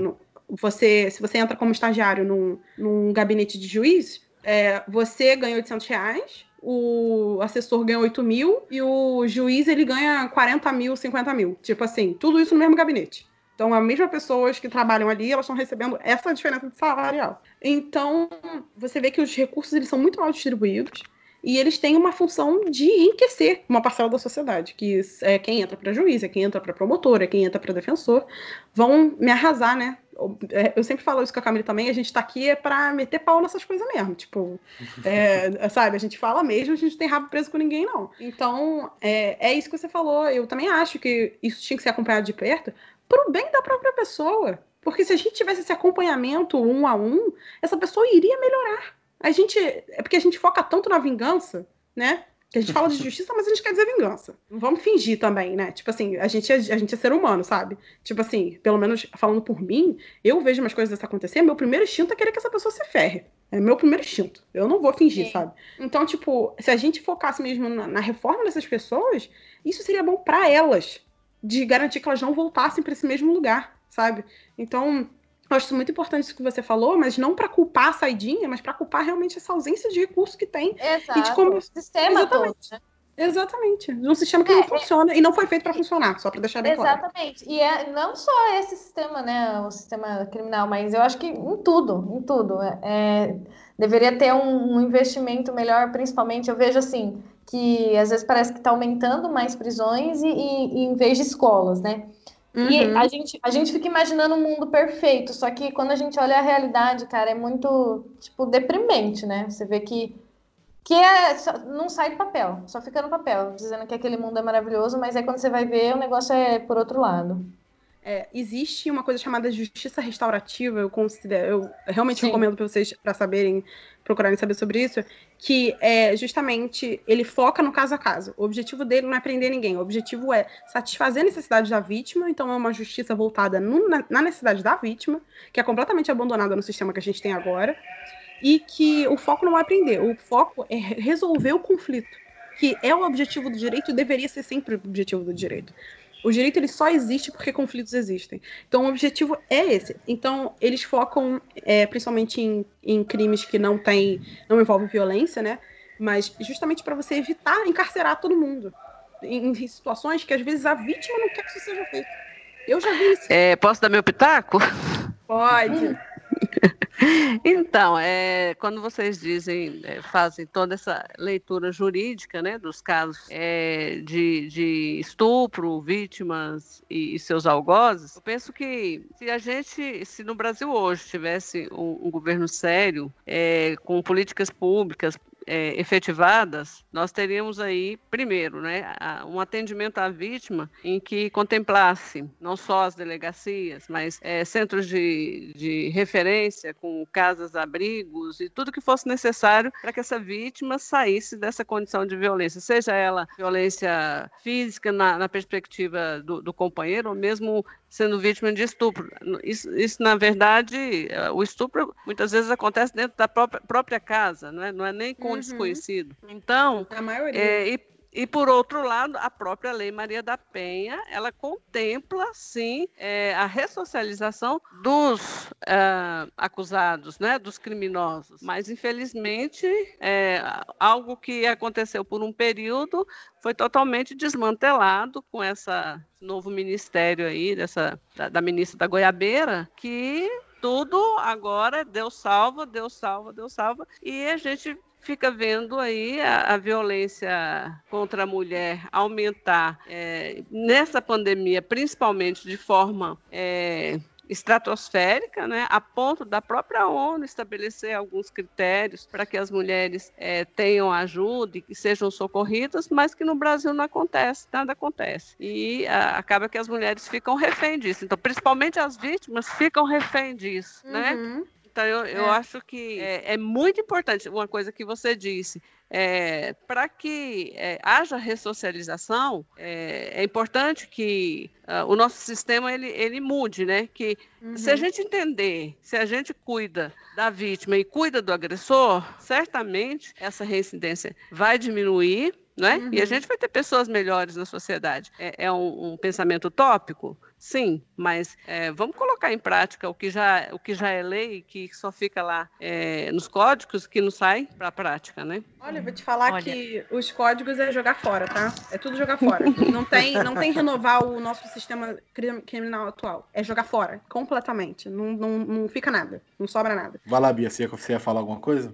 Você, se você entra como estagiário num, num gabinete de juiz, é, você ganha 800 reais, o assessor ganha 8 mil e o juiz ele ganha 40 mil, 50 mil. Tipo assim, tudo isso no mesmo gabinete. Então, as mesmas pessoas que trabalham ali, elas estão recebendo essa diferença de salarial. Então, você vê que os recursos eles são muito mal distribuídos e eles têm uma função de enriquecer uma parcela da sociedade, que é quem entra para juiz, é quem entra para promotor, é quem entra para defensor, vão me arrasar, né? É, eu sempre falo isso com a Camila também, a gente tá aqui é para meter pau nessas coisas mesmo, tipo, é, sabe, a gente fala mesmo, a gente não tem rabo preso com ninguém, não. Então, é, é isso que você falou, eu também acho que isso tinha que ser acompanhado de perto, pro bem da própria pessoa. Porque se a gente tivesse esse acompanhamento um a um, essa pessoa iria melhorar. A gente. É porque a gente foca tanto na vingança, né? Que a gente fala de justiça, mas a gente quer dizer vingança. Vamos fingir também, né? Tipo assim, a gente, é, a gente é ser humano, sabe? Tipo assim, pelo menos falando por mim, eu vejo umas coisas acontecer, meu primeiro instinto é querer que essa pessoa se ferre. É meu primeiro instinto. Eu não vou fingir, Sim. sabe? Então, tipo, se a gente focasse mesmo na, na reforma dessas pessoas, isso seria bom para elas de garantir que elas não voltassem para esse mesmo lugar, sabe? Então, eu acho muito importante isso que você falou, mas não para culpar a saidinha, mas para culpar realmente essa ausência de recursos que tem. Exato. E de como... O sistema Exatamente. todo, né? Exatamente. Um sistema que é, não funciona é... e não foi feito para funcionar, só para deixar bem Exatamente. claro. Exatamente. E é não só esse sistema, né, o sistema criminal, mas eu acho que em tudo, em tudo. É, é deveria ter um, um investimento melhor, principalmente, eu vejo assim, que às vezes parece que está aumentando mais prisões e, e, e, em vez de escolas, né? Uhum. E a gente, a gente fica imaginando um mundo perfeito, só que quando a gente olha a realidade, cara, é muito, tipo, deprimente, né? Você vê que, que é, não sai do papel, só fica no papel, dizendo que aquele mundo é maravilhoso, mas aí quando você vai ver, o negócio é por outro lado. É, existe uma coisa chamada justiça restaurativa, eu considero, eu realmente Sim. recomendo para vocês para saberem, procurarem saber sobre isso, que é justamente ele foca no caso a caso. O objetivo dele não é prender ninguém, o objetivo é satisfazer a necessidade da vítima, então é uma justiça voltada no, na, na necessidade da vítima, que é completamente abandonada no sistema que a gente tem agora, e que o foco não é prender, o foco é resolver o conflito, que é o objetivo do direito e deveria ser sempre o objetivo do direito. O direito ele só existe porque conflitos existem. Então o objetivo é esse. Então eles focam é, principalmente em, em, crimes que não tem, não envolvem violência, né? Mas justamente para você evitar encarcerar todo mundo em, em, situações que às vezes a vítima não quer que isso seja feito. Eu já vi isso. É, posso dar meu pitaco? Pode. Então, é, quando vocês dizem, é, fazem toda essa leitura jurídica né, dos casos é, de, de, estupro, vítimas e, e, seus algozes, eu penso que se a gente, se no Brasil hoje tivesse um, um governo sério, é, com políticas públicas é, efetivadas, nós teríamos aí, primeiro, né, um atendimento à vítima em que contemplasse não só as delegacias, mas é, centros de, de referência com casas, abrigos e tudo que fosse necessário para que essa vítima saísse dessa condição de violência, seja ela violência física na, na perspectiva do, do companheiro ou mesmo sendo vítima de estupro. Isso, isso, na verdade, é, o estupro muitas vezes acontece dentro da própria, própria casa, não é, não é nem com um uhum. desconhecido. Então, a maioria. É, e, e por outro lado, a própria Lei Maria da Penha, ela contempla, sim, é, a ressocialização dos uh, acusados, né, dos criminosos. Mas, infelizmente, é, algo que aconteceu por um período foi totalmente desmantelado com esse novo ministério aí, dessa, da, da ministra da Goiabeira, que tudo agora Deus salva, Deus salva, Deus salva, e a gente fica vendo aí a, a violência contra a mulher aumentar é, nessa pandemia, principalmente de forma é, estratosférica, né, a ponto da própria ONU estabelecer alguns critérios para que as mulheres é, tenham ajuda e que sejam socorridas, mas que no Brasil não acontece, nada acontece. E a, acaba que as mulheres ficam refém disso. Então, principalmente as vítimas ficam refém disso, né? uhum. né? Então, eu, eu é. acho que é, é, muito importante uma coisa que você disse. É, Para que é, haja ressocialização, é, é importante que uh, o nosso sistema ele, ele mude, né? Que uhum. se a uhum. gente entender, se a gente cuida da vítima e cuida do agressor, certamente essa reincidência vai diminuir né? Uhum. E a uhum. gente vai ter pessoas melhores na sociedade. É, é um, um, pensamento utópico? Sim, mas é, vamos colocar em prática o que já, o que já é lei, que só fica lá é, nos códigos, que não sai para a prática, né? Olha, vou te falar Olha. que os códigos é jogar fora, tá? É tudo jogar fora. não tem, não tem renovar o nosso sistema criminal atual. É jogar fora, completamente. Não, não, não fica nada, não sobra nada. Vai lá, Bia, você ia falar alguma coisa?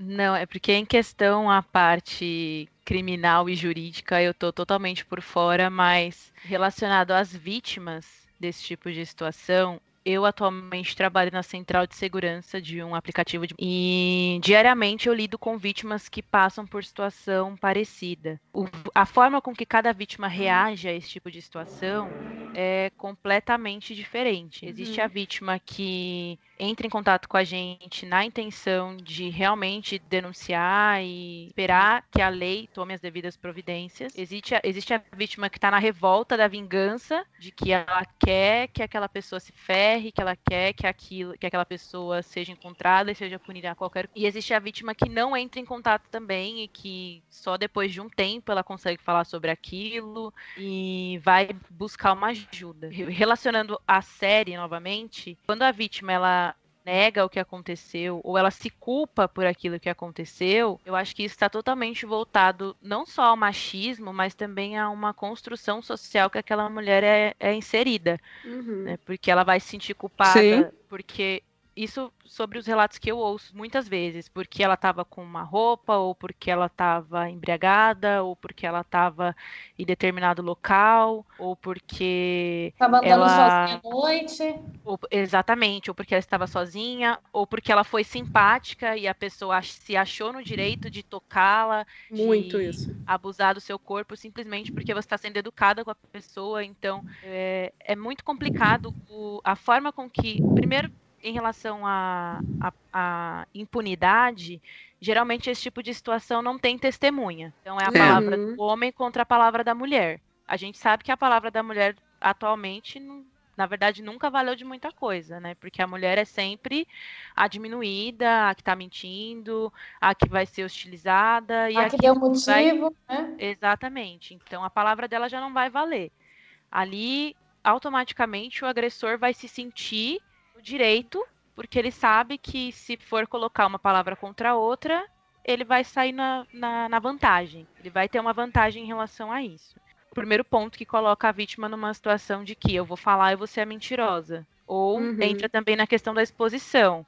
Não, é porque em questão a parte criminal e jurídica eu tô totalmente por fora, mas relacionado às vítimas desse tipo de situação, eu atualmente trabalho na central de segurança de um aplicativo de... e diariamente eu lido com vítimas que passam por situação parecida. O, a forma com que cada vítima reage a esse tipo de situação é completamente diferente. Existe uhum. a vítima que entra em contato com a gente na intenção de realmente denunciar e esperar que a lei tome as devidas providências. Existe a, existe a vítima que está na revolta da vingança, de que ela quer que aquela pessoa se ferre, que ela quer que, aquilo, que aquela pessoa seja encontrada e seja punida a qualquer. E existe a vítima que não entra em contato também e que só depois de um tempo ela consegue falar sobre aquilo e vai buscar uma ajuda. Relacionando a série novamente, quando a vítima ela nega o que aconteceu ou ela se culpa por aquilo que aconteceu, eu acho que isso está totalmente voltado não só ao machismo, mas também a uma construção social que aquela mulher é, é inserida. Uhum. Né? Porque ela vai se sentir culpada, Sim. porque isso sobre os relatos que eu ouço muitas vezes, porque ela estava com uma roupa, ou porque ela estava embriagada, ou porque ela estava em determinado local, ou porque estava andando ela... sozinha à noite. Ou, exatamente, ou porque ela estava sozinha, ou porque ela foi simpática e a pessoa se achou no direito de tocá-la, muito isso, abusar do seu corpo simplesmente porque você está sendo educada com a pessoa. Então é, é muito complicado o, a forma com que primeiro em relação à a, a, a, impunidade, geralmente esse tipo de situação não tem testemunha. Então é a palavra uhum. do homem contra a palavra da mulher. A gente sabe que a palavra da mulher atualmente, na verdade, nunca valeu de muita coisa, né? Porque a mulher é sempre a diminuída, a que está mentindo, a que vai ser hostilizada. E a, a que, que deu motivo, vai... né? Exatamente. Então a palavra dela já não vai valer. Ali, automaticamente, o agressor vai se sentir direito, porque ele sabe que se for colocar uma palavra contra a outra, ele vai sair na, na, na vantagem. Ele vai ter uma vantagem em relação a isso. O primeiro ponto que coloca a vítima numa situação de que eu vou falar e você é mentirosa. Ou uhum. entra também na questão da exposição.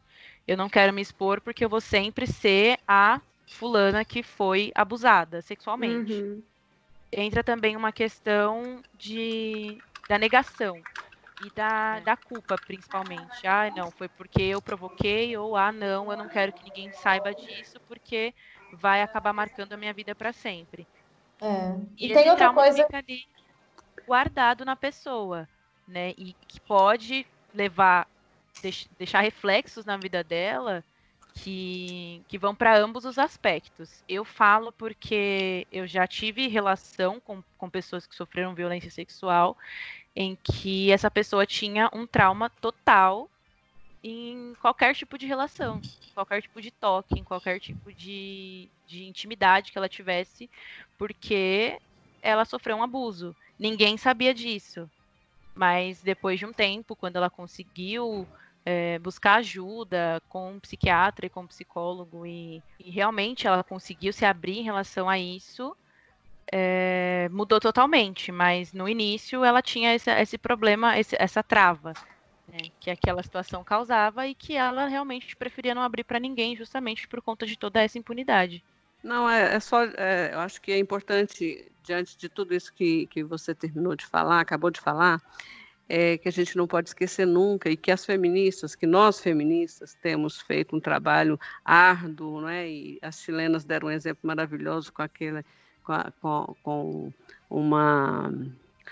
Eu não quero me expor porque eu vou sempre ser a fulana que foi abusada sexualmente. Uhum. Entra também uma questão de da negação e da, da culpa, principalmente. Ah, não, foi porque eu provoquei, ou ah, não, eu não quero que ninguém saiba disso, porque vai acabar marcando a minha vida para sempre. É. E, e tem outra coisa. Guardado na pessoa, né? E que pode levar, deixar reflexos na vida dela que, que vão para ambos os aspectos. Eu falo porque eu já tive relação com, com pessoas que sofreram violência sexual em que essa pessoa tinha um trauma total em qualquer tipo de relação, qualquer tipo de toque, em qualquer tipo de, de intimidade que ela tivesse, porque ela sofreu um abuso. Ninguém sabia disso. Mas depois de um tempo, quando ela conseguiu é, buscar ajuda com um psiquiatra e com um psicólogo, e, e, realmente ela conseguiu se abrir em relação a isso, é, mudou totalmente. Mas no início ela tinha esse, esse problema, esse, essa trava. Né, que aquela situação causava e que ela realmente preferia não abrir para ninguém, justamente por conta de toda essa impunidade. Não, é, é só. É, eu acho que é importante, diante de tudo isso que, que você terminou de falar, acabou de falar, é, que a gente não pode esquecer nunca e que as feministas, que nós feministas temos feito um trabalho árduo, né? E as chilenas deram um exemplo maravilhoso com aquele, com, a, com, com uma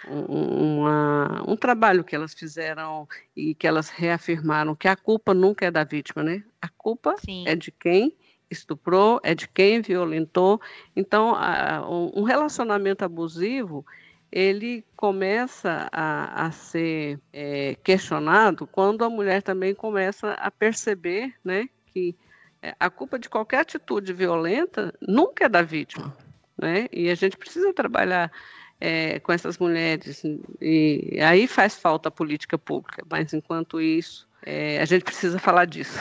uma, um trabalho que elas fizeram e que elas reafirmaram que a culpa nunca é da vítima, né? A culpa Sim. é de quem estuprou, é de quem violentou. Então, a, um relacionamento abusivo ele começa a, a ser é, questionado quando a mulher também começa a perceber, né, que é, a culpa de qualquer atitude violenta nunca é da vítima, né? E a gente precisa trabalhar é, com essas mulheres e aí faz falta a política pública. Mas enquanto isso, é, a gente precisa falar disso.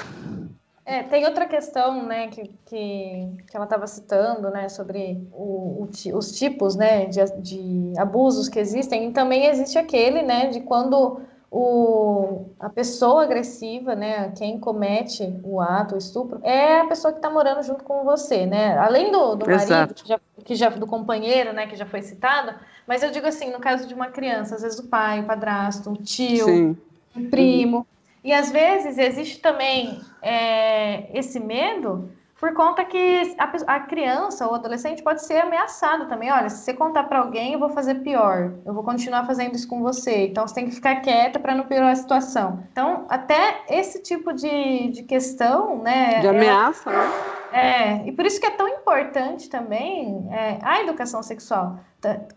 É, tem outra questão, né, que, que, que ela estava citando, né, sobre o, o, os tipos, né, de, de abusos que existem, e também existe aquele, né, de quando o, a pessoa agressiva, né, quem comete o ato, o estupro, é a pessoa que está morando junto com você, né, além do, do marido, que já, que já, do companheiro, né, que já foi citado, mas eu digo assim, no caso de uma criança, às vezes o pai, o padrasto, o tio, Sim. o primo, uhum. E às vezes existe também é, esse medo por conta que a, a, criança ou adolescente pode ser ameaçado também. Olha, se você contar para alguém, eu vou fazer pior. Eu vou continuar fazendo isso com você. Então você tem que ficar quieta para não piorar a situação. Então, até esse tipo de, de questão, né? De ameaça, é, né? É, e por isso que é tão importante também é, a educação sexual.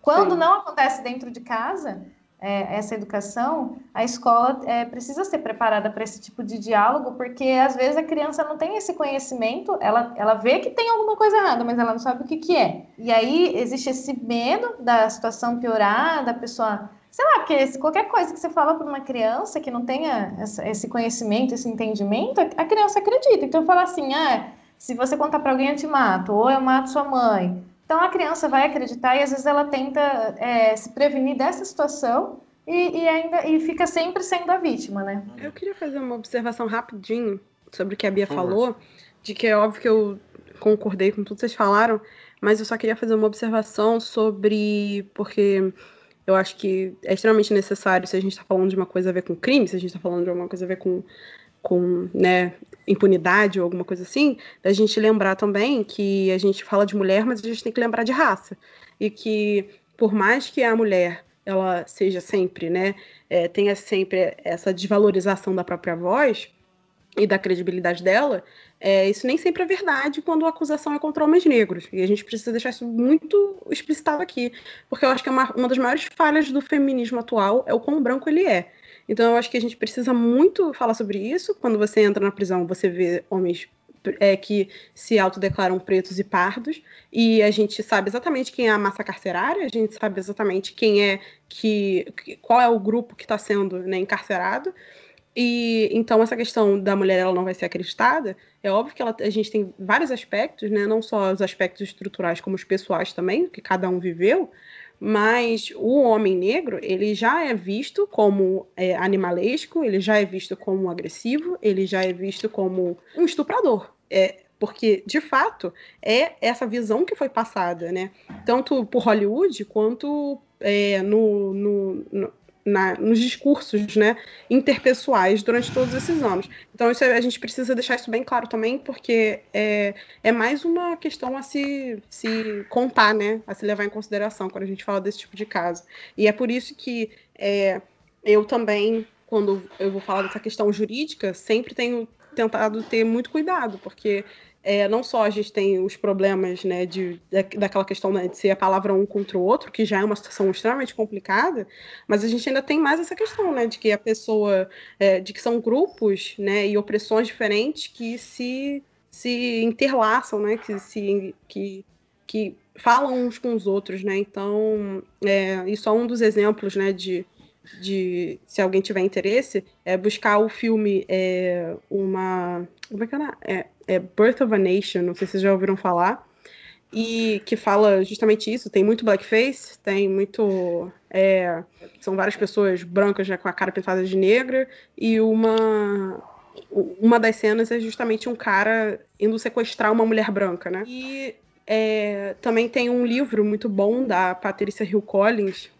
Quando Sim. não acontece dentro de casa, é, essa educação, a escola é, precisa ser preparada para esse tipo de diálogo, porque às vezes a criança não tem esse conhecimento, ela, ela vê que tem alguma coisa errada, mas ela não sabe o que, que é. E aí existe esse medo da situação piorar, da pessoa. Sei lá, porque qualquer coisa que você fala para uma criança que não tenha essa, esse conhecimento, esse entendimento, a criança acredita. Então, fala assim: ah, se você contar para alguém, eu te mato, ou eu mato sua mãe então a criança vai acreditar e às vezes ela tenta é, se prevenir dessa situação e, e, ainda e fica sempre sendo a vítima, né? Eu queria fazer uma observação rapidinho sobre o que a Bia falou, de que é óbvio que eu concordei com tudo que vocês falaram, mas eu só queria fazer uma observação sobre porque eu acho que é extremamente necessário se a gente está falando de uma coisa a ver com crime, se a gente está falando de alguma coisa a ver com com né, impunidade ou alguma coisa assim, da gente lembrar também que a gente fala de mulher, mas a gente tem que lembrar de raça. E que por mais que a mulher ela seja sempre, né, é, tenha sempre essa desvalorização da própria voz e da credibilidade dela, é, isso nem sempre é verdade quando a acusação é contra homens negros. E a gente precisa deixar isso muito explicitado aqui, porque eu acho que é uma, uma das maiores falhas do feminismo atual é o quão branco ele é. Então eu acho que a gente precisa muito falar sobre isso. Quando você entra na prisão, você vê homens é, que se autodeclaram pretos e pardos, e a gente sabe exatamente quem é a massa carcerária, a gente sabe exatamente quem é que. qual é o grupo que está sendo né, encarcerado. E então essa questão da mulher ela não vai ser acreditada, é óbvio que ela, a gente tem vários aspectos, né? Não só os aspectos estruturais, como os pessoais também, que cada um viveu, mas o homem negro ele já é visto como é, animalesco, ele já é visto como agressivo, ele já é visto como um estuprador. É, porque, de fato, é essa visão que foi passada, né? Tanto por Hollywood quanto é, no, no, no, na, nos discursos né, interpessoais durante todos esses anos. Então isso, a gente precisa deixar isso bem claro também, porque é, é mais uma questão a se, se contar, né, a se levar em consideração quando a gente fala desse tipo de caso. E é por isso que é, eu também, quando eu vou falar dessa questão jurídica, sempre tenho tentado ter muito cuidado, porque é, não só a gente tem os problemas né, de, daquela questão né, de ser a palavra um contra o outro, que já é uma situação extremamente complicada, mas a gente ainda tem mais essa questão né, de que a pessoa, é, de que são grupos né, e opressões diferentes que se, se interlaçam, né, que, se, que, que falam uns com os outros. Né? Então, é, isso é um dos exemplos né, de, de se alguém tiver interesse, é buscar o filme é, uma. Como é que é, é? É Birth of a Nation, não sei se vocês já ouviram falar. E que fala justamente isso. Tem muito blackface, tem muito. É, são várias pessoas brancas né, com a cara pintada de negra. E uma. Uma das cenas é justamente um cara indo sequestrar uma mulher branca, né? E é, também tem um livro muito bom da Patricia Hill Collins,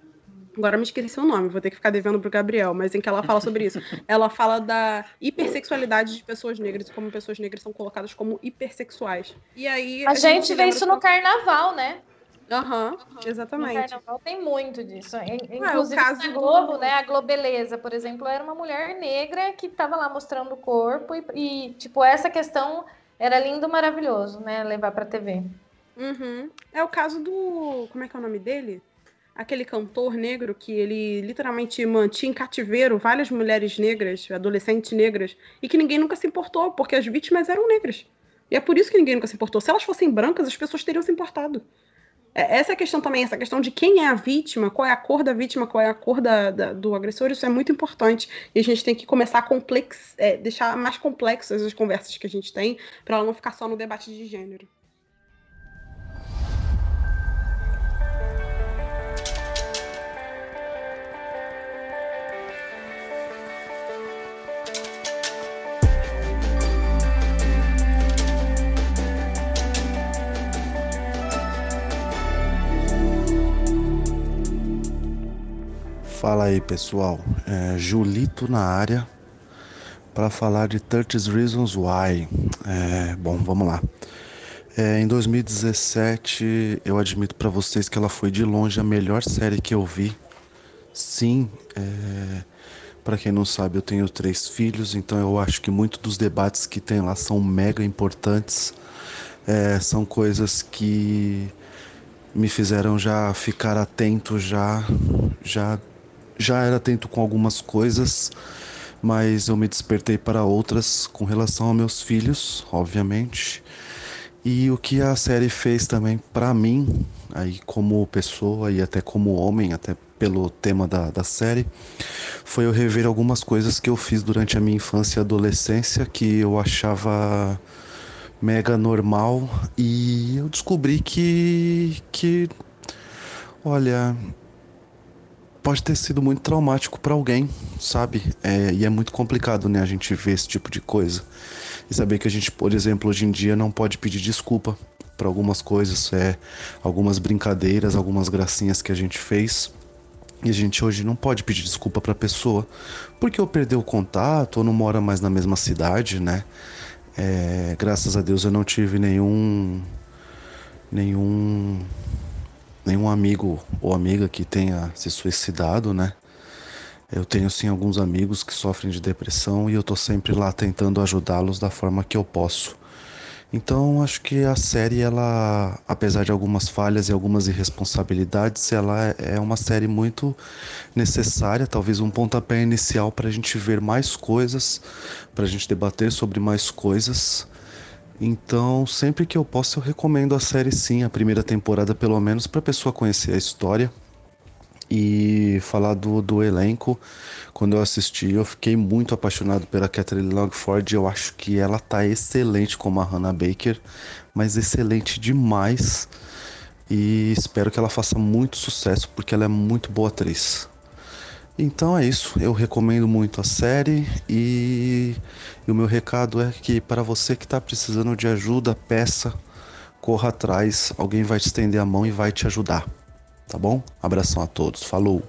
Agora me esqueci o nome, vou ter que ficar devendo pro Gabriel, mas em que ela fala sobre isso. ela fala da hipersexualidade de pessoas negras e como pessoas negras são colocadas como hipersexuais. E aí. A, a gente, gente vê isso no carnaval, né? Aham, uhum, exatamente. No carnaval tem muito disso. Inclusive, caso na Globo, do... né? A Globeleza, por exemplo, era uma mulher negra que estava lá mostrando o corpo e, e, tipo, essa questão era lindo, maravilhoso, né? Levar pra TV. Uhum. É o caso do. Como é que é o nome dele? Aquele cantor negro que ele literalmente mantinha em cativeiro várias mulheres negras, adolescentes negras, e que ninguém nunca se importou, porque as vítimas eram negras. E é por isso que ninguém nunca se importou. Se elas fossem brancas, as pessoas teriam se importado. É, essa é a questão também, essa questão de quem é a vítima, qual é a cor da vítima, qual é a cor da, da do agressor, isso é muito importante. E a gente tem que começar a complex, é, deixar mais complexas as conversas que a gente tem, para ela não ficar só no debate de gênero. Fala aí pessoal, é, Julito na área para falar de 30 Reasons Why. É, bom, vamos lá. É, em 2017, eu admito para vocês que ela foi de longe a melhor série que eu vi. Sim, é, para quem não sabe, eu tenho três filhos, então eu acho que muitos dos debates que tem lá são mega importantes. É, são coisas que me fizeram já ficar atento já já já era atento com algumas coisas, mas eu me despertei para outras com relação aos meus filhos, obviamente. E o que a série fez também para mim, aí como pessoa e até como homem, até pelo tema da, da série, foi eu rever algumas coisas que eu fiz durante a minha infância e adolescência que eu achava mega normal e eu descobri que que olha pode ter sido muito traumático para alguém, sabe? É, e é muito complicado, né, a gente ver esse tipo de coisa. E saber que a gente, por exemplo, hoje em dia não pode pedir desculpa por algumas coisas, é, algumas brincadeiras, algumas gracinhas que a gente fez. E a gente hoje não pode pedir desculpa para a pessoa porque ou perdeu o contato ou não mora mais na mesma cidade, né? É, graças a Deus eu não tive nenhum nenhum nenhum amigo ou amiga que tenha se suicidado, né? Eu tenho sim alguns amigos que sofrem de depressão e eu tô sempre lá tentando ajudá-los da forma que eu posso. Então, acho que a série, ela, apesar de algumas falhas e algumas irresponsabilidades, ela é uma série muito necessária, talvez um pontapé inicial para a gente ver mais coisas, para a gente debater sobre mais coisas. Então, sempre que eu posso, eu recomendo a série sim, a primeira temporada pelo menos, para a pessoa conhecer a história e falar do, do elenco. Quando eu assisti, eu fiquei muito apaixonado pela Catherine Longford. Eu acho que ela tá excelente como a Hannah Baker, mas excelente demais. E espero que ela faça muito sucesso porque ela é muito boa atriz. Então é isso, eu recomendo muito a série e, e o meu recado é que para você que está precisando de ajuda, peça, corra atrás, alguém vai te estender a mão e vai te ajudar, tá bom? Abração a todos, falou!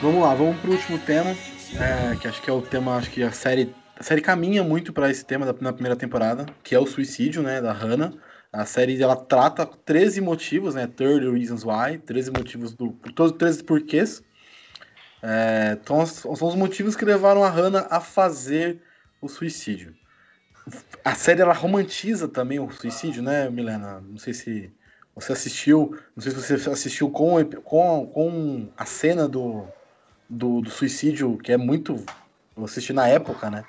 Vamos lá, vamos para o último tema, é, que acho que é o tema, acho que a série a série caminha muito para esse tema da, na primeira temporada, que é o suicídio, né, da Hannah. A série ela trata 13 motivos, né, 30 reasons why, 13 motivos do todos 13 porquês. É, então, são os motivos que levaram a Hannah a fazer o suicídio. A série ela romantiza também o suicídio, né, Milena? Não sei se você assistiu, não sei se você assistiu com, com, com a cena do, do, do suicídio, que é muito. Eu assisti na época, né?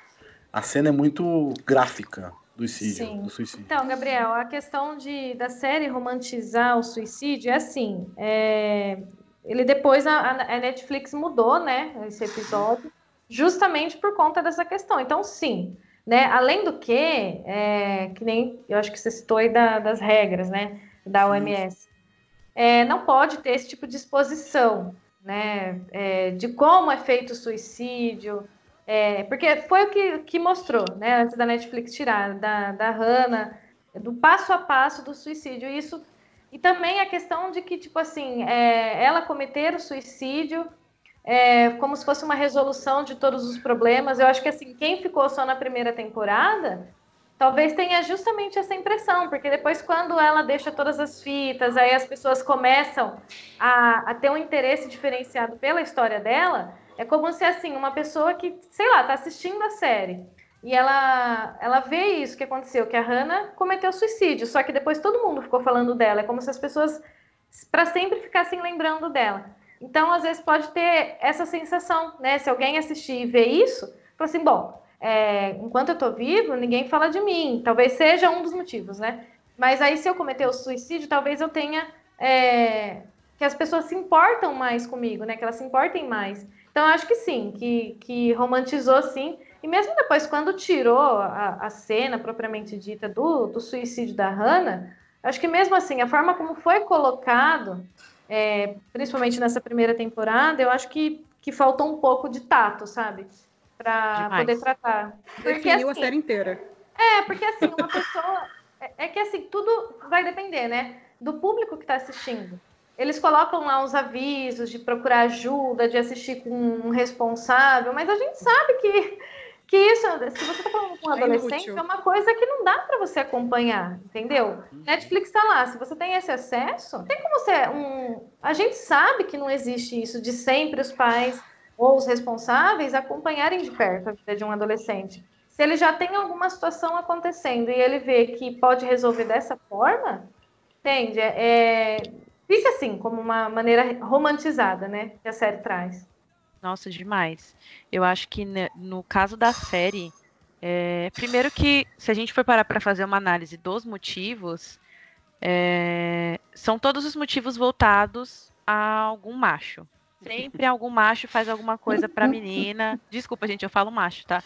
A cena é muito gráfica do suicídio, do suicídio. Então, Gabriel, a questão de, da série romantizar o suicídio é assim. É, ele depois a, a, Netflix mudou, né? Esse episódio, justamente por conta dessa questão. Então, sim. Né? Além do que, é, que nem eu acho que você citou aí da, das regras, né? Da OMS. É, não pode ter esse tipo de exposição, né? É, de como é feito o suicídio, é, porque foi o que, que mostrou, né, antes da Netflix tirar, da, da Hannah, do passo a passo do suicídio. Isso, e também a questão de que, tipo assim, é, ela cometer o suicídio é, como se fosse uma resolução de todos os problemas. Eu acho que, assim, quem ficou só na primeira temporada, talvez tenha justamente essa impressão, porque depois, quando ela deixa todas as fitas, aí as pessoas começam a, a ter um interesse diferenciado pela história dela é como se, assim, uma pessoa que, sei lá, tá assistindo a série e ela, ela vê isso que aconteceu, que a Hannah cometeu suicídio, só que depois todo mundo ficou falando dela. É como se as pessoas para sempre ficassem lembrando dela. Então, às vezes, pode ter essa sensação, né? Se alguém assistir e ver isso, fala assim, bom, é, enquanto eu tô vivo, ninguém fala de mim. Talvez seja um dos motivos, né? Mas aí, se eu cometer o suicídio, talvez eu tenha... É, que as pessoas se importam mais comigo, né? Que elas se importem mais. Então, acho que sim, que, que romantizou sim. E mesmo depois, quando tirou a, a cena propriamente dita do, do suicídio da Hannah, acho que mesmo assim, a forma como foi colocado, é, principalmente nessa primeira temporada, eu acho que, que faltou um pouco de tato, sabe? Para poder tratar. Porque, Definiu assim, a série inteira. É, porque assim, uma pessoa. É, é que assim, tudo vai depender, né? Do público que está assistindo. Eles colocam lá os avisos de procurar ajuda, de assistir com um responsável, mas a gente sabe que, que isso, se você está falando com um é adolescente, é, é uma coisa que não dá para você acompanhar, entendeu? Netflix está lá, se você tem esse acesso, tem como ser um. A gente sabe que não existe isso de sempre os pais ou os responsáveis acompanharem de perto a vida de um adolescente. Se ele já tem alguma situação acontecendo e ele vê que pode resolver dessa forma, entende? É, fica assim, como uma maneira romantizada, né? Que a série traz. Nossa, demais. Eu acho que no caso da série, é, primeiro que se a gente for parar para fazer uma análise dos motivos, é, são todos os motivos voltados a algum macho. Sempre algum macho faz alguma coisa pra menina. Desculpa, gente, eu falo macho, tá?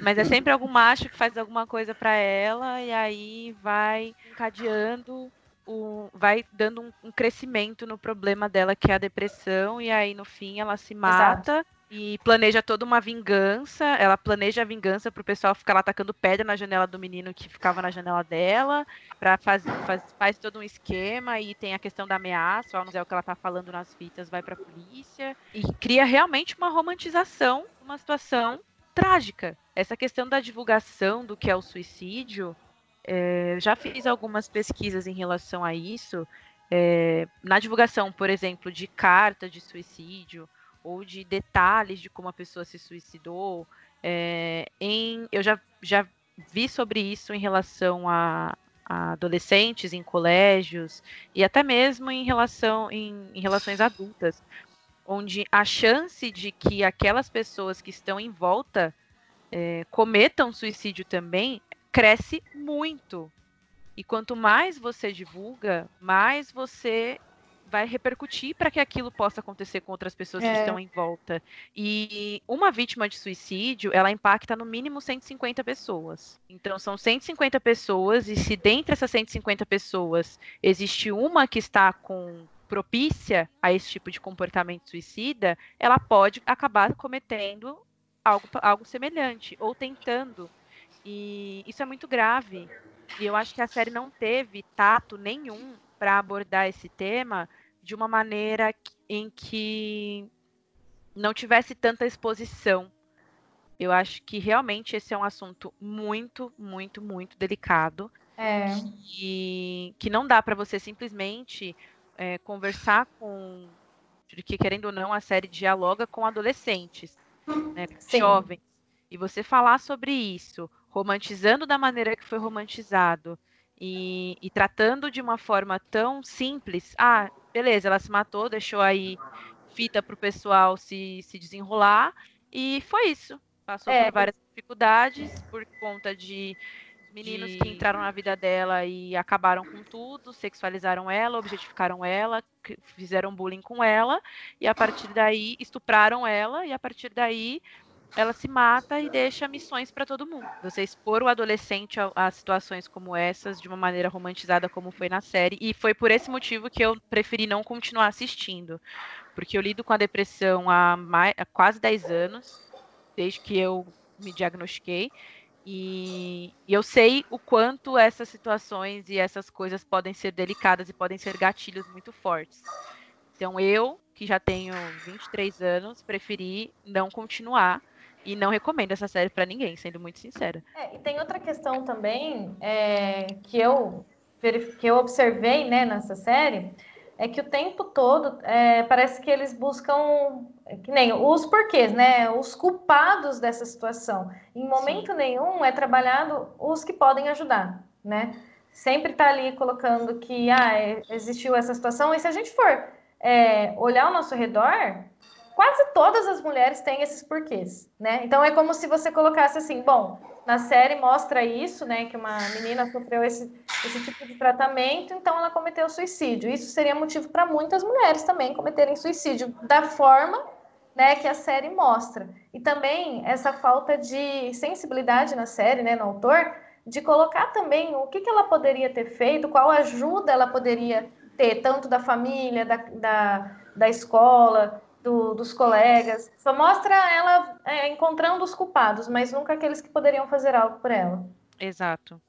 Mas é sempre algum macho que faz alguma coisa para ela e aí vai encadeando o, vai dando um, um, crescimento no problema dela, que é a depressão, e aí no fim ela se mata. Exato. E planeja toda uma vingança. Ela planeja a vingança pro pessoal ficar lá atacando pedra na janela do menino que ficava na janela dela. Pra fazer faz, faz todo um esquema. E tem a questão da ameaça. Ao não é o que ela tá falando nas fitas, vai pra polícia. E cria realmente uma romantização, uma situação trágica. Essa questão da divulgação do que é o suicídio é, já fiz algumas pesquisas em relação a isso. É, na divulgação, por exemplo, de carta de suicídio ou de detalhes de como a pessoa se suicidou. É, em, eu já, já vi sobre isso em relação a, a, adolescentes em colégios e até mesmo em relação em, em relações adultas, onde a chance de que aquelas pessoas que estão em volta é, cometam suicídio também cresce muito. E quanto mais você divulga, mais você vai repercutir para que aquilo possa acontecer com outras pessoas é. que estão em volta. E uma vítima de suicídio, ela impacta no mínimo 150 pessoas. Então são 150 pessoas e se dentre essas 150 pessoas existe uma que está com propícia a esse tipo de comportamento suicida, ela pode acabar cometendo algo, algo semelhante ou tentando e isso é muito grave. E eu acho que a série não teve tato nenhum para abordar esse tema de uma maneira em que não tivesse tanta exposição. Eu acho que realmente esse é um assunto muito, muito, muito delicado. É. E que não dá para você simplesmente é, conversar com Porque, querendo ou não, a série dialoga com adolescentes, né, com jovens. E você falar sobre isso, romantizando da maneira que foi romantizado, e, e, tratando de uma forma tão simples, ah, beleza, ela se matou, deixou aí fita para o pessoal se, se desenrolar, e foi isso. Passou é. por várias dificuldades por conta de meninos de... que entraram na vida dela e acabaram com tudo, sexualizaram ela, objetificaram ela, fizeram bullying com ela, e a partir daí estupraram ela, e a partir daí ela se mata e deixa missões para todo mundo. Você expor o adolescente a, a, situações como essas de uma maneira romantizada como foi na série e foi por esse motivo que eu preferi não continuar assistindo, porque eu lido com a depressão há, mais, há quase 10 anos, desde que eu me diagnostiquei e, e eu sei o quanto essas situações e essas coisas podem ser delicadas e podem ser gatilhos muito fortes. Então eu, que já tenho 23 anos, preferi não continuar e não recomendo essa série para ninguém, sendo muito sincera. É, e tem outra questão também é, que eu que eu observei né, nessa série é que o tempo todo é, parece que eles buscam que nem os porquês, né? Os culpados dessa situação. Em momento Sim. nenhum é trabalhado os que podem ajudar, né? Sempre tá ali colocando que ah, é, existiu essa situação, e se a gente for é, olhar ao nosso redor, quase todas as mulheres têm esses porquês, né? Então é como se você colocasse assim, bom, na série mostra isso, né, que uma menina sofreu esse, esse tipo de tratamento, então ela cometeu suicídio. Isso seria motivo para muitas mulheres também cometerem suicídio da forma, né, que a série mostra. E também essa falta de sensibilidade na série, né, no autor, de colocar também o que, que ela poderia ter feito, qual ajuda ela poderia ter, tanto da família, da, da, da escola, do, dos colegas. Só mostra ela é, encontrando os culpados, mas nunca aqueles que poderiam fazer algo por ela. Exato.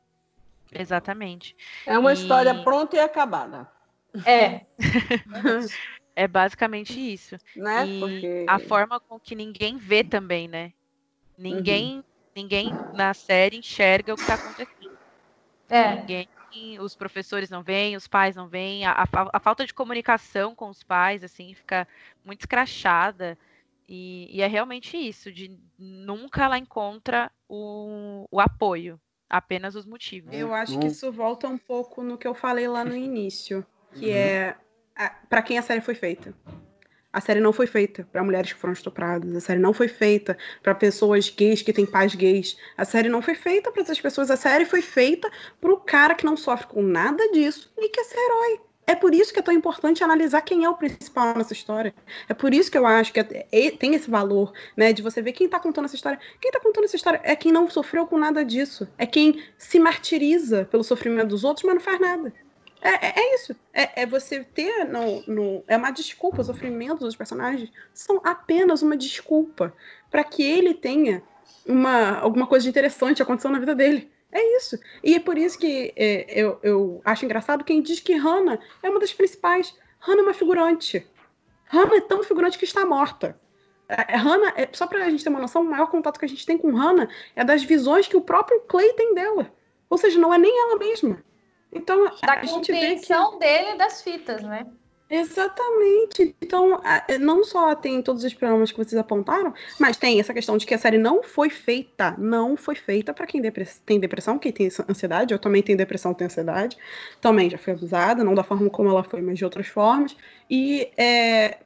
Exatamente. É uma e... história pronta e acabada. É. é basicamente isso. Né? E Porque... a forma com que ninguém vê também, né? Ninguém, uhum. ninguém na série enxerga o que está acontecendo. É. Ninguém os professores não vêm, os pais não vêm, a, a, a, falta de comunicação com os pais, assim, fica muito escrachada. E, e é realmente isso, de nunca ela encontra o, o apoio, apenas os motivos. Eu acho que isso volta um pouco no que eu falei lá no início, que uhum. é para quem a série foi feita. A série não foi feita para mulheres que foram estupradas. A série não foi feita para pessoas gays que têm pais gays. A série não foi feita para essas pessoas. A série foi feita para o cara que não sofre com nada disso e quer ser herói. É por isso que é tão importante analisar quem é o principal nessa história. É por isso que eu acho que é, é, tem esse valor, né, de você ver quem está contando essa história. Quem está contando essa história é quem não sofreu com nada disso. É quem se martiriza pelo sofrimento dos outros, mas não faz nada. É, é, é isso. É, é, você ter. No, no, é uma desculpa. Os sofrimentos dos personagens são apenas uma desculpa para que ele tenha uma, alguma coisa de interessante acontecendo na vida dele. É isso. E é por isso que é, eu, eu acho engraçado quem diz que Hannah é uma das principais. Hannah é uma figurante. Hannah é tão figurante que está morta. É, é Hannah, é, só pra gente ter uma noção, o maior contato que a gente tem com Hannah é das visões que o próprio Clay tem dela. Ou seja, não é nem ela mesma. Então, da a vê que... dele das fitas, né? Exatamente. Então, não só tem todos os problemas que vocês apontaram, mas tem essa questão de que a série não foi feita, não foi feita para quem tem depressão, quem tem ansiedade. Eu também tenho depressão, tenho ansiedade. Também já fui abusada, não da forma como ela foi, mas de outras formas. E, é,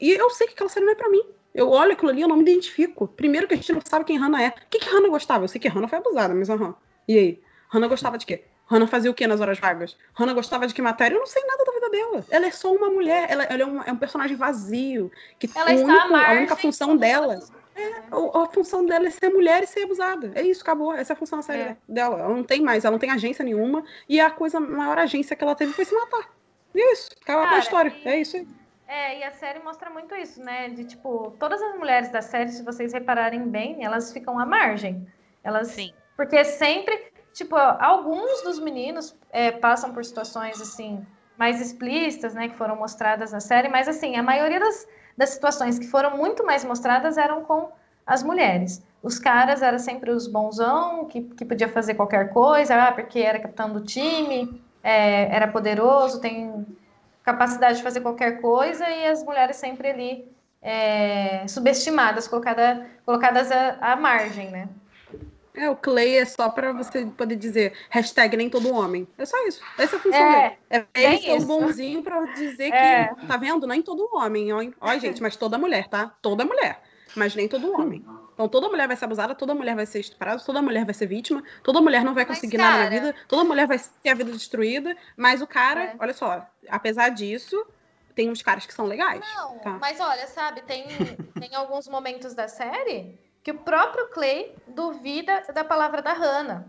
e eu sei que aquela série não é para mim. Eu olho aquilo ali, eu não me identifico. Primeiro que a gente não sabe quem Hannah é. O que, que Hannah gostava? Eu sei que Hannah foi abusada, mas aham. E aí? Hannah gostava de quê? Hannah fazia o que nas horas vagas? Hannah gostava de que matéria? Eu não sei nada da vida dela. Ela é só uma mulher, ela, ela é, um, é, um, personagem vazio. Que ela está único, a única função dela. É, a, a, função dela é ser mulher e ser abusada. É isso, acabou. Essa é a função da série é. dela. Ela não tem mais, ela não tem agência nenhuma. E a coisa, a maior agência que ela teve foi se matar. E é isso. Acaba a história. E... É isso aí. É, e a série mostra muito isso, né? De tipo, todas as mulheres da série, se vocês repararem bem, elas ficam à margem. Elas. Sim. Porque sempre tipo, alguns dos meninos é, passam por situações assim mais explícitas, né, que foram mostradas na série, mas assim, a maioria das, das situações que foram muito mais mostradas eram com as mulheres. Os caras eram sempre os bonzão, que, que podia fazer qualquer coisa, ah, porque era capitão do time, é, era poderoso, tem capacidade de fazer qualquer coisa e as mulheres sempre ali é, subestimadas, colocada, colocadas à, à margem, né? É, o Clay é só pra você poder dizer hashtag nem todo homem. É só isso. Essa é a função é, dele. É ele ser bonzinho pra dizer é. que, tá vendo? Nem todo homem. Ó, gente, mas toda mulher, tá? Toda mulher. Mas nem todo homem. Então toda mulher vai ser abusada, toda mulher vai ser estuprada, toda mulher vai ser vítima, toda mulher não vai conseguir mas, cara... nada na vida, toda mulher vai ter a vida destruída, mas o cara, é. olha só, apesar disso, tem uns caras que são legais. Não, tá? mas olha, sabe, tem, tem alguns momentos da série que o próprio Clay duvida da palavra da Hannah,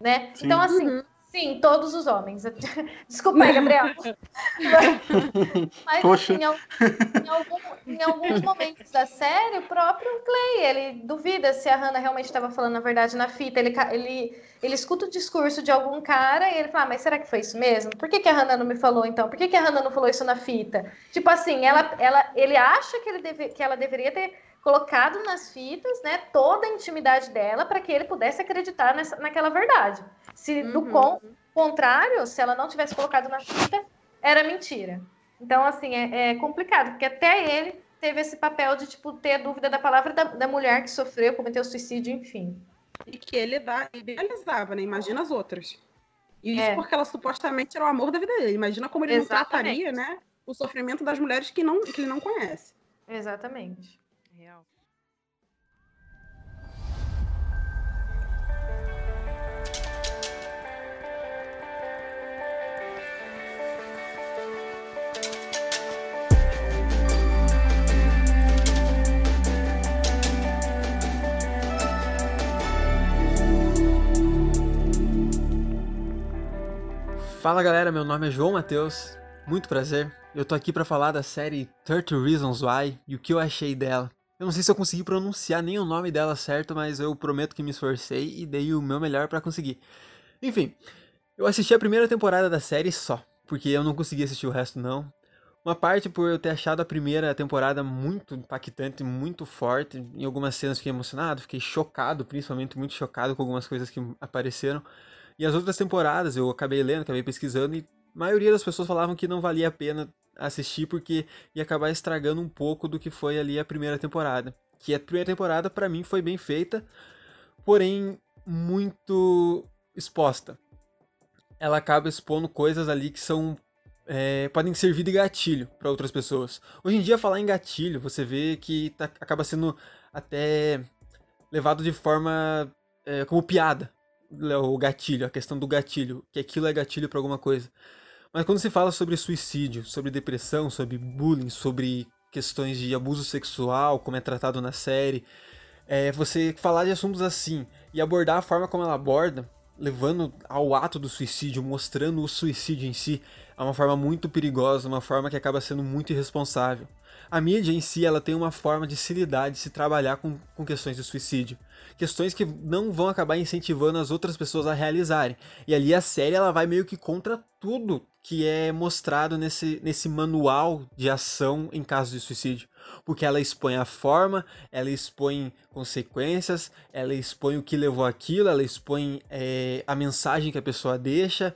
né? Sim. Então, assim, uhum. sim, todos os homens. Desculpa aí, Gabriel. Mas, Poxa. Assim, em, algum, em, alguns momentos da série, o próprio Clay, ele duvida se a Hannah realmente estava falando a verdade na fita. Ele, ele, ele escuta o discurso de algum cara e ele fala, ah, mas será que foi isso mesmo? Por que, que a Hannah não me falou, então? Por que, que a Hannah não falou isso na fita? Tipo assim, ela, ela, ele acha que, ele deve, que ela deveria ter colocado nas fitas, né, toda a intimidade dela para que ele pudesse acreditar nessa, naquela verdade. Se uhum. do con contrário, se ela não tivesse colocado na fita, era mentira. Então, assim, é, é, complicado, porque até ele teve esse papel de, tipo, ter dúvida da palavra da, da mulher que sofreu, cometeu suicídio, enfim. E que ele idealizava, né? Imagina as outras. E isso é. porque ela supostamente era o amor da vida dele. Imagina como ele Exatamente. não trataria, né? O sofrimento das mulheres que, não, que ele não conhece. Exatamente. Fala galera, meu nome é João Matheus, muito prazer. Eu tô aqui para falar da série 30 Reasons Why e o que eu achei dela. Eu não sei se eu consegui pronunciar nem o nome dela certo, mas eu prometo que me esforcei e dei o meu melhor para conseguir. Enfim, eu assisti a primeira temporada da série só, porque eu não consegui assistir o resto não. Uma parte por eu ter achado a primeira temporada muito impactante, muito forte. Em algumas cenas fiquei emocionado, fiquei chocado, principalmente muito chocado com algumas coisas que apareceram. E as outras temporadas eu acabei lendo, acabei pesquisando e a maioria das pessoas falavam que não valia a pena assistir porque ia acabar estragando um pouco do que foi ali a primeira temporada. Que a primeira temporada para mim foi bem feita, porém muito exposta. Ela acaba expondo coisas ali que são é, podem servir de gatilho para outras pessoas. Hoje em dia falar em gatilho, você vê que tá, acaba sendo até levado de forma é, como piada o gatilho, a questão do gatilho, que aquilo é gatilho para alguma coisa. Mas quando se fala sobre suicídio, sobre depressão, sobre bullying, sobre questões de abuso sexual, como é tratado na série, é, você falar de assuntos assim e abordar a forma como ela aborda, levando ao ato do suicídio, mostrando o suicídio em si, é uma forma muito perigosa, uma forma que acaba sendo muito irresponsável. A mídia em si ela tem uma forma de se lidar, de se trabalhar com, com questões de suicídio. Questões que não vão acabar incentivando as outras pessoas a realizarem. E ali a série ela vai meio que contra tudo que é mostrado nesse, nesse manual de ação em caso de suicídio. Porque ela expõe a forma, ela expõe consequências, ela expõe o que levou aquilo, ela expõe é, a mensagem que a pessoa deixa.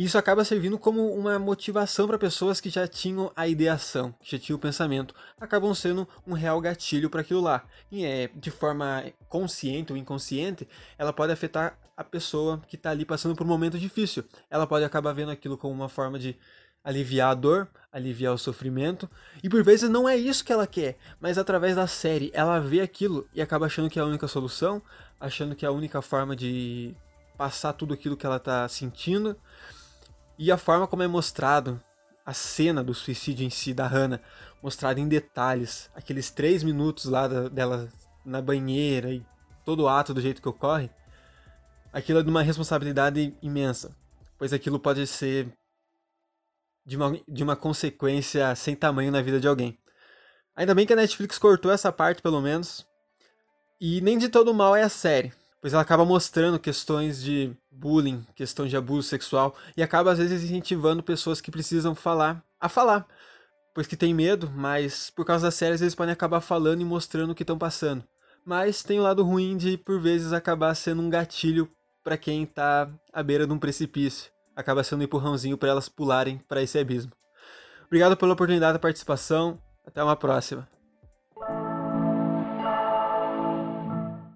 Isso acaba servindo como uma motivação para pessoas que já tinham a ideação, que já tinham o pensamento, acabam sendo um real gatilho para aquilo lá. E é de forma consciente ou inconsciente, ela pode afetar a pessoa que está ali passando por um momento difícil. Ela pode acabar vendo aquilo como uma forma de aliviar a dor, aliviar o sofrimento, e por vezes não é isso que ela quer, mas através da série ela vê aquilo e acaba achando que é a única solução, achando que é a única forma de passar tudo aquilo que ela está sentindo. E a forma como é mostrado a cena do suicídio em si da Hannah, mostrada em detalhes, aqueles três minutos lá da, dela na banheira e todo o ato do jeito que ocorre, aquilo é de uma responsabilidade imensa, pois aquilo pode ser de uma, de uma consequência sem tamanho na vida de alguém. Ainda bem que a Netflix cortou essa parte, pelo menos. E nem de todo mal é a série pois ela acaba mostrando questões de bullying, questões de abuso sexual e acaba às vezes incentivando pessoas que precisam falar a falar, pois que tem medo, mas por causa das séries eles podem acabar falando e mostrando o que estão passando. Mas tem o lado ruim de por vezes acabar sendo um gatilho para quem está à beira de um precipício, acaba sendo um empurrãozinho para elas pularem para esse abismo. Obrigado pela oportunidade da participação. Até uma próxima.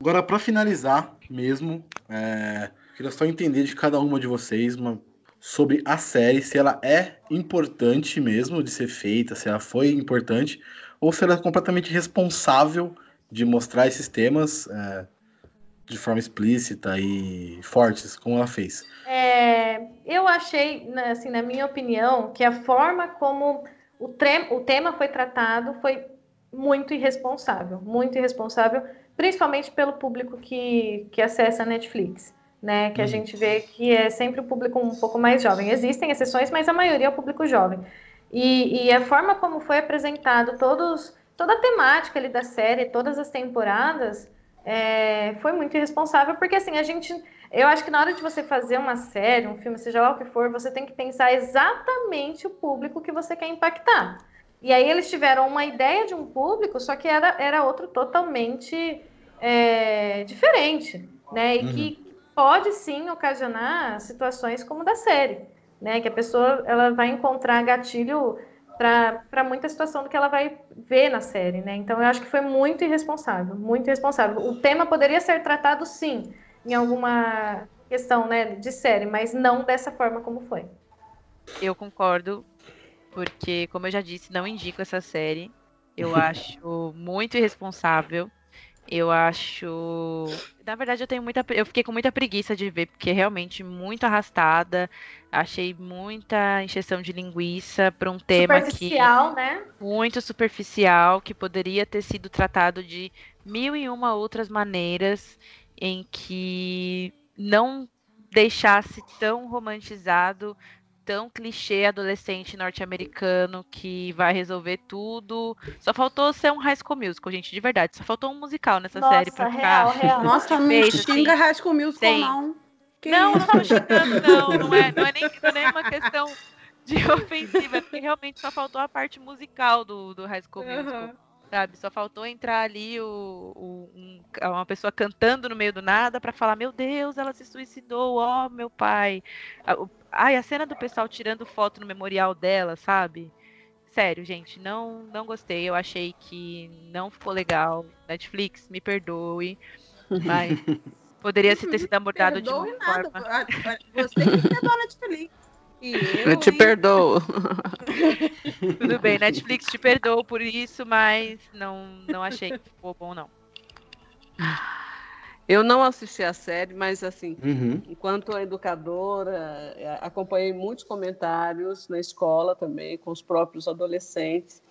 Agora, para finalizar mesmo, é, queria só entender de cada uma de vocês uma, sobre a série, se ela é importante mesmo de ser feita, se ela foi importante, ou se ela é completamente responsável de mostrar esses temas é, de forma explícita e fortes, como ela fez. É, eu achei, né, assim, na minha opinião, que a forma como o, o tema foi tratado foi muito irresponsável, muito irresponsável, principalmente pelo público que, que acessa a Netflix, né? Que a gente vê que é sempre o público um pouco mais jovem. Existem exceções, mas a maioria é o público jovem. E, e a forma como foi apresentado todos, toda a temática ali da série, todas as temporadas, é, foi muito irresponsável, porque assim, a gente. Eu acho que na hora de você fazer uma série, um filme, seja lá o que for, você tem que pensar exatamente o público que você quer impactar. E aí eles tiveram uma ideia de um público, só que era, era outro totalmente é, diferente, né? E uhum. que pode sim ocasionar situações como da série, né? Que a pessoa ela vai encontrar gatilho para muita situação do que ela vai ver na série, né? Então eu acho que foi muito irresponsável, muito irresponsável. O tema poderia ser tratado sim em alguma questão, né, de série, mas não dessa forma como foi. Eu concordo porque, como eu já disse, não indico essa série. Eu acho muito irresponsável. Eu acho. Na verdade, eu tenho muita. Eu fiquei com muita preguiça de ver, porque é realmente muito arrastada. Achei muita encheção de linguiça para um tema superficial, que. né? Muito superficial, que poderia ter sido tratado de mil e uma outras maneiras em que não deixasse tão romantizado tão clichê adolescente norte-americano que vai resolver tudo. Só faltou ser um high school musical, gente, de verdade. Só faltou um musical nessa Nossa, série pra real, ficar. Real. Nossa, não fez, xinga assim. high school musical, Tem. não. Que não, isso? não tô xingando, não. Não é, não é, nem, não é nem uma questão de ofensiva, é porque realmente só faltou a parte musical do, do high school musical. Uhum sabe? Só faltou entrar ali o, o um, uma pessoa cantando no meio do nada para falar: Meu Deus, ela se suicidou, ó, oh, meu pai. Ai, a cena do pessoal tirando foto no memorial dela, sabe? Sério, gente, não, não gostei. Eu achei que não ficou legal. Netflix, me perdoe. Mas poderia ter sido abordado de uma nada. forma. Você que perdoa Netflix. Eu, eu, te perdoo. Tudo bem, Netflix te perdoo por isso, mas não, não achei que ficou bom, não. Eu não assisti a série, mas assim, uhum. enquanto educadora, é, acompanhei muitos comentários na escola também, com os próprios adolescentes.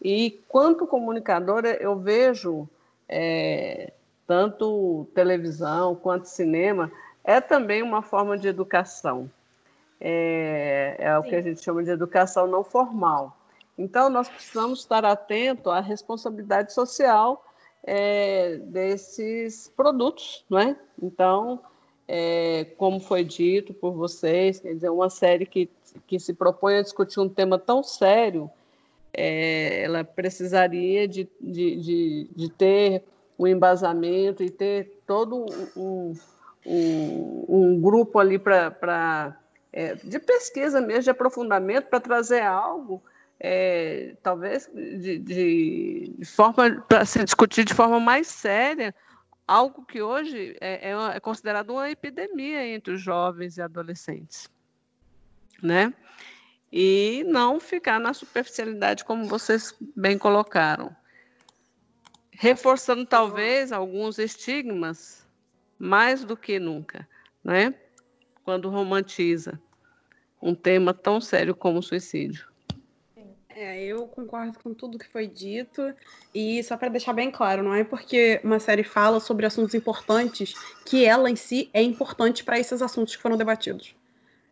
E quanto comunicadora, eu vejo é, tanto televisão quanto cinema, é também uma forma de educação é, é o que a gente chama de educação não formal. Então, nós precisamos estar atento à responsabilidade social é, desses produtos, não é? Então, é, como foi dito por vocês, quer dizer, uma série que, que se propõe a discutir um tema tão sério, é, ela precisaria de, de, de, de, ter um embasamento e ter todo um, um, um grupo ali para é, de pesquisa mesmo, de aprofundamento, para trazer algo, é, talvez de, de, forma para se discutir de forma mais séria, algo que hoje é, é, é considerado uma epidemia entre os jovens e adolescentes, né? E não ficar na superficialidade, como vocês bem colocaram. Reforçando, talvez, alguns estigmas, mais do que nunca, né? quando romantiza um tema tão sério como o suicídio. É, eu concordo com tudo que foi dito. E só para deixar bem claro, não é porque uma série fala sobre assuntos importantes que ela em si é importante para esses assuntos que foram debatidos.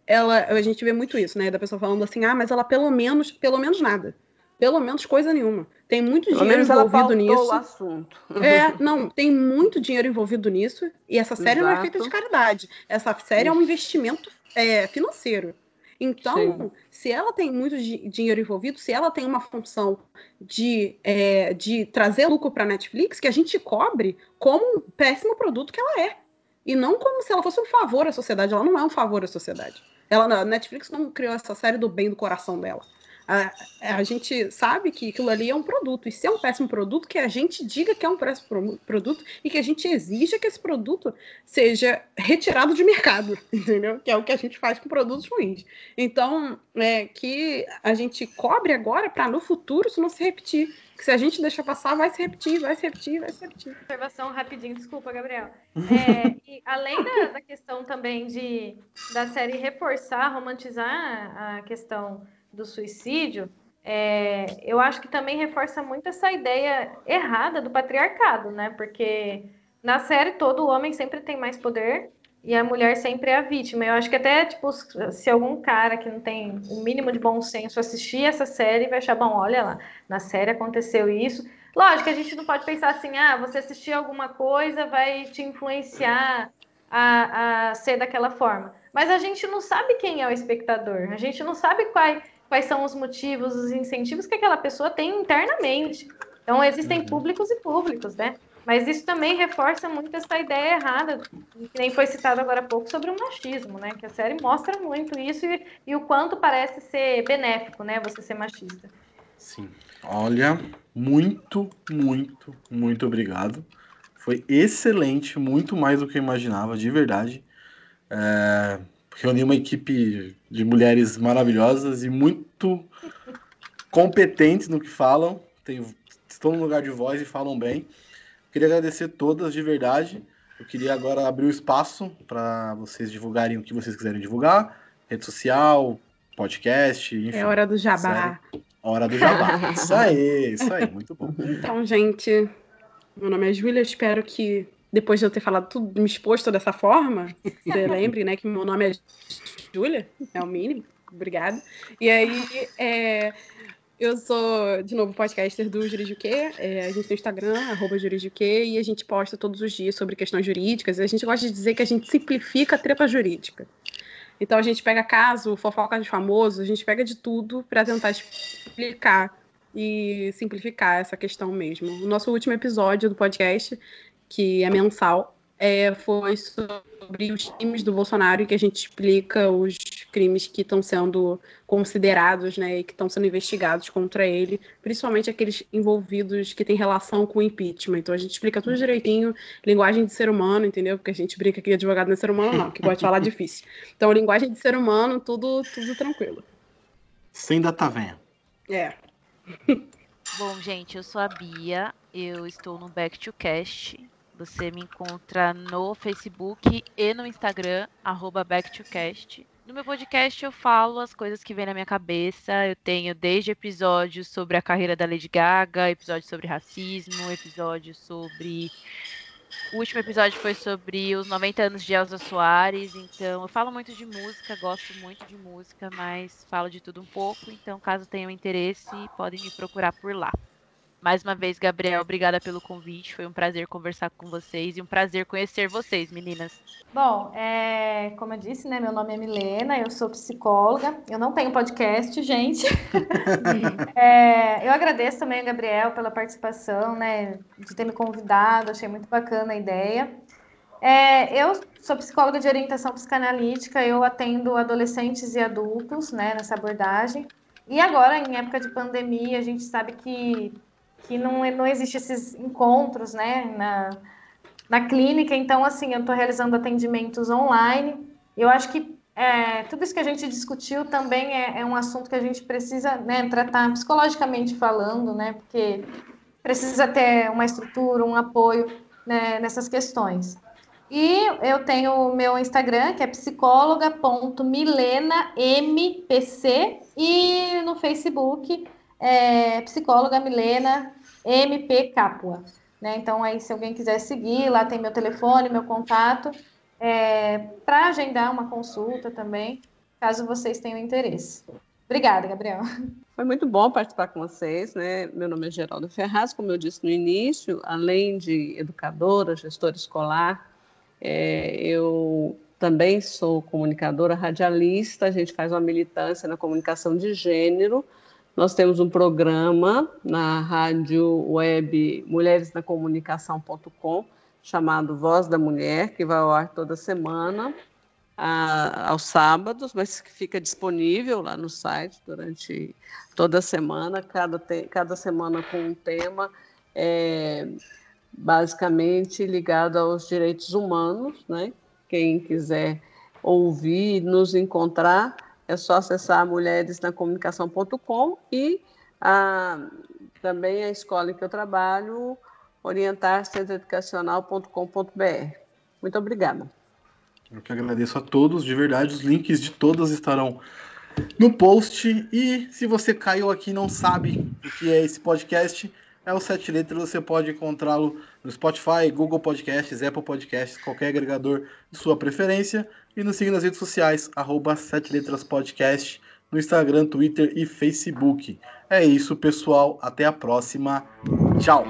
Ela, a gente vê muito isso, né? Da pessoa falando assim: "Ah, mas ela pelo menos, pelo menos nada. Pelo menos coisa nenhuma. Tem muito pelo dinheiro envolvido nisso. O assunto. É, não, tem muito dinheiro envolvido nisso. E essa série Exato. não é feita de caridade. Essa série é um investimento é, financeiro. Então, Sim. se ela tem muito dinheiro envolvido, se ela tem uma função de, é, de trazer lucro para a Netflix, que a gente cobre como um péssimo produto que ela é. E não como se ela fosse um favor à sociedade. Ela não é um favor à sociedade. Ela, a Netflix não criou essa série do bem do coração dela. A, a gente sabe que aquilo ali é um produto, e se é um péssimo produto, que a gente diga que é um péssimo produto e que a gente exija que esse produto seja retirado de mercado, entendeu? Que é o que a gente faz com produtos ruins. Então, é, que a gente cobre agora para no futuro isso não se repetir. Que se a gente deixar passar, vai se repetir, vai se repetir, vai se repetir. Observação rapidinho, desculpa, Gabriel. É, e além da, da, questão também de da série reforçar, romantizar a questão do suicídio, é, eu acho que também reforça muito essa ideia errada do patriarcado, né? Porque na série todo homem sempre tem mais poder e a mulher sempre é a vítima. Eu acho que até, tipo, se algum cara que não tem o mínimo de bom senso assistir essa série, vai achar, bom, olha lá, na série aconteceu isso. Lógico a gente não pode pensar assim, ah, você assistir alguma coisa vai te influenciar a, a ser daquela forma. Mas a gente não sabe quem é o espectador, a gente não sabe quais, quais são os motivos, os incentivos que aquela pessoa tem internamente. Então, existem uhum. públicos e públicos, né? Mas isso também reforça muito essa ideia errada, que nem foi citado agora há pouco, sobre o machismo, né? Que a série mostra muito isso e, e o quanto parece ser benéfico, né? Você ser machista. Sim. Olha, muito, muito, muito obrigado. Foi excelente, muito mais do que eu imaginava, de verdade. É, reuni uma equipe de mulheres maravilhosas e muito competentes no que falam. Tem, estão no lugar de voz e falam bem. Queria agradecer todas de verdade. Eu queria agora abrir o espaço para vocês divulgarem o que vocês quiserem divulgar. Rede social, podcast, enfim. É hora do jabá. Série. Hora do jabá. isso aí, isso aí, muito bom. Então, gente, meu nome é Júlia, espero que depois de eu ter falado tudo, me exposto dessa forma, você lembre, né, que meu nome é Júlia, é o mínimo. Obrigada. E aí, é, eu sou, de novo, podcaster do Juridiquê. É, a gente tem o Instagram, arroba Juridiquê, e a gente posta todos os dias sobre questões jurídicas. E a gente gosta de dizer que a gente simplifica a treta jurídica. Então a gente pega caso, fofoca de famoso, a gente pega de tudo para tentar explicar e simplificar essa questão mesmo. O nosso último episódio do podcast, que é mensal, é, foi sobre os crimes do Bolsonaro, que a gente explica os crimes que estão sendo considerados né, e que estão sendo investigados contra ele, principalmente aqueles envolvidos que têm relação com o impeachment. Então a gente explica tudo direitinho, linguagem de ser humano, entendeu? Porque a gente brinca que advogado não é ser humano, não, que gosta de falar difícil. Então, linguagem de ser humano, tudo, tudo tranquilo. Sem data venha. É. Bom, gente, eu sou a Bia, eu estou no Back to Cast, você me encontra no Facebook e no Instagram, @backtocast. No meu podcast eu falo as coisas que vêm na minha cabeça. Eu tenho desde episódios sobre a carreira da Lady Gaga, episódios sobre racismo, episódios sobre. O último episódio foi sobre os 90 anos de Elza Soares. Então, eu falo muito de música, gosto muito de música, mas falo de tudo um pouco. Então, caso tenham interesse, podem me procurar por lá. Mais uma vez, Gabriel, obrigada pelo convite. Foi um prazer conversar com vocês e um prazer conhecer vocês, meninas. Bom, é, como eu disse, né? Meu nome é Milena, eu sou psicóloga. Eu não tenho podcast, gente. é, eu agradeço também, Gabriel, pela participação, né? De ter me convidado. Achei muito bacana a ideia. É, eu sou psicóloga de orientação psicanalítica. Eu atendo adolescentes e adultos, né? Nessa abordagem. E agora, em época de pandemia, a gente sabe que que não, não existe esses encontros, né, na, na clínica. Então, assim, eu estou realizando atendimentos online. Eu acho que é, tudo isso que a gente discutiu também é, é um assunto que a gente precisa né, tratar psicologicamente falando, né, porque precisa ter uma estrutura, um apoio né, nessas questões. E eu tenho o meu Instagram, que é psicóloga.milenampc, e no Facebook é, psicóloga Milena MP Capua. Né? Então, aí, se alguém quiser seguir, lá tem meu telefone, meu contato, é, para agendar uma consulta também, caso vocês tenham interesse. Obrigada, Gabriel. Foi muito bom participar com vocês, né? Meu nome é Geraldo Ferraz, como eu disse no início, além de educadora, gestora escolar, é, eu também sou comunicadora radialista, a gente faz uma militância na comunicação de gênero, nós temos um programa na rádio web mulheresnacomunicação.com chamado Voz da Mulher, que vai ao ar toda semana. a, aos sábados, mas que fica disponível lá no site durante toda a semana, cada, te, cada semana com um tema é, basicamente ligado aos direitos humanos. Né? Quem quiser ouvir, nos encontrar, é só acessar mulheresnacomunicação.com e a, também a escola em que eu trabalho, orientarcentroeducacional.com.br. Muito obrigada. Eu que agradeço a todos, de verdade, os links de todas estarão no post. E se você caiu aqui e não sabe o que é esse podcast, é o Sete Letras. Você pode encontrá-lo no Spotify, Google Podcasts, Apple Podcasts, qualquer agregador de sua preferência. E nos siga nas redes sociais, arroba Sete Letras Podcast, no Instagram, Twitter e Facebook. É isso, pessoal. Até a próxima. Tchau!